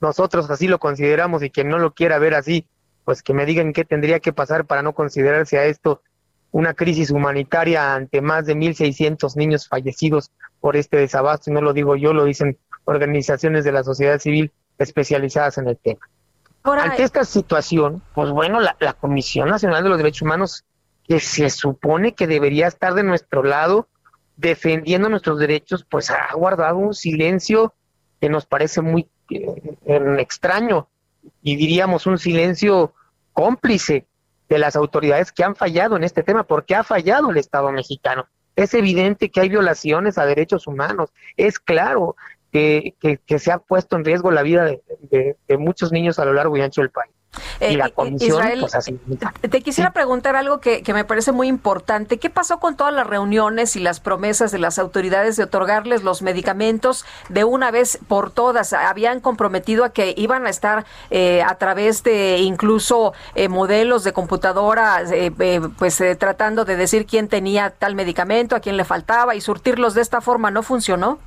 nosotros así lo consideramos y quien no lo quiera ver así, pues que me digan qué tendría que pasar para no considerarse a esto una crisis humanitaria ante más de 1.600 niños fallecidos por este desabasto, y no lo digo yo, lo dicen organizaciones de la sociedad civil especializadas en el tema. Ante esta situación, pues bueno, la, la Comisión Nacional de los Derechos Humanos, que se supone que debería estar de nuestro lado defendiendo nuestros derechos, pues ha guardado un silencio que nos parece muy eh, extraño y diríamos un silencio cómplice de las autoridades que han fallado en este tema, porque ha fallado el Estado mexicano. Es evidente que hay violaciones a derechos humanos, es claro que, que, que se ha puesto en riesgo la vida de, de, de muchos niños a lo largo y ancho del país. y la Eh, comisión, Israel, pues así. Te quisiera preguntar algo que, que me parece muy importante. ¿Qué pasó con todas las reuniones y las promesas de las autoridades de otorgarles los medicamentos de una vez por todas? Habían comprometido a que iban a estar eh, a través de incluso eh, modelos de computadora, eh, eh, pues eh, tratando de decir quién tenía tal medicamento, a quién le faltaba y surtirlos de esta forma. ¿No funcionó?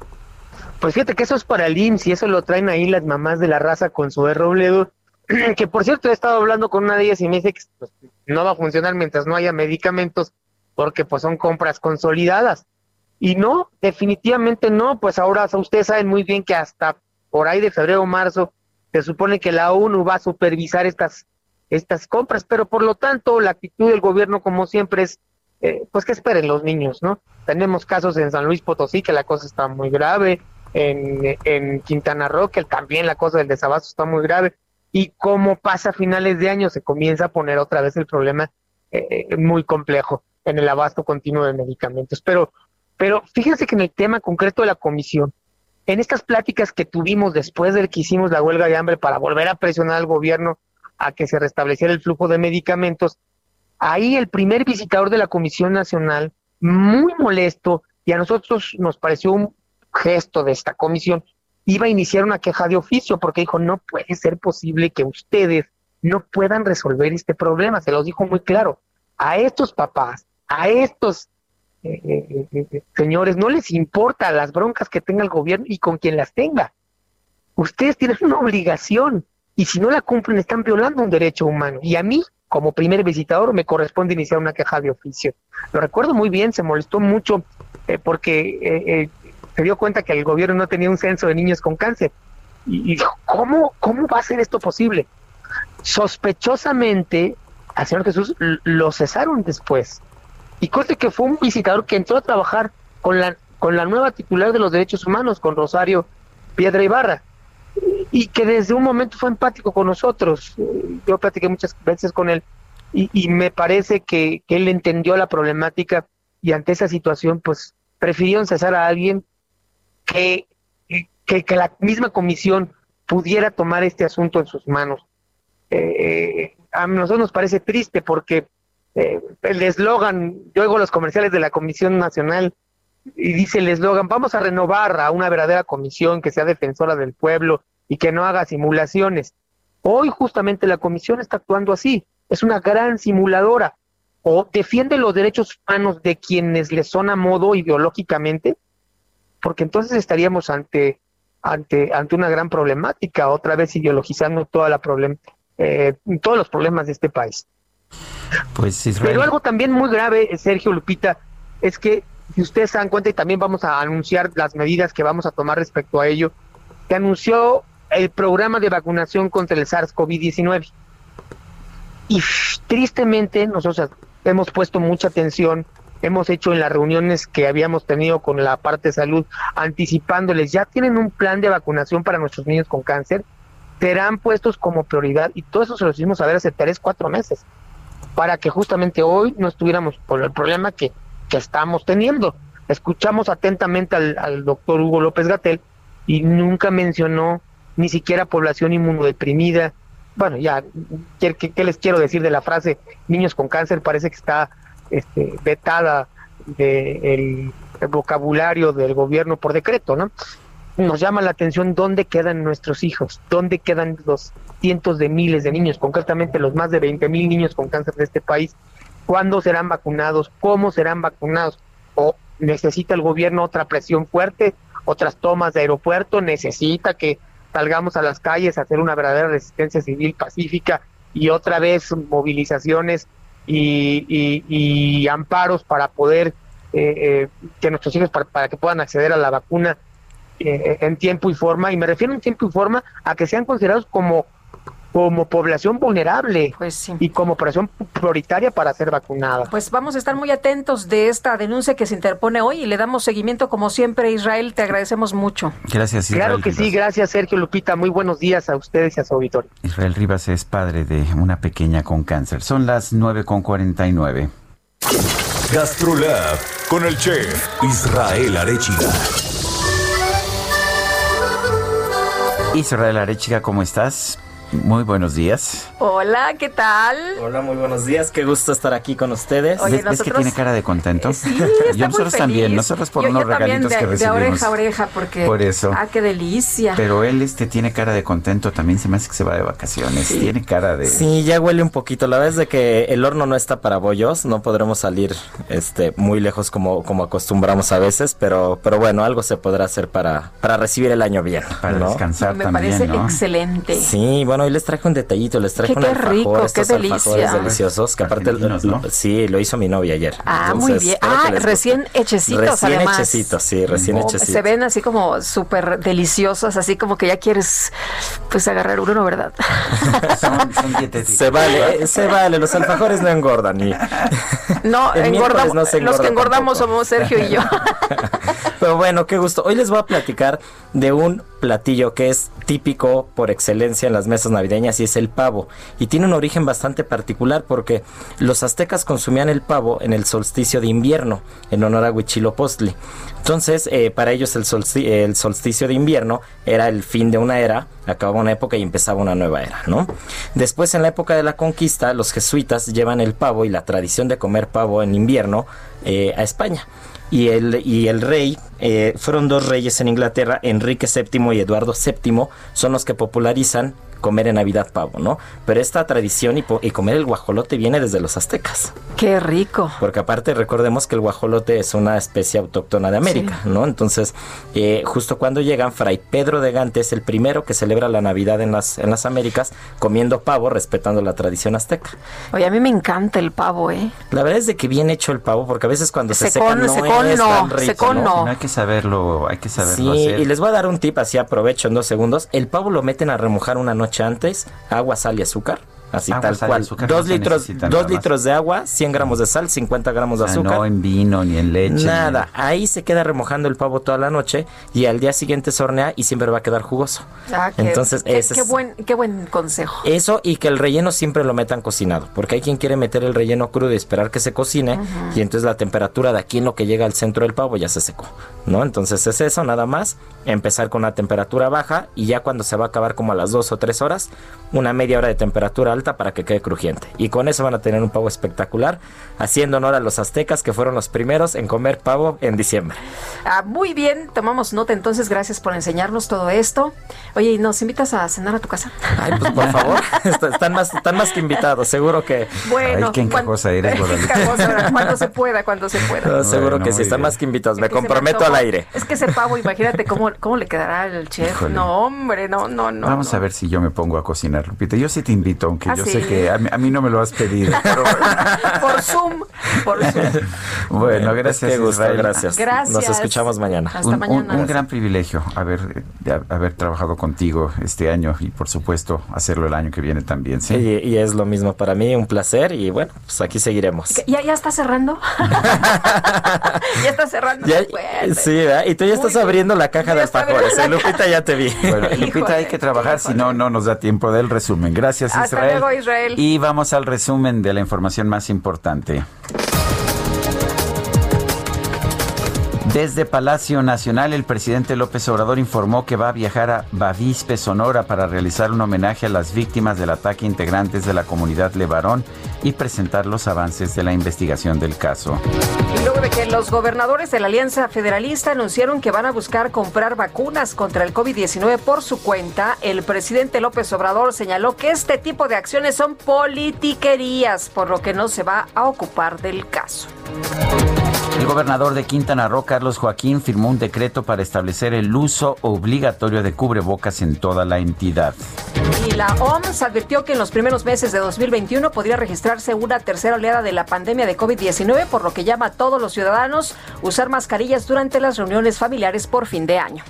Pues fíjate que eso es para el IMSS y eso lo traen ahí las mamás de la raza con su Robledo, [clears throat] que por cierto he estado hablando con una de ellas y me dice que pues, no va a funcionar mientras no haya medicamentos porque pues son compras consolidadas. Y no, definitivamente no, pues ahora ustedes saben muy bien que hasta por ahí de febrero o marzo se supone que la ONU va a supervisar estas estas compras, pero por lo tanto la actitud del gobierno como siempre es eh, pues que esperen los niños, ¿no? Tenemos casos en San Luis Potosí que la cosa está muy grave, en, Quintana Roo que también la cosa del desabasto está muy grave y como pasa a finales de año se comienza a poner otra vez el problema eh, muy complejo en el abasto continuo de medicamentos. Pero, pero fíjense que en el tema concreto de la comisión, en estas pláticas que tuvimos después de que hicimos la huelga de hambre para volver a presionar al gobierno a que se restableciera el flujo de medicamentos, ahí el primer visitador de la Comisión Nacional, muy molesto, y a nosotros nos pareció un gesto de esta comisión, iba a iniciar una queja de oficio porque dijo, no puede ser posible que ustedes no puedan resolver este problema, se los dijo muy claro, a estos papás, a estos eh, eh, señores, no les importa las broncas que tenga el gobierno y con quien las tenga. Ustedes tienen una obligación y si no la cumplen están violando un derecho humano. Y a mí, como primer visitador, me corresponde iniciar una queja de oficio. Lo recuerdo muy bien, se molestó mucho porque se dio cuenta que el gobierno no tenía un censo de niños con cáncer. Y, dijo, ¿cómo, ¿cómo va a ser esto posible? Sospechosamente, al Señor Jesús lo cesaron después. Y conste que fue un visitador que entró a trabajar con la, con la nueva titular de los derechos humanos, con Rosario Piedra Ibarra, y que desde un momento fue empático con nosotros. Yo platiqué muchas veces con él y, me parece que, que, él entendió la problemática y ante esa situación, pues prefirieron cesar a alguien que, que, la misma comisión pudiera tomar este asunto en sus manos. Eh, a nosotros nos parece triste porque eh, el eslogan, yo oigo los comerciales de la Comisión Nacional y dice el eslogan, vamos a renovar a una verdadera comisión que sea defensora del pueblo y que no haga simulaciones. Hoy justamente la comisión está actuando así, es una gran simuladora o defiende los derechos humanos de quienes le son a modo ideológicamente, porque entonces estaríamos ante ante ante una gran problemática, otra vez ideologizando toda la problem eh, todos los problemas de este país. Pues Pero algo también muy grave, Sergio Lupita, es que si ustedes se dan cuenta y también vamos a anunciar las medidas que vamos a tomar respecto a ello, que anunció el programa de vacunación contra el SARS-CoV-19. Y tristemente nosotros hemos puesto mucha atención, hemos hecho en las reuniones que habíamos tenido con la parte de salud, anticipándoles, ya tienen un plan de vacunación para nuestros niños con cáncer, serán puestos como prioridad y todo eso se lo hicimos saber hace tres, cuatro meses, para que justamente hoy no estuviéramos por el problema que, que estamos teniendo. Escuchamos atentamente al, doctor Hugo López Gatel y nunca mencionó ni siquiera población inmunodeprimida. Bueno, ya, ¿qué, qué les quiero decir de la frase niños con cáncer? Parece que está este, vetada del el vocabulario del gobierno por decreto, ¿no? nos llama la atención dónde quedan nuestros hijos, dónde quedan los cientos de miles de niños, concretamente los más de 20 mil niños con cáncer de este país, cuándo serán vacunados, cómo serán vacunados, o necesita el gobierno otra presión fuerte, otras tomas de aeropuerto, necesita que salgamos a las calles a hacer una verdadera resistencia civil pacífica y otra vez movilizaciones y, amparos para poder eh, eh, que nuestros hijos para que puedan acceder a la vacuna eh, en tiempo y forma, y me refiero en tiempo y forma a que sean considerados como como población vulnerable pues y como población prioritaria para ser vacunada. Pues vamos a estar muy atentos de esta denuncia que se interpone hoy y le damos seguimiento como siempre, Israel, te agradecemos mucho. Gracias, Israel. Claro que sí, gracias Sergio Lupita, muy buenos días a ustedes y a su auditorio. Israel Rivas es padre de una pequeña con cáncer. Son las 9.49. Gastrolab con el chef Israel Arechiga. Israel Arechiga, ¿cómo estás? Muy buenos días. Hola, ¿qué tal? Hola, muy buenos días. Qué gusto estar aquí con ustedes. Oye, ¿Ves, que tiene cara de contento? Sí, [laughs] Yo nosotros también, nosotros por unos regalitos que recibimos. De oreja a oreja, porque. Por eso. Ah, qué delicia. Pero él este tiene cara de contento, también se me hace que se va de vacaciones. Tiene cara de. Sí, ya huele un poquito. La verdad es de que el horno no está para bollos, no podremos salir este muy lejos como, como acostumbramos a veces, pero, pero bueno, algo se podrá hacer para, para recibir el año bien. Para descansar me también. Me parece excelente. Sí, bueno, hoy les traje un detallito, les traje qué, un qué rico, qué alfajores deliciosos, que aparte, ¿no? sí, lo hizo mi novia ayer. Ah, muy bien. Ah, recién hechecitos recién además. hechecitos, sí, recién Oh, hechecitos. Se ven así como súper deliciosos, así como que ya quieres pues agarrar uno, ¿no? ¿verdad? [laughs] son, son dietéticos. Se vale, eh, se vale, los alfajores no engordan. Y... [laughs] No, engordamos, no se los que engorda engordamos tampoco. somos Sergio y yo. [laughs] Pero bueno, qué gusto. Hoy les voy a platicar de un platillo que es típico por excelencia en las mesas navideñas y es el pavo. Y tiene un origen bastante particular porque los aztecas consumían el pavo en el solsticio de invierno, en honor a Huitzilopochtli. Entonces, eh, para ellos el, solsti- el solsticio de invierno era el fin de una era, acababa una época y empezaba una nueva era, ¿no? Después, en la época de la conquista, los jesuitas llevan el pavo y la tradición de comer pavo en invierno eh, a España y el, y el rey, eh, fueron dos reyes en Inglaterra, Enrique VII y Eduardo VII, son los que popularizan comer en Navidad pavo, ¿no? Pero esta tradición y, comer el guajolote viene desde los aztecas. Qué rico. Porque aparte recordemos que el guajolote es una especie autóctona de América, ¿no? Entonces, eh, justo cuando llegan, Fray Pedro de Gante es el primero que celebra la Navidad en las, en las Américas comiendo pavo, respetando la tradición azteca. Oye, a mí me encanta el pavo, ¿eh? La verdad es de que bien hecho el pavo, porque a veces cuando se seca no es tan rico, ¿no? Hay que saberlo, hay que saberlo sí, y les voy a dar un tip, así aprovecho en dos segundos. El pavo lo meten a remojar una noche antes, agua, sal y azúcar Así tal cual. Dos litros, dos litros de agua, 100 gramos de sal, 50 gramos de azúcar. no en vino ni en leche. Nada. Ahí se queda remojando el pavo toda la noche y al día siguiente se hornea y siempre va a quedar jugoso. Ah, Entonces, qué, qué, buen, qué buen consejo. Eso y que el relleno siempre lo metan cocinado, porque hay quien quiere meter el relleno crudo y esperar que se cocine y entonces la temperatura de aquí en lo que llega al centro del pavo ya se secó, ¿no? Entonces es eso, nada más. Empezar con una temperatura baja y ya cuando se va a acabar como a las dos o tres horas, una media hora de temperatura alta para que quede crujiente. Y con eso van a tener un pavo espectacular, haciendo honor a los aztecas que fueron los primeros en comer pavo en diciembre. Ah, muy bien, tomamos nota entonces, gracias por enseñarnos todo esto. Oye, ¿nos invitas a cenar a tu casa? Ay, pues por favor, [laughs] [laughs] están más, están más que invitados, seguro que... Bueno, Ay, qué cosa eres, [laughs] cuando se pueda, cuando se pueda. seguro que sí, están más que invitados, me comprometo al aire. Es que ese pavo, imagínate cómo, cómo le quedará al chef. No, hombre, no, no, no. Vamos a ver si yo me pongo a cocinar, Lupita. Yo sí te invito, aunque ah, yo sé que a mí, no me lo has pedido. [laughs] por Zoom, por Zoom. [laughs] Bueno, gracias, Gracias. gracias. Nos escuchamos mañana. Hasta un, mañana. Un, gran privilegio haber, haber trabajado contigo este año y, por supuesto, hacerlo el año que viene también. ¿sí? Y, es lo mismo para mí, un placer. Y bueno, pues aquí seguiremos. ¿Ya, ya [laughs] está cerrando? ya está cerrando. sí, ¿verdad? Y tú ya estás abriendo la caja de alfajores. ¿eh? Lupita ya te vi. Bueno, Lupita, hay que trabajar, si no, no nos da tiempo del resumen. Gracias, Israel. Israel. Y vamos al resumen de la información más importante. Desde Palacio Nacional, el presidente López Obrador informó que va a viajar a Bavispe, Sonora, para realizar un homenaje a las víctimas del ataque integrantes de la comunidad Levarón y presentar los avances de la investigación del caso. Y luego de que los gobernadores de la Alianza Federalista anunciaron que van a buscar comprar vacunas contra el COVID-19 por su cuenta, el presidente López Obrador señaló que este tipo de acciones son politiquerías, por lo que no se va a ocupar del caso. El gobernador de Quintana Roo, Carlos Joaquín, firmó un decreto para establecer el uso obligatorio de cubrebocas en toda la entidad. Y la OMS advirtió que en los primeros meses de 2021 podría registrarse una tercera oleada de la pandemia de COVID-19, por lo que llama a todos los ciudadanos usar mascarillas durante las reuniones familiares por fin de año.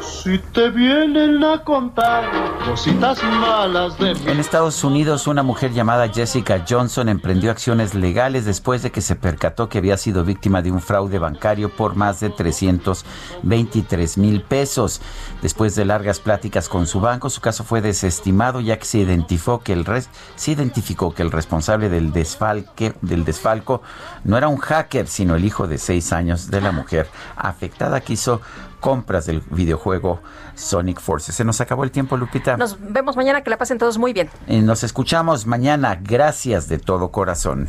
Si te vienen a contar cositas malas de En Estados Unidos, una mujer llamada Jessica Johnson emprendió acciones legales después de que se percató que había sido víctima de un fraude bancario por más de 323 mil pesos. Después de largas pláticas con su banco, su caso fue desestimado ya que se identificó que el, se identificó que el responsable del, desfalque, del desfalco no era un hacker, sino el hijo de seis años de la mujer afectada que hizo compras del videojuego Sonic Forces. Se nos acabó el tiempo, Lupita. Nos vemos mañana, que la pasen todos muy bien. Y nos escuchamos mañana. Gracias de todo corazón.